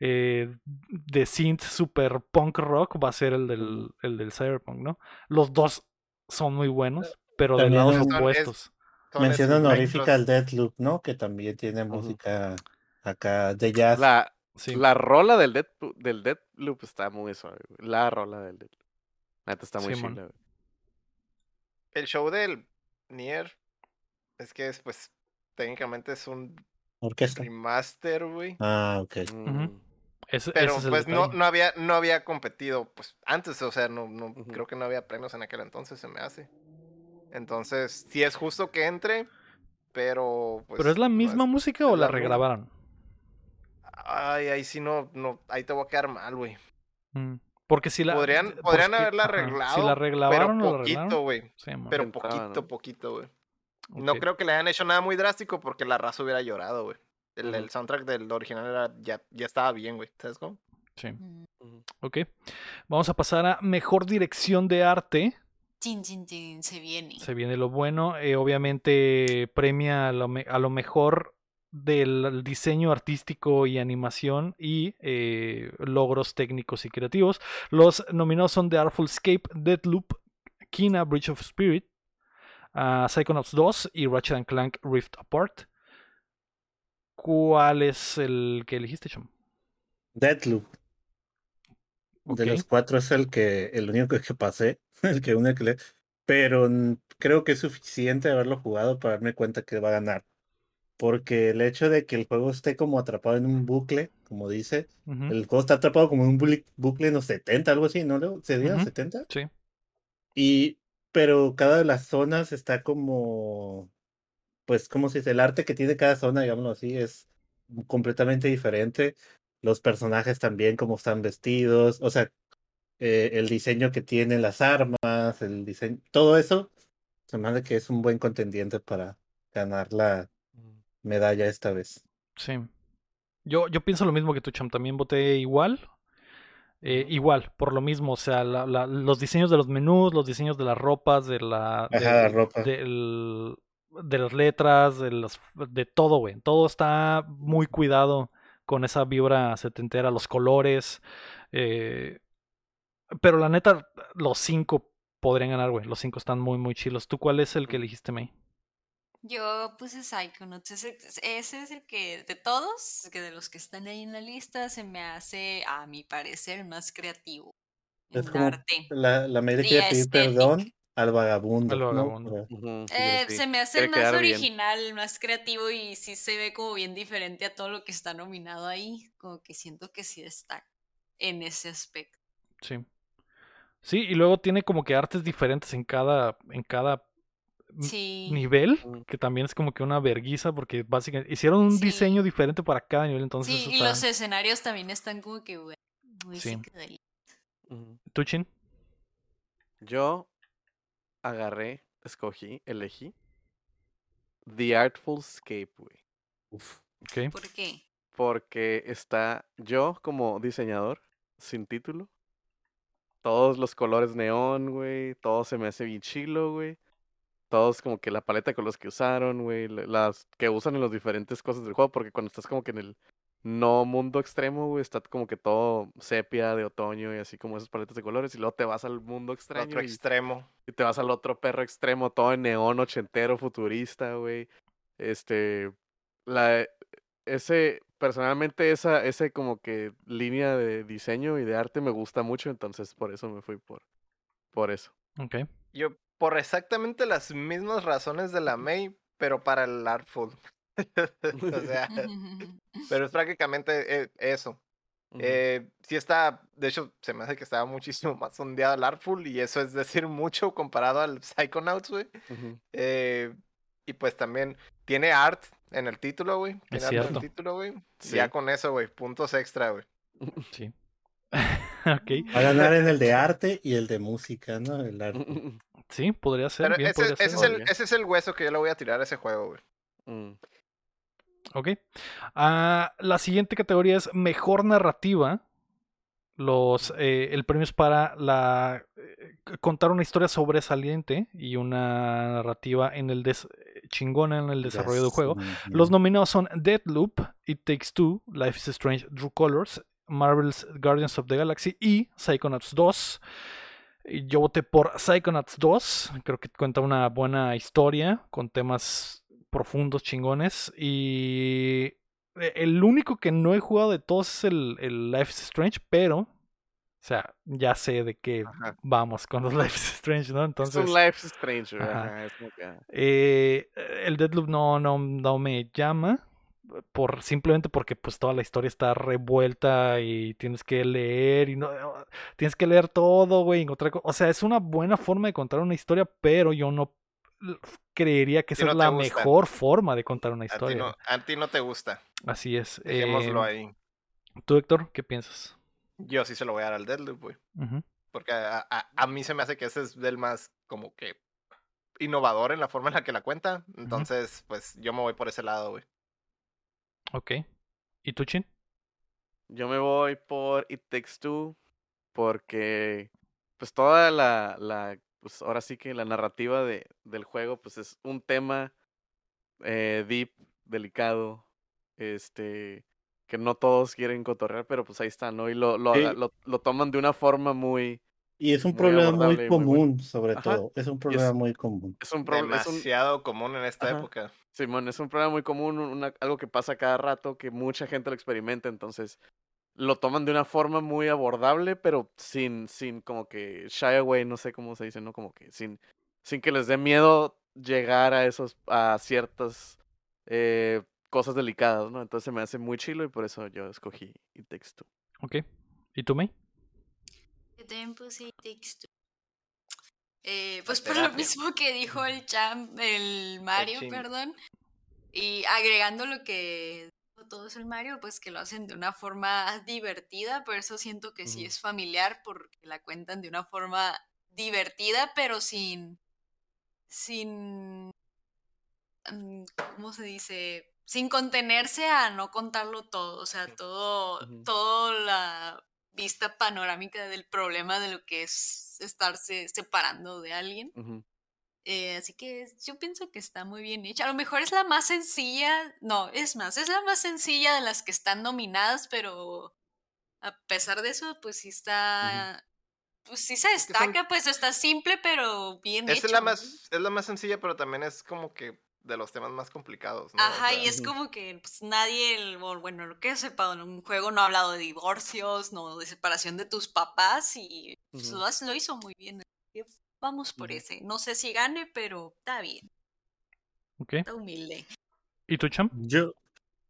eh, de synth super punk rock, va a ser el del, el del Cyberpunk, ¿no? Los dos son muy buenos, pero de También lados Son- es- opuestos. Mención honorífica al Deathloop, ¿no? Que también tiene música acá de jazz. La, Sí. la rola del Dead, del Deadloop está muy suave, güey. La rola del Deadloop. Neta está muy chila, güey. El show del Nier es que es, pues, técnicamente es un Orquesta. remaster, güey. Ah, ok. Mm, Pero es el pues no, no había, no había competido, pues, antes, o sea, no, no, creo que no había premios en aquel entonces, se me hace. Entonces, sí es justo que entre, pero pues. ¿Pero es la no misma música o la la regrabaron? Ay, ahí sí no, no, ahí te voy a quedar mal, güey. Mm, Porque si la. Podrían, porque- podrían haberla ajá, arreglado. Si la regrabaron pero poquito, arreglaron. güey. Sí, Pero poquito, ¿no? poquito, güey. No creo que le hayan hecho nada muy drástico porque la raza hubiera llorado, güey. El, soundtrack del original era, ya, ya estaba bien, güey. ¿Sabes cómo? Sí, Mm. ok. Vamos a pasar a mejor dirección de arte. Tin, tin, tin, se viene. Se viene lo bueno. eh, obviamente premia a lo, me- a lo mejor del diseño artístico y animación y eh, logros técnicos y creativos. Los nominados son The Artful Escape, Deadloop, Kina, Bridge of Spirit, ah, Psychonauts 2 y Ratchet and Clank Rift Apart. ¿Cuál es el que elegiste, Chum? Deathloop. Ok. De los cuatro es el que, el único que pasé, el que uno que le, pero creo que es suficiente haberlo jugado para darme cuenta que va a ganar. Porque el hecho de que el juego esté como atrapado en un bucle, como dice, Ujú, el juego está atrapado como en un buli- bucle en los 70, algo así, ¿no? Leo? ¿Se diría Ujú. 70? Sí. Y, pero cada de las zonas está como, pues, ¿cómo se dice? El arte que tiene cada zona, digámoslo así, es completamente diferente. Los personajes también, cómo están vestidos, o sea, eh, el diseño que tienen las armas, el diseño, todo eso, se me hace que es un buen contendiente para ganar la medalla esta vez. Sí. Yo, yo pienso lo mismo que tú, Cham. También voté igual. Eh. Igual, por lo mismo, o sea, la- la- los diseños de los menús, los diseños de las ropas, de la, Ajá, de, la ropa. de las letras, de las, de todo, güey. Todo está muy cuidado con esa vibra setentera, los colores. eh, pero la neta, los cinco podrían ganar, güey. Los cinco están muy, muy chilos. ¿Tú cuál es el que elegiste, May? Yo puse Psychonauts. Ese, ese es el que, de todos, que de los que están ahí en la lista, se me hace, a mi parecer, más creativo. Es como arte. la, la Y quiere pedir aesthetic. perdón al vagabundo. Eh, sí. Se me hace más bien. original, más creativo y sí se ve como bien diferente a todo lo que está nominado ahí. Como que siento que sí destaca en ese aspecto. Sí. Sí, y luego tiene como que artes diferentes en cada, en cada Sí. nivel, que también es como que una verguiza, porque básicamente hicieron un Sí. diseño diferente para cada nivel, entonces Sí, y está- los escenarios también están como que bueno, muy Sí. ¿Tú, Chin? Yo agarré, escogí, elegí The Artful Escape, güey. uf. Ok. ¿Por qué? Porque está yo como diseñador, sin título. Todos los colores neón, güey. Todo se me hace bien chilo, güey. Todos como que la paleta de colores que usaron, güey. la- Las que usan en las diferentes cosas del juego. Porque cuando estás como que en el no mundo extremo, güey, está como que todo sepia de otoño y así como esas paletas de colores. Y luego te vas al mundo extraño otro y, extremo. y te vas al otro perro extremo, todo en neón ochentero, futurista, güey. Este, la, ese, personalmente esa, ese como que línea de diseño y de arte me gusta mucho, entonces por eso me fui por, por eso. Ok. Yo, por exactamente las mismas razones de la May, pero para el Artful. o sea, pero es prácticamente eh, eso. Eh, sí está, de hecho, se me hace que estaba muchísimo más ondeado el Artful y eso es decir mucho comparado al Psychonauts, güey. Eh, y pues también tiene art en el título, güey. Tiene art en el título, güey. Sí. Ya con eso, güey, puntos extra, güey. Sí. ok. Va a ganar en el de arte y el de música, ¿no? El arte. Sí, podría ser. Pero bien ese, podría ese ser. es el, ese es el hueso que yo le voy a tirar a ese juego, güey. Mm. Ok. Ah, la siguiente categoría es mejor narrativa. Los, eh, el premio es para la, eh, contar una historia sobresaliente y una narrativa en el des- chingona en el desarrollo del juego. Los nominados son Deadloop, It Takes Two, Life is Strange, True Colors, Marvel's Guardians of the Galaxy y Psychonauts 2. Yo voté por Psychonauts 2, creo que cuenta una buena historia con temas profundos, chingones. Y e- el único que no he jugado de todos es el, el Life is Strange, pero, o sea, ya sé de qué Ajá. vamos con los Life is Strange, ¿no? Entonces... es un Life is Strange, Ajá. es Eh, el Deadloop no, no, no me llama. Por, simplemente porque pues toda la historia está revuelta y tienes que leer y no tienes que leer todo, güey, encontrar co- o sea, es una buena forma de contar una historia, pero yo no creería que esa es no te la gusta. mejor forma de contar una A ti, historia. no, a ti no te gusta. Así es. Dejémoslo Eh, ahí. ¿Tú, Héctor, qué piensas? Yo sí se lo voy a dar al Deadloop, güey. Porque a, a- a mí se me hace que ese es del más como que innovador en la forma en la que la cuenta. Entonces, pues yo me voy por ese lado, güey. Ok. ¿Y tú, Chin? Yo me voy por It Takes Two porque pues toda la, la pues ahora sí que la narrativa de, del juego pues es un tema eh, deep, delicado, este que no todos quieren cotorrear, pero pues ahí está, ¿no? Y lo, lo, Sí. lo, lo toman de una forma muy... Y es un Muy problema muy común, sobre Ajá. todo. Es un problema muy común. Es un problema... Demasiado común en esta Ajá. época. Simón, es un problema muy común, una- algo que pasa cada rato, que mucha gente lo experimenta, entonces lo toman de una forma muy abordable, pero sin, sin como que shy away, no sé cómo se dice, ¿no? Como que sin, sin que les dé miedo llegar a esos, a ciertas eh, cosas delicadas, ¿no? Entonces me hace muy chilo y por eso yo escogí It Takes Two. Ok. ¿Y tú, May? Yo también puse It Takes Two. Eh, pues por lo mismo que dijo el champ, el Mario, perdón. Y agregando lo que dijo todo es el Mario, pues que lo hacen de una forma divertida, por eso siento que sí es familiar, porque la cuentan de una forma divertida, pero sin. sin. mm, ¿Cómo se dice? Sin contenerse a no contarlo todo. O sea, todo. Todo la vista panorámica del problema de lo que es estarse separando de alguien. Ujú. Eh, así que yo pienso que está muy bien hecha. A lo mejor es la más sencilla, no, es más, es la más sencilla de las que están nominadas, pero a pesar de eso, pues sí está, pues sí se que son- destaca, pues está simple, pero bien Esa hecho. es la más, es la más sencilla, pero también es como que de los temas más complicados, ¿no? O Ajá, sea, y es como que pues, nadie, bueno, lo que sepa, en un juego no ha hablado de divorcios, no de separación de tus papás, y pues, lo, hizo muy bien. así que Vamos por ese. No sé si gane, pero está bien, está humilde. ¿Y tú, Cham? Yo,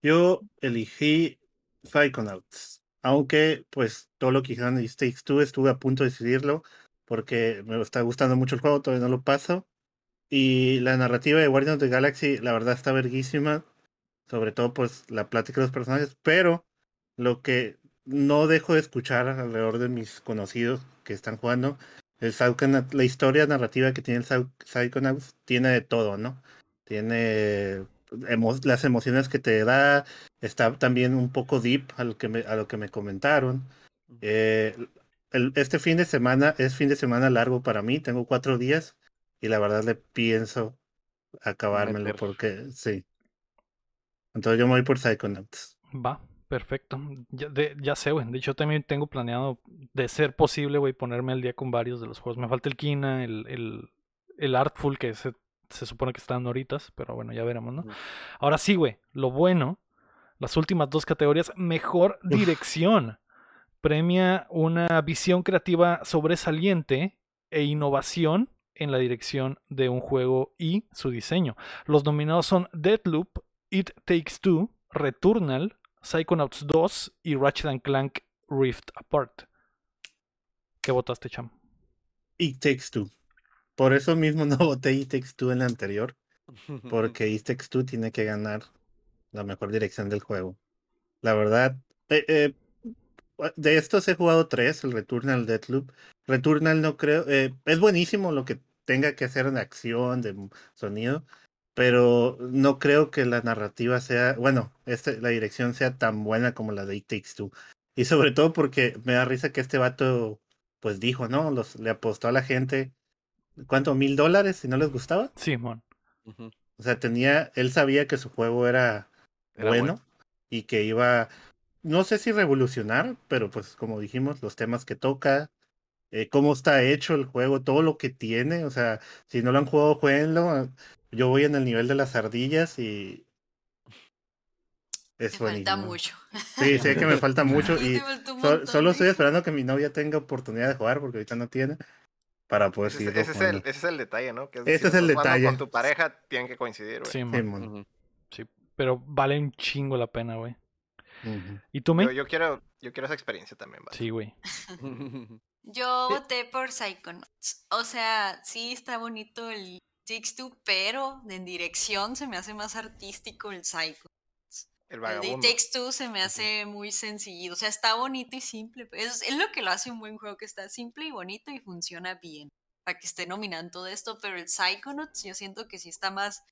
yo elegí Psychonauts. Aunque, pues, todo lo que dijeron de It Takes Two estuve a punto de decidirlo. Porque me está gustando mucho el juego, todavía no lo paso. Y la narrativa de Guardians of the Galaxy, la verdad, está verguísima. Sobre todo, pues, la plática de los personajes. Pero lo que no dejo de escuchar alrededor de mis conocidos que están jugando, el la historia narrativa que tiene el Psy- Psychonauts tiene de todo, ¿no? Tiene emo- las emociones que te da, está también un poco deep a lo que me, a lo que me comentaron. Eh, el- este fin de semana es fin de semana largo para mí, tengo cuatro días y la verdad le pienso acabármelo Meter. porque sí. Entonces yo me voy por Psychonauts. Va, perfecto. Ya, de- ya sé, güey. De hecho, también tengo planeado, de ser posible, güey, ponerme al día con varios de los juegos. Me falta el Kina, el, el, el Artful, que se, se supone que están ahoritas, pero bueno, ya veremos, ¿no? Ahora sí, güey, lo bueno, las últimas dos categorías, mejor dirección. Premia una visión creativa sobresaliente e innovación en la dirección de un juego y su diseño. Los nominados son Deadloop, It Takes Two, Returnal, Psychonauts 2 y Ratchet Clank Rift Apart. ¿Qué votaste, Cham? It Takes Two. Por eso mismo no voté It Takes Two en la anterior, porque It Takes Two tiene que ganar la mejor dirección del juego. La verdad, eh, eh, de estos he jugado tres, el Returnal, Deathloop. Returnal no creo, eh, es buenísimo lo que tenga que hacer en acción, de sonido, pero no creo que la narrativa sea, bueno, este, la dirección sea tan buena como la de It Takes Two. Y sobre todo porque me da risa que este vato, pues dijo, ¿no? Los, le apostó a la gente, ¿cuánto? ¿Mil dólares si no les gustaba? Simón. O sea, tenía, él sabía que su juego era, Era bueno, bueno. y que iba, no sé si revolucionar, pero pues como dijimos, los temas que toca, eh, cómo está hecho el juego, todo lo que tiene, o sea, si no lo han jugado, jueguenlo. Yo voy en el nivel de las ardillas y es Te falta mucho. Sí, sé que me falta mucho Sí, y so- solo estoy esperando que mi novia tenga oportunidad de jugar porque ahorita no tiene para poder ese, ese es el, jugando. ese es el detalle, ¿no? Que Ese es el detalle. Con tu pareja tienen que coincidir, güey. Simón. Ujú. Sí, pero vale un chingo la pena, güey. Ujú. ¿Y tú, me? Yo, yo quiero, yo quiero esa experiencia también, ¿vale? Sí, güey. Yo Sí. voté por Psychonauts. O sea, sí está bonito el Takes Two, pero en dirección se me hace más artístico el Psycho. El El se me hace muy sencillo. O sea, está bonito y simple. Es, es lo que lo hace un buen juego, que está simple y bonito y funciona bien. Para que esté nominando todo esto. Pero el Psychonauts yo siento que sí está más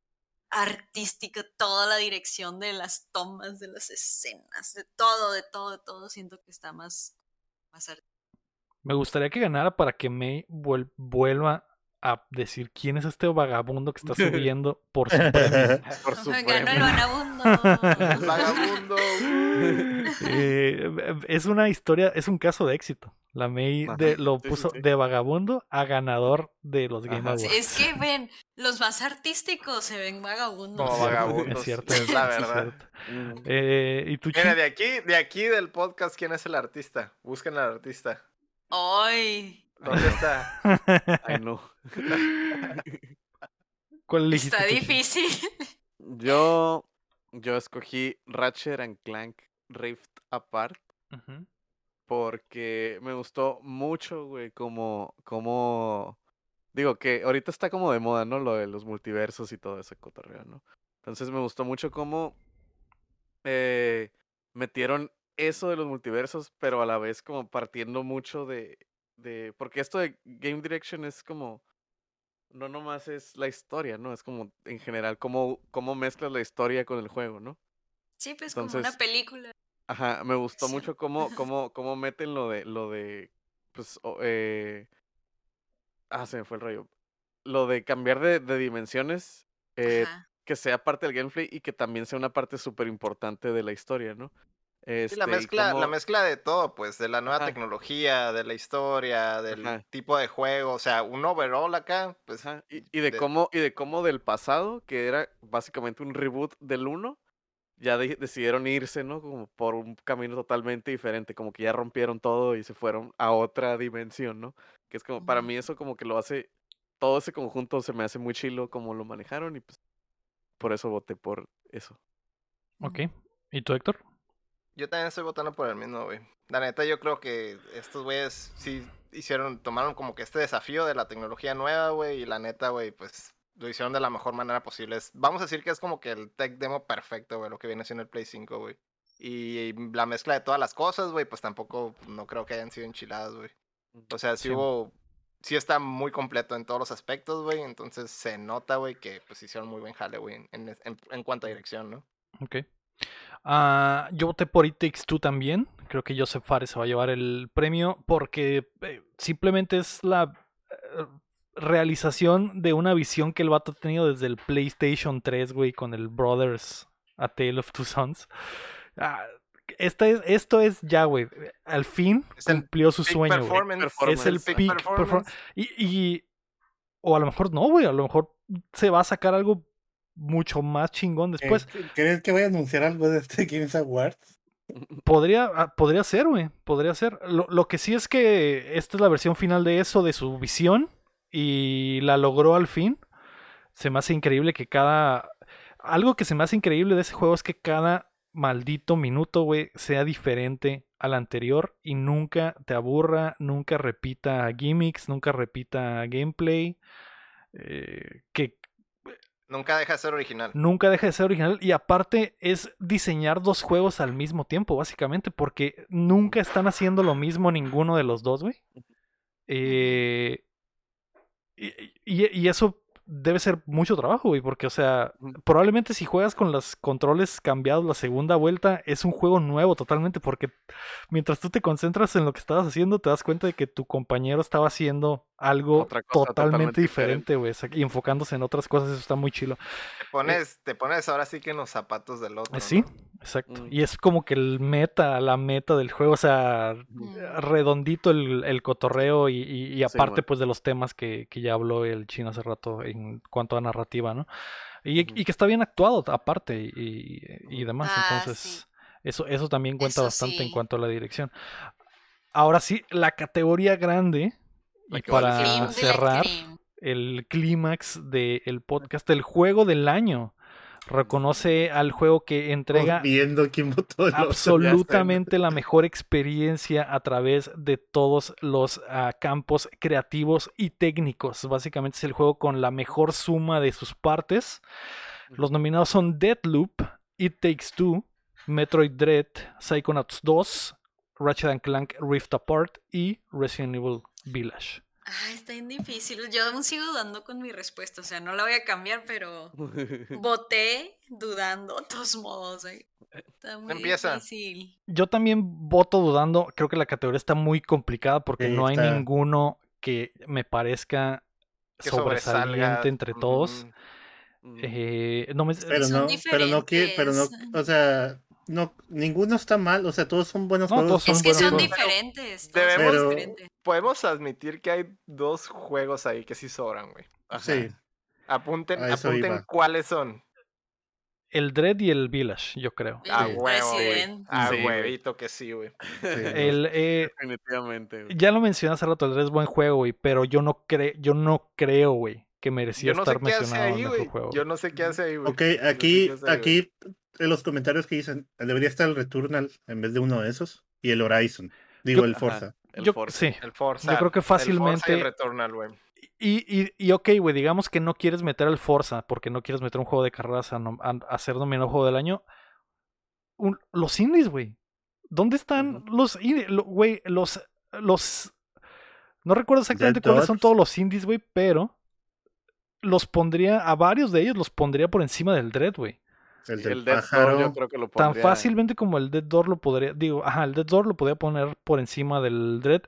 artístico. Toda la dirección de las tomas, de las escenas, de todo, de todo, de todo. Siento que está más, más artístico. Me gustaría que ganara para que May vuel- vuelva a decir quién es este vagabundo que está subiendo por su premio. Por su Ganó el premio. vagabundo. El vagabundo. Eh, es una historia, es un caso de éxito. La May de- lo sí, puso sí. de vagabundo a ganador de los Game. Awards. Es que ven, los más artísticos se ven vagabundos. Como vagabundos, Es cierto, es la verdad. Eh, ¿Y tú, Mira, de aquí, de aquí del podcast, ¿quién es el artista? Busquen al artista. Ay, ¿Dónde está? Ay, no. ¿Cuál elegiste? está tú, difícil. Yo, yo escogí Ratchet and Clank Rift Apart porque me gustó mucho, güey, como, como, digo que ahorita está como de moda, ¿no? Lo de los multiversos y todo ese cotorreo, ¿no? Entonces me gustó mucho cómo eh, metieron eso de los multiversos, pero a la vez como partiendo mucho de, de, porque esto de Game Direction es como, no nomás es la historia, ¿no? Es como en general cómo, cómo mezclas la historia con el juego, ¿no? Sí, pues como una película. Ajá, me gustó mucho cómo, cómo, cómo meten lo de, lo de, pues, eh, ah, se me fue el rollo. Lo de cambiar de, de dimensiones, eh, que sea parte del gameplay y que también sea una parte súper importante de la historia, ¿no? Sí, Este, la y mezcla, la mezcla de todo, pues, de la nueva Ajá. tecnología, de la historia, del Ajá. tipo de juego, o sea, un overall acá, pues, Y, y de de- cómo, y de cómo del pasado, que era básicamente un reboot del 1, ya de- decidieron irse, ¿no? Como por un camino totalmente diferente, como que ya rompieron todo y se fueron a otra dimensión, ¿no? Que es como, para mí eso como que lo hace, todo ese conjunto se me hace muy chilo como lo manejaron y pues por eso voté por eso. Ok. ¿Y tú, Héctor? Yo también estoy votando por el mismo, güey. La neta, yo creo que estos güeyes sí hicieron, tomaron como que este desafío de la tecnología nueva, güey, y la neta, güey, pues lo hicieron de la mejor manera posible. Es- vamos a decir que es como que el tech demo perfecto, güey, lo que viene siendo el Play 5, güey. Y la mezcla de todas las cosas, güey, pues tampoco no creo que hayan sido enchiladas, güey. O sea, sí, Sí. hubo, sí está muy completo en todos los aspectos, güey, entonces se nota, güey, que pues hicieron muy buen jale, güey, en, en- en- en cuanto a dirección, ¿no? Ok. Ah, yo voté por It Takes Two también. Creo que Joseph Fares se va a llevar el premio porque eh, simplemente es la eh, realización de una visión que el vato ha tenido desde el PlayStation 3, güey, con el Brothers A Tale of Two Sons. Ah, esta es, esto es ya, güey. Al fin Es cumplió su Peak sueño, Es el peak peak performance. Y, y- O a lo mejor no, güey. A lo mejor se va a sacar algo mucho más chingón Eh, después. ¿Crees que voy a anunciar algo de este Games Awards? Podría, ah, podría ser, güey. Podría ser. Lo, lo que sí es que esta es la versión final de eso, de su visión. Y la logró al fin. Se me hace increíble que cada. Algo que se me hace increíble de ese juego es que cada maldito minuto, güey, sea diferente al anterior. Y nunca te aburra, nunca repita gimmicks, nunca repita gameplay. eh, que Nunca deja de ser original. nunca deja de ser original y aparte es diseñar dos juegos al mismo tiempo, básicamente, porque nunca están haciendo lo mismo ninguno de los dos, güey. Eh, y, y- y eso debe ser mucho trabajo, güey, porque, o sea, probablemente si juegas con los controles cambiados la segunda vuelta, es un juego nuevo totalmente, porque mientras tú te concentras en lo que estabas haciendo, te das cuenta de que tu compañero estaba haciendo algo totalmente totalmente diferente, güey, o sea, y enfocándose en otras cosas, eso está muy chilo. Te pones, te pones ahora sí que en los zapatos del otro. Eh, Sí, ¿no? exacto. Mm. Y es como que el meta, la meta del juego, o sea, Mm. redondito el, el cotorreo y, y- y Sí, aparte pues de los temas que, que ya habló el chino hace rato en cuanto a narrativa, ¿no? Y, que está bien actuado aparte y, demás, Ah, entonces sí. eso, eso también cuenta Eso bastante en cuanto a la dirección. Ahora sí, la categoría grande La y para cerrar el clímax del podcast, el juego del año. Reconoce al juego que entrega viendo quién votó. absolutamente la mejor experiencia a través de todos los ah, campos creativos y técnicos. Básicamente es el juego con la mejor suma de sus partes. Los nominados son Deadloop, It Takes Two, Metroid Dread, Psychonauts 2, Ratchet and Clank Rift Apart y Resident Evil Village. Ah, está bien difícil. Yo aún sigo dudando con mi respuesta. O sea, no la voy a cambiar, pero voté dudando de todos modos. güey. Está muy Empieza. difícil. Yo también voto dudando. Creo que la categoría está muy complicada porque Sí, no hay está. ninguno que me parezca Que sobresaliente sobresalga. entre todos. Mm, Eh, no me- Pero no, pero no pero no, o sea, no, ninguno está mal, o sea, todos son buenos No, juegos. todos son Es que buenos son juegos. diferentes. Debemos-. Podemos admitir que hay dos juegos ahí que sí sobran, güey. Sí, Apunten, apunten cuáles son. El Dread y el Village, yo creo. El A Sí. huevo, güey. Resident. A Sí, güey. huevito que sí, güey. sí. El, eh, Definitivamente. güey. ya lo mencioné hace rato, el Dread es buen juego, güey, pero yo no, cre yo no creo, güey, que merecía Yo no sé estar mencionado en ahí, el güey. mejor juego. Yo no sé qué hace ahí, güey. Ok, Yo no sé aquí, ahí, aquí en los comentarios que dicen, debería estar el Returnal en vez de uno de esos y el Horizon, digo Yo- el Ajá. Forza. El Yo- Forza. sí, El Forza. Yo creo que el Forza y el fácilmente- Returnal, güey. Y, y, y ok, güey, digamos que no quieres meter el Forza porque no quieres meter un juego de carreras a, nom- a- a ser nominado juego del año. Un- los indies, güey. ¿Dónde están los indies? Lo- Güey, los, los... No recuerdo exactamente cuáles son todos los indies, güey, pero los pondría, a varios de ellos los pondría por encima del Dread, güey. El Sí, del el Death Door yo creo que lo Tan pondría... fácilmente como el Dead Door lo podría, digo, ajá, el Dead Door lo podía poner por encima del Dread,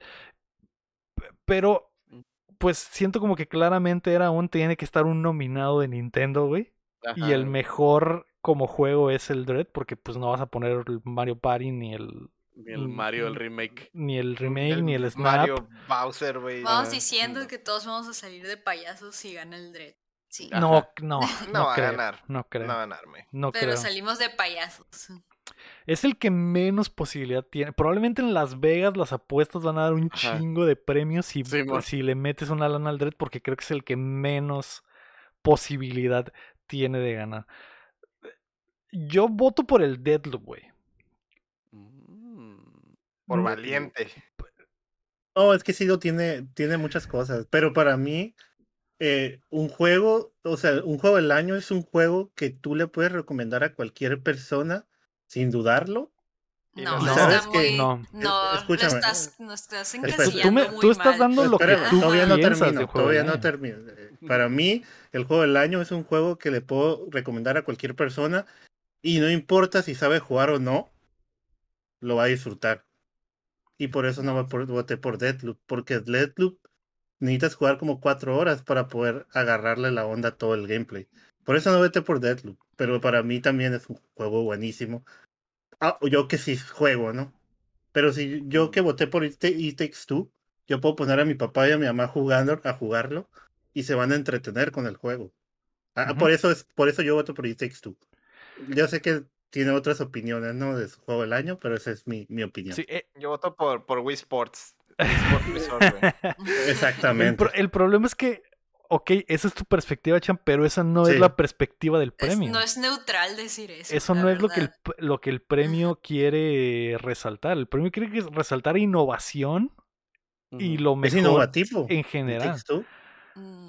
pero Mm. pues siento como que claramente era un tiene que estar un nominado de Nintendo, güey, y el mejor como juego es el Dread, porque pues no vas a poner el Mario Party ni el Ni el Mario, el remake. ni el remake ni el Snap. Mario Bowser, güey. Vamos diciendo que todos vamos a salir de payasos si gana el Dread. Sí. No, no, No no va a ganar. no creo, No va a ganarme. no Pero creo. salimos de payasos. Es el que menos posibilidad tiene. Probablemente en Las Vegas las apuestas van a dar un Ajá. chingo de premios si, Sí, si le metes una lana al Dread, porque creo que es el que menos posibilidad tiene de ganar. Yo voto por el Deadloop, güey. Mm. Por Mm, valiente. No, es que Sido tiene, tiene muchas cosas, pero para mí, eh, un juego, o sea, un juego del año es un juego que tú le puedes recomendar a cualquier persona sin dudarlo. No, no está sabes que- muy. no. No, Eh, escúchame, lo estás, no estás encasillando Tú, me- muy tú estás mal. dando lo que tú todavía no termino, todavía no termino. Eh, Para mí, el juego del año es un juego que le puedo recomendar a cualquier persona y no importa si sabe jugar o no, lo va a disfrutar. Y por eso no voté por Deadloop, porque Deadloop necesitas jugar como cuatro horas para poder agarrarle la onda a todo el gameplay. Por eso no voté por Deadloop, pero para mí también es un juego buenísimo. Ah, yo que sí juego, ¿no? Pero si yo que voté por It, It Takes Two, yo puedo poner a mi papá y a mi mamá jugando a jugarlo y se van a entretener con el juego. Ah, Ujú. Por eso es, por eso yo voto por It Takes Two. Yo sé que tiene otras opiniones, ¿no? De su juego del año, pero esa es mi, mi opinión. Sí, eh, Yo voto por, por Wii Sports. El, Exactamente. pro- el problema es que, ok, esa es tu perspectiva, Chan, pero esa no es la perspectiva del Es- premio. no es neutral decir eso. Eso no es lo que, el, lo que el premio quiere resaltar. El premio quiere resaltar innovación y lo Es mejor innovativo. en It general. Mm,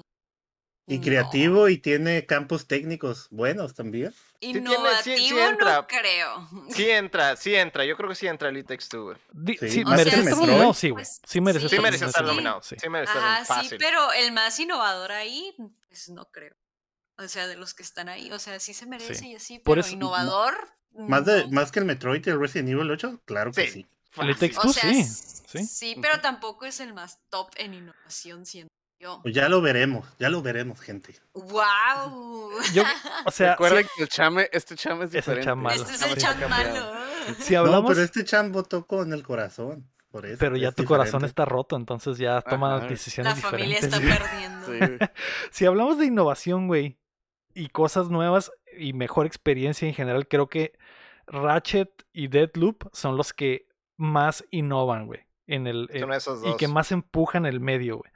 Y no. creativo y tiene campos técnicos buenos también. Tiene- sí- sí Innovativo entra. no creo. Sí entra, sí entra. Yo creo que sí entra el Takes Two, güey. Sí, sí, merece estar nominado, sí, güey. Pues, Sí merece sí, Sí estar merece estar sí, nominado. sí. Sí merece estar Ajá, sí, fácil. pero el más innovador ahí, pues no creo. O sea, de los que están ahí. O sea, sí se merece y así, Por pero eso- innovador. Más, de, no. más que el Metroid y el Resident Evil 8, claro que Sí. sí. El Fácil. Takes O Two, sea, sí, sí. sí, pero tampoco es el más top en innovación, siento yo. Pues ya lo veremos, ya lo veremos, gente. ¡Wow! Yo, o sea, Recuerden si, que el chame, este chame es Es el diferente. cham malo. Este es Chame el cambiado. malo. si No, hablamos, pero este Chan votó con el corazón. Por eso. pero ya es tu corazón está roto, entonces ya toma Ajá. decisiones La familia diferentes. está perdiendo. Sí. Si hablamos de innovación, güey, y cosas nuevas y mejor experiencia en general, creo que Ratchet y Deadloop son los que más innovan, güey, en el Son en- y que más empujan el medio, güey.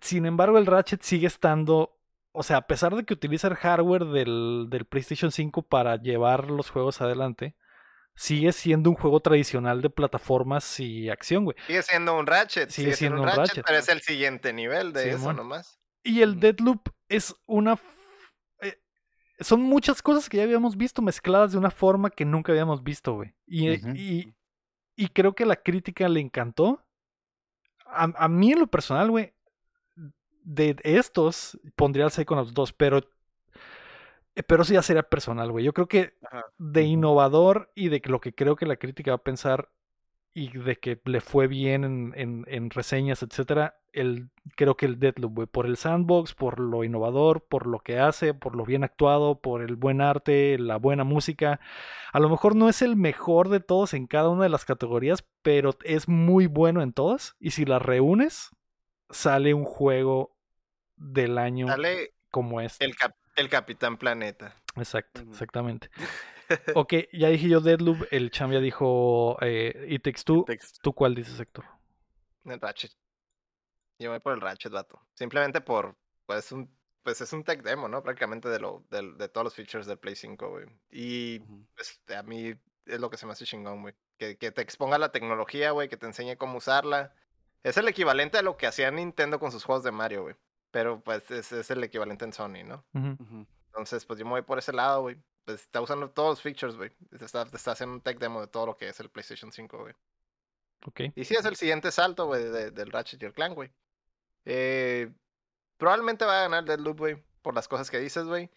Sin embargo, el Ratchet sigue estando, o sea, a pesar de que utiliza el hardware del, del PlayStation 5 para llevar los juegos adelante, sigue siendo un juego tradicional de plataformas y acción, güey. Sigue siendo un Ratchet. Sigue Sigue, siendo un siendo un Ratchet, Ratchet. pero es el siguiente nivel de eso nomás. Y el. Deadloop es una... eh, son muchas cosas que ya habíamos visto mezcladas de una forma que nunca habíamos visto, güey. Y, eh, y, y creo que la crítica le encantó. A, a mí en lo personal, güey, de estos pondría el Psychonauts 2, pero... eh, Pero eso ya sería personal, güey. Yo creo que Ajá. de innovador y de lo que creo que la crítica va a pensar y de que le fue bien en, en- en reseñas, etcétera, el, creo que el Deadloop, güey, por el sandbox, por lo innovador, por lo que hace, por lo bien actuado, por el buen arte, la buena música. A lo mejor no es el mejor de todos en cada una de las categorías, pero es muy bueno en todas. Y si las reúnes, sale un juego del año Sale como este. el, cap- el Capitán Planeta. Exacto, exactamente. Ok, ya dije yo Deadloop, el Cham ya dijo eh, It Takes Two. ¿Tú cuál dices, Héctor? El Ratchet. Yo voy por el Ratchet, vato. Simplemente por, pues, un, pues es un tech demo, ¿no? Prácticamente de, lo, del- de, todos los features del Play 5, güey. Y pues a mí es lo que se me hace chingón, güey. Que, que te exponga la tecnología, güey, que te enseñe cómo usarla. Es el equivalente a lo que hacía Nintendo con sus juegos de Mario, güey. Pero pues es, es el equivalente en Sony, ¿no? Entonces, pues yo me voy por ese lado, güey. Pues está usando todos los features, güey. Está, está haciendo un tech demo de todo lo que es el PlayStation 5, güey. Ok. Y sí, es el siguiente salto, güey, de- del Ratchet y el Clank, güey. Eh, probablemente va a ganar Deadloop, güey, por las cosas que dices, güey.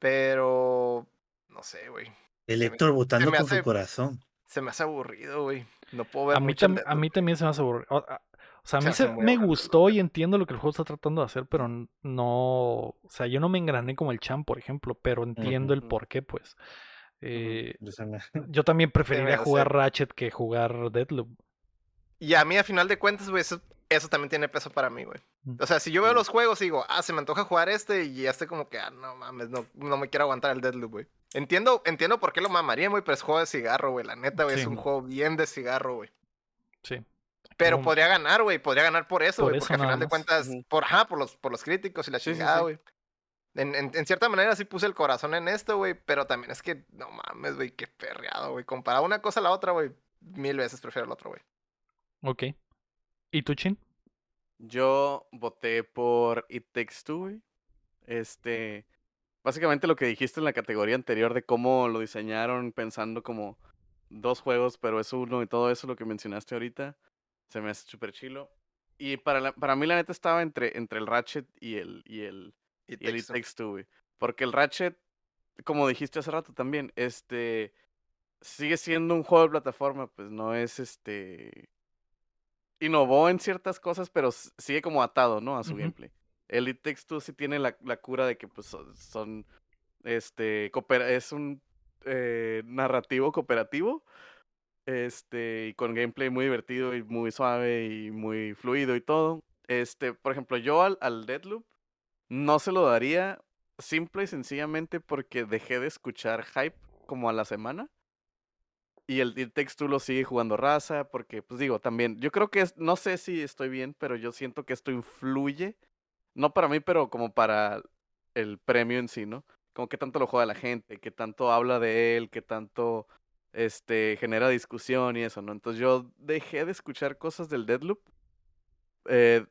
Pero no sé, güey. El Héctor votando con hace- su corazón. Se me hace aburrido, güey. No puedo ver A mí, mucho a mí también se me hace aburrido. O, sea, a mí se, me gustó y entiendo lo que el juego está tratando de hacer, pero no. O sea, yo no me engrané como el Champ, por ejemplo, pero entiendo el por qué, pues. Eh, Yo también preferiría jugar Ratchet que jugar Deadloop. Y a mí, a final de cuentas, güey, eso, eso también tiene peso para mí, güey. O sea, si yo veo los juegos y digo, ah, se me antoja jugar este, y este como que, ah, no mames, no, no me quiero aguantar el Deadloop, güey. Entiendo, entiendo por qué lo mamaría, güey, pero es juego de cigarro, güey. La neta, güey, Sí. es un juego bien de cigarro, güey. Sí. Pero podría ganar, güey. Podría ganar por eso, güey. Porque a nada final de cuentas, por, ajá, por los, por los críticos y la Sí, sí, chingada, sí. güey. En, en- en cierta manera sí puse el corazón en esto, güey. Pero también es que, no mames, güey, qué perreado, güey. Comparado una cosa a la otra, güey. Mil veces prefiero el otro, güey. Ok. ¿Y tú, Chin? Yo voté por It Takes Two, güey. Este, básicamente lo que dijiste en la categoría anterior de cómo lo diseñaron pensando como dos juegos, pero es uno y todo eso lo que mencionaste ahorita, se me hace súper chilo. Y para, la- para mí la neta estaba entre, entre el Ratchet y el, y el, Y y el It. Takes Two, güey. Porque el Ratchet, como dijiste hace rato también, este sigue siendo un juego de plataforma, pues no es este innovó en ciertas cosas, pero sigue como atado, ¿no? A su gameplay. El It Takes Two sí tiene la, la cura de que pues son, son, este coopera- es un eh, narrativo cooperativo. Este, y con gameplay muy divertido y muy suave y muy fluido y todo. Este, por ejemplo, yo al, al Deadloop no se lo daría simple y sencillamente porque dejé de escuchar hype como a la semana. Y el, el Takes Two lo sigue jugando raza, porque, pues digo, también, yo creo que es, no sé si estoy bien, pero yo siento que esto influye, no para mí, pero como para el premio en sí, ¿no? Como que tanto lo juega la gente, que tanto habla de él, que tanto este genera discusión y eso, ¿no? Entonces yo dejé de escuchar cosas del Deadloop eh,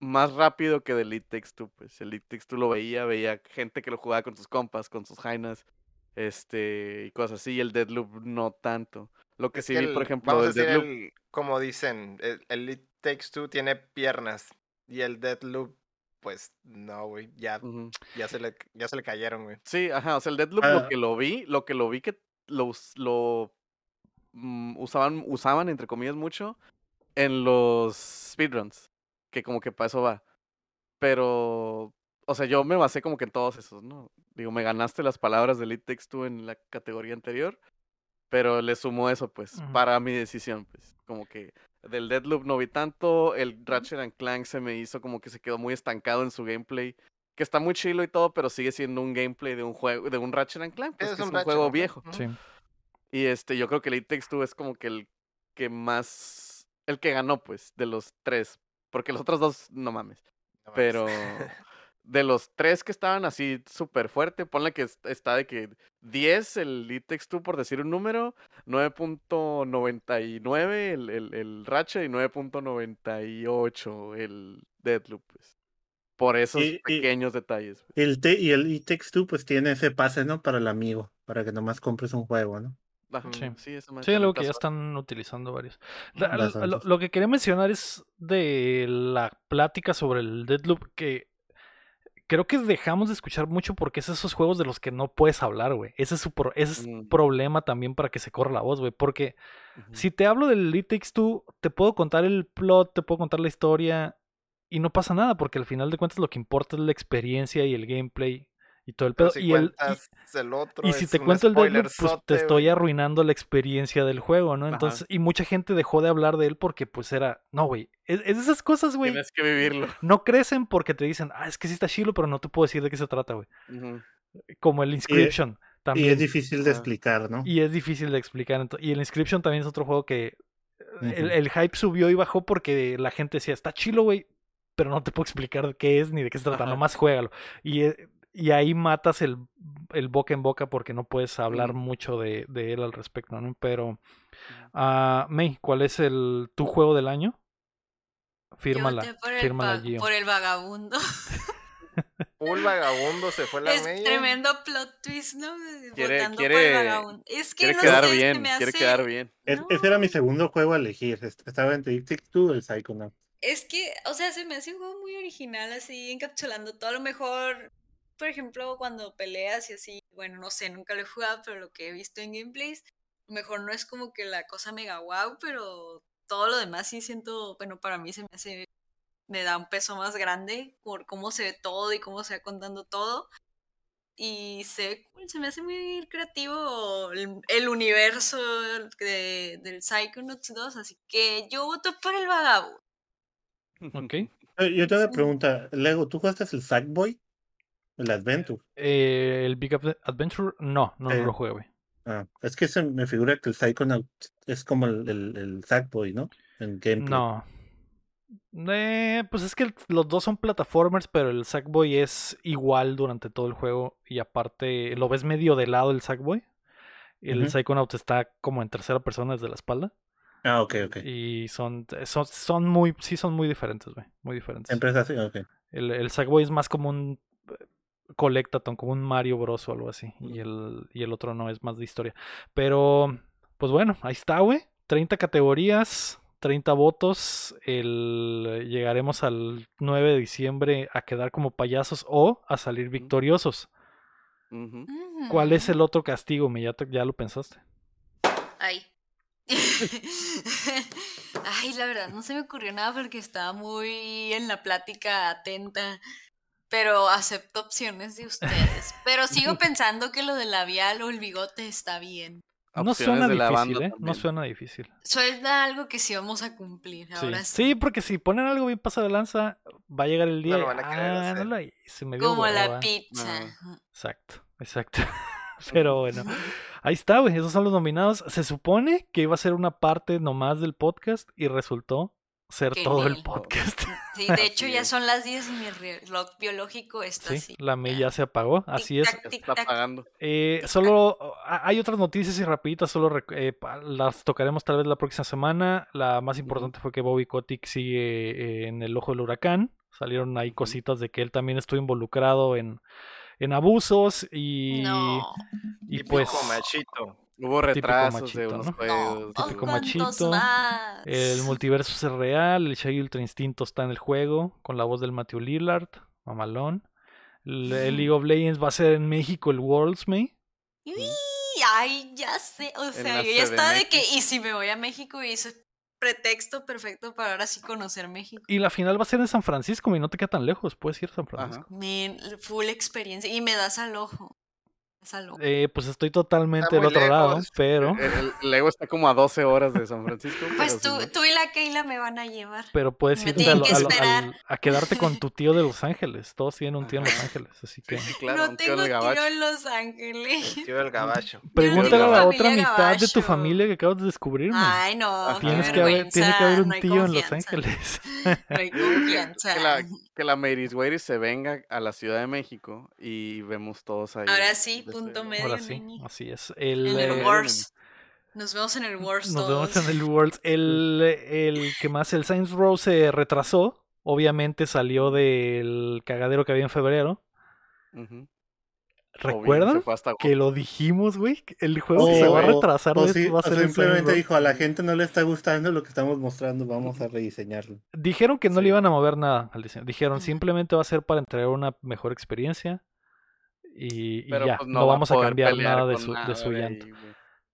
más rápido que del It Takes Two, pues. El It Takes Two lo veía, veía gente que lo jugaba con sus compas, con sus jainas, este, y cosas así, y el Deadloop no tanto. Lo que Es sí que vi, por ejemplo, vamos a del decir, Deadloop. el- como dicen, el, el It Takes Two tiene piernas. Y el Deadloop, pues, no, güey. Ya, ya, se le, ya se le cayeron, güey. Sí, ajá, o sea, el Deadloop Ah. lo que lo vi, lo que lo vi que lo, lo mm, usaban, usaban entre comillas mucho en los speedruns, que como que para eso va. Pero, o sea, yo me basé como que en todos esos, ¿no? Digo, me ganaste las palabras del It Takes Two en la categoría anterior, pero le sumo eso, pues, para mi decisión, pues, como que del Deadloop no vi tanto, el Ratchet and Clank se me hizo como que se quedó muy estancado en su gameplay, que está muy chilo y todo, pero sigue siendo un gameplay de un juego, de un Ratchet and Clank, pues, Es que es un un Ratchet, juego viejo. Sí. Y este, yo creo que el It Takes Two es como que el que más, el que ganó, pues, de los tres, porque los otros dos, no mames. No mames. Pero de los tres que estaban así súper fuerte, ponle que est- está de que 10 el It Takes Two por decir un número, 9.99 el, el, el Ratchet y 9.98 el Deadloop, pues. Por esos Y- y- pequeños detalles. pues. El te y el It Takes Two, pues tiene ese pase, ¿no? Para el amigo, para que nomás compres un juego, ¿no? Sí. sí, eso me Sí, algo que ya está están utilizando varios. La- lo- lo, lo que quería mencionar es de la plática sobre el Deadloop que creo que dejamos de escuchar mucho porque es esos juegos de los que no puedes hablar, güey. Ese es su pro- ese es Mm. problema también para que se corra la voz, güey. Porque si te hablo del It Takes Two, te puedo contar el plot, te puedo contar la historia y no pasa nada porque al final de cuentas lo que importa es la experiencia y el gameplay y todo el pedo. si y, el, y- el otro, y si te cuento el Deadloop, pues te estoy arruinando la experiencia del juego, ¿no? Ajá. Entonces, y mucha gente dejó de hablar de él porque pues era, no, güey, es, es de esas cosas, güey, Tienes que vivirlo. no crecen porque te dicen, ah, es que sí está chilo, pero no te puedo decir de qué se trata, güey. Como el Inscription Y también. es difícil de explicar, ¿no? Y es difícil de explicar. Y el Inscription también es otro juego que el, Ujú. el hype subió y bajó porque la gente decía, está chilo, güey, pero no te puedo explicar de qué es ni de qué se trata, Ajá. nomás juégalo. Y, eh, y ahí matas el, el boca en boca porque no puedes hablar Mm. mucho de, de él al respecto, ¿no? Pero, ah May, ¿cuál es el tu juego del año? Fírmala, por el, fírmala, va- Gio. por el vagabundo. Un vagabundo se fue la Es media. tremendo plot twist, ¿no? Quiere- Votando por el vagabundo. Es que Quiere no quedar sé, bien, me quiere hace- quedar bien. Es- No. Ese era mi segundo juego a elegir. est- Estaba entre It Takes Two y el Psychonauts. Es que, o sea, se me hace un juego muy original, así encapsulando todo. A lo mejor por ejemplo, cuando peleas y así, bueno, no sé, nunca lo he jugado, pero lo que he visto en gameplays, a lo mejor no es como que la cosa mega wow, pero todo lo demás sí siento, bueno, para mí se me hace, me da un peso más grande por cómo se ve todo y cómo se va contando todo. Y se, se me hace muy creativo el, el universo de- del Psychonauts 2, así que yo voto por el vagabundo. Ok. Yo tengo una pregunta. Lego, ¿tú jugaste el Sackboy? El Adventure. Eh, el Big Ad- Adventure, no, no, no Eh, lo jugué, güey. Ah, es que se me figura que el Psychonaut es como el, el, el Sackboy, ¿no? En gameplay. No. Eh, pues es que los dos son plataformers, pero el Sackboy es igual durante todo el juego y aparte lo ves medio de lado el Sackboy. El Ujú. Psychonaut está como en tercera persona desde la espalda Ah, ok, ok. y son, son, son muy, sí son muy diferentes, güey, muy diferentes. Empresa así, ok. El, el Sackboy es más como un eh, Collectathon, como un Mario Bros o algo así. Y Ujú. el, y el otro no es más de historia. Pero, pues bueno, ahí está, güey. 30 categorías, 30 votos. El, llegaremos al 9 de diciembre a quedar como payasos o a salir victoriosos. ¿Cuál es el otro castigo? ¿Me ya, te- ya lo pensaste? Ay. Ay, la verdad, no se me ocurrió nada porque estaba muy en la plática atenta. Pero acepto opciones de ustedes. Pero sigo pensando que lo del labial o el bigote está bien. No suena difícil, ¿eh? No suena difícil. Suena algo que sí vamos a cumplir. Sí. Ahora sí, sí. porque si ponen algo bien pasado de lanza, va a llegar el día lo van a querer ah, no la hice, me dio Como la hueva". pizza. Exacto, exacto. Pero bueno, ahí está, güey. Esos son los nominados. Se supone que iba a ser una parte nomás del podcast y resultó ser Qué todo el podcast. Sí, de hecho ya son las 10 y mi reloj biológico está Sí, así. la me ya se apagó. Así es. Está tic-tac. pagando. Eh, solo ah, hay otras noticias y rapiditas, solo eh, las tocaremos tal vez la próxima semana. La más importante fue que Bobby Kotick sigue eh, en el ojo del huracán. Salieron ahí cositas de que él también estuvo involucrado en, en abusos y, No. y Típico pues machito. Hubo Típico retrasos de machito, unos ¿no? No. juegos. Oh, típico ¿cuántos machito, más? el multiverso es real, el Shaggy Ultra Instinto está en el juego con la voz del Matthew Lillard, mamalón. El, el League of Legends va a ser en México el Worlds May. Uy, Ay, ya sé. O sea, ya estaba de que, y si me voy a México, y eso es pretexto perfecto para ahora sí conocer México. Y la final va a ser en San Francisco, y no te queda tan lejos, puedes ir a San Francisco. Men, full experiencia. Y me das al ojo. Eh, pues estoy totalmente del otro lado, pero, El, el Lego está como a 12 horas de San Francisco. Pues tú, tú y la Keila me van a llevar. pero puedes Me irte a, tienen lo- que a lo- esperar. al- a quedarte con tu tío de Los Ángeles. Todos tienen un tío en Los. Ángeles, así Sí, que sí, claro, no un tío tengo del tío en Los Ángeles. Tío del gabacho. pregúntale a la otra mitad de tu familia que acabas de descubrir. Ay, no, Tienes que haber, tiene que haber un no tío en Los Ángeles. No hay confianza. Que la, que la Weiris se venga a la Ciudad de México y vemos todos ahí. Ahora sí, punto medio, Ahora sí, así es. El, En el eh, Wars. Nos vemos en el Wars Nos todos. vemos en el Worlds. El, el que más, el Saints Row se retrasó. Obviamente salió del cagadero que había en febrero. Obvio, ¿Recuerdan hasta que lo dijimos, güey? El juego se va a retrasar o de sí- esto va a ser simplemente dijo, a la gente no le está gustando lo que estamos mostrando, vamos a rediseñarlo. Dijeron que no le iban a mover nada al diseño. Dijeron simplemente va a ser para entregar una mejor experiencia. Y, ya, pues, no, va vamos a cambiar nada de su, de su llanto.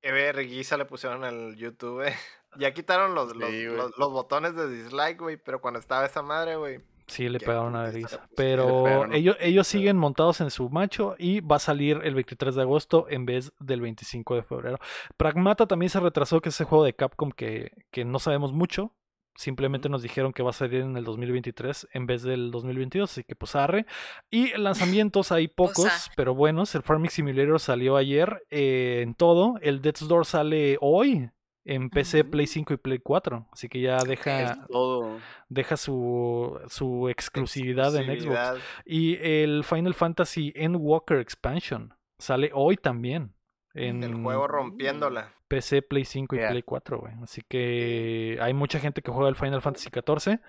Qué vergüenza le pusieron el YouTube, eh. Ya quitaron los, los, Sí, güey. los, los botones de dislike, güey. Pero cuando estaba esa madre, güey. Sí, le pegaron a putiza le vergüenza. Pero pegaron, ellos, ellos pero- siguen montados en su macho y va a salir el 23 de agosto en vez del 25 de febrero. Pragmata también se retrasó, que es ese juego de Capcom que, que no sabemos mucho. Simplemente nos dijeron que va a salir en el 2023 en vez del 2022, así que pues arre. Y lanzamientos hay pocos, arre. pero buenos. El Farming Simulator salió ayer eh, en todo. El Death's Door sale hoy en PC. Play 5 y Play 4. Así que ya deja, todo. deja su, su exclusividad en Xbox. Exclusividad. Y el Final Fantasy Endwalker Expansion sale hoy también. En El juego rompiéndola. PC, Play 5 y Yeah. Play 4, güey. Así que hay mucha gente que juega el Final Fantasy 14.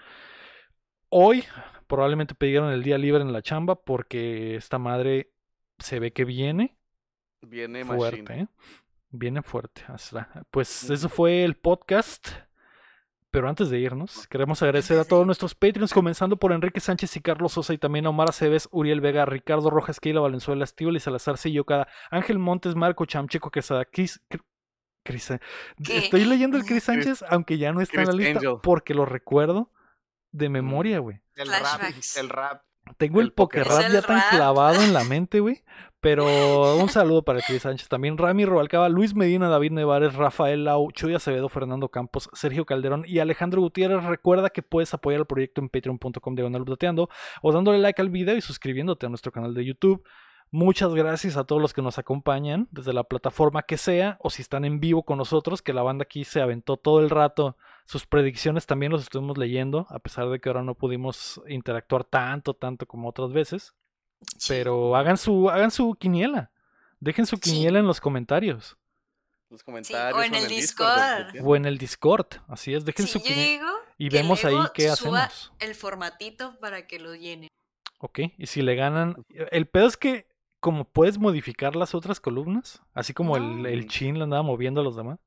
Hoy probablemente pidieron el día libre en la chamba porque esta madre se ve que viene Viene fuerte. ¿eh? Viene fuerte. Pues eso fue el podcast. Pero antes de irnos, queremos agradecer a todos nuestros Patreons, comenzando por Enrique Sánchez y Carlos Sosa, y también a Omar Aceves, Uriel Vega, Ricardo Rojas, Keila Valenzuela, Estíbal y Salazar Cada Ángel Montes, Marco Chamcheco Quesada, Chris, Chris, ¿Qué? Estoy leyendo el Chris Chris- Sánchez, aunque ya no está en la lista, Angel. porque lo recuerdo de memoria, güey. El rap, el rap. Tengo el, El poker poker rap rap. ya tan rap. clavado en la mente, güey. Pero un saludo para Chris Sánchez también. Rami Robalcaba, Luis Medina, David Nevares, Rafael Lau, Chuy Acevedo, Fernando Campos, Sergio Calderón y Alejandro Gutiérrez. Recuerda que puedes apoyar el proyecto en patreon.com updateando o dándole like al video y suscribiéndote a nuestro canal de YouTube. Muchas gracias a todos los que nos acompañan desde la plataforma que sea o si están en vivo con nosotros, que la banda aquí se aventó todo el rato. Sus predicciones también los estuvimos leyendo, a pesar de que ahora no pudimos interactuar tanto, tanto como otras veces. Sí. Pero hagan su, hagan su quiniela. Dejen su Sí. quiniela en los comentarios Los comentarios. o en el Discord. o en el Discord. Así es, dejen Sí, su quiniela digo y que vemos ahí qué suba hacemos. el formatito para que lo llenen. Ok, y si le ganan. El pedo es que, como puedes modificar las otras columnas, así como el, No. el chin le andaba moviendo a los demás,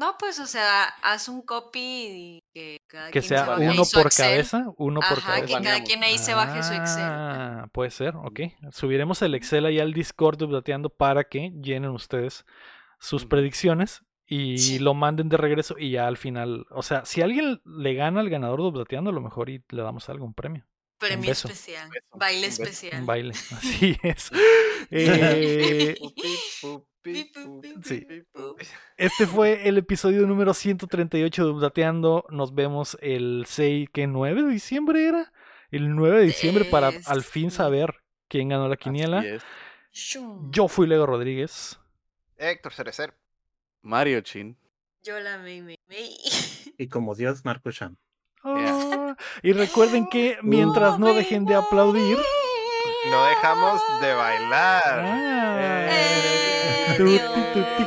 No, pues, o sea, haz un copy y que cada que quien se sea baje ahí uno por Excel. cabeza, uno por cabeza. que cada quien ahí se baje su Excel. Ah, puede ser, ok. Subiremos el Excel ahí al Discord de Updateando para que llenen ustedes sus predicciones y Sí. lo manden de regreso y ya al final, o sea, si alguien le gana al ganador de Updateando, a lo mejor y le damos algo, un premio, Premio especial. Baile especial. un baile. Así es. Eh, Sí. Este fue el episodio número 138 de Updateando. Nos vemos el 6, ¿qué? ¿9 de diciembre era? El 9 de diciembre para al fin Es- saber quién ganó la quiniela. Yo fui Lego Rodríguez. Héctor Cerecer. Mario Chin. Yo la me, me, me. Y como Dios, Marco Sham. Ah, y recuerden que mientras no dejen de aplaudir. No dejamos de bailar. Ah, Eh, Dios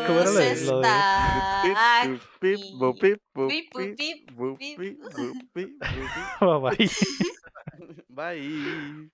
¿cómo era lo de- lo bye. Bye.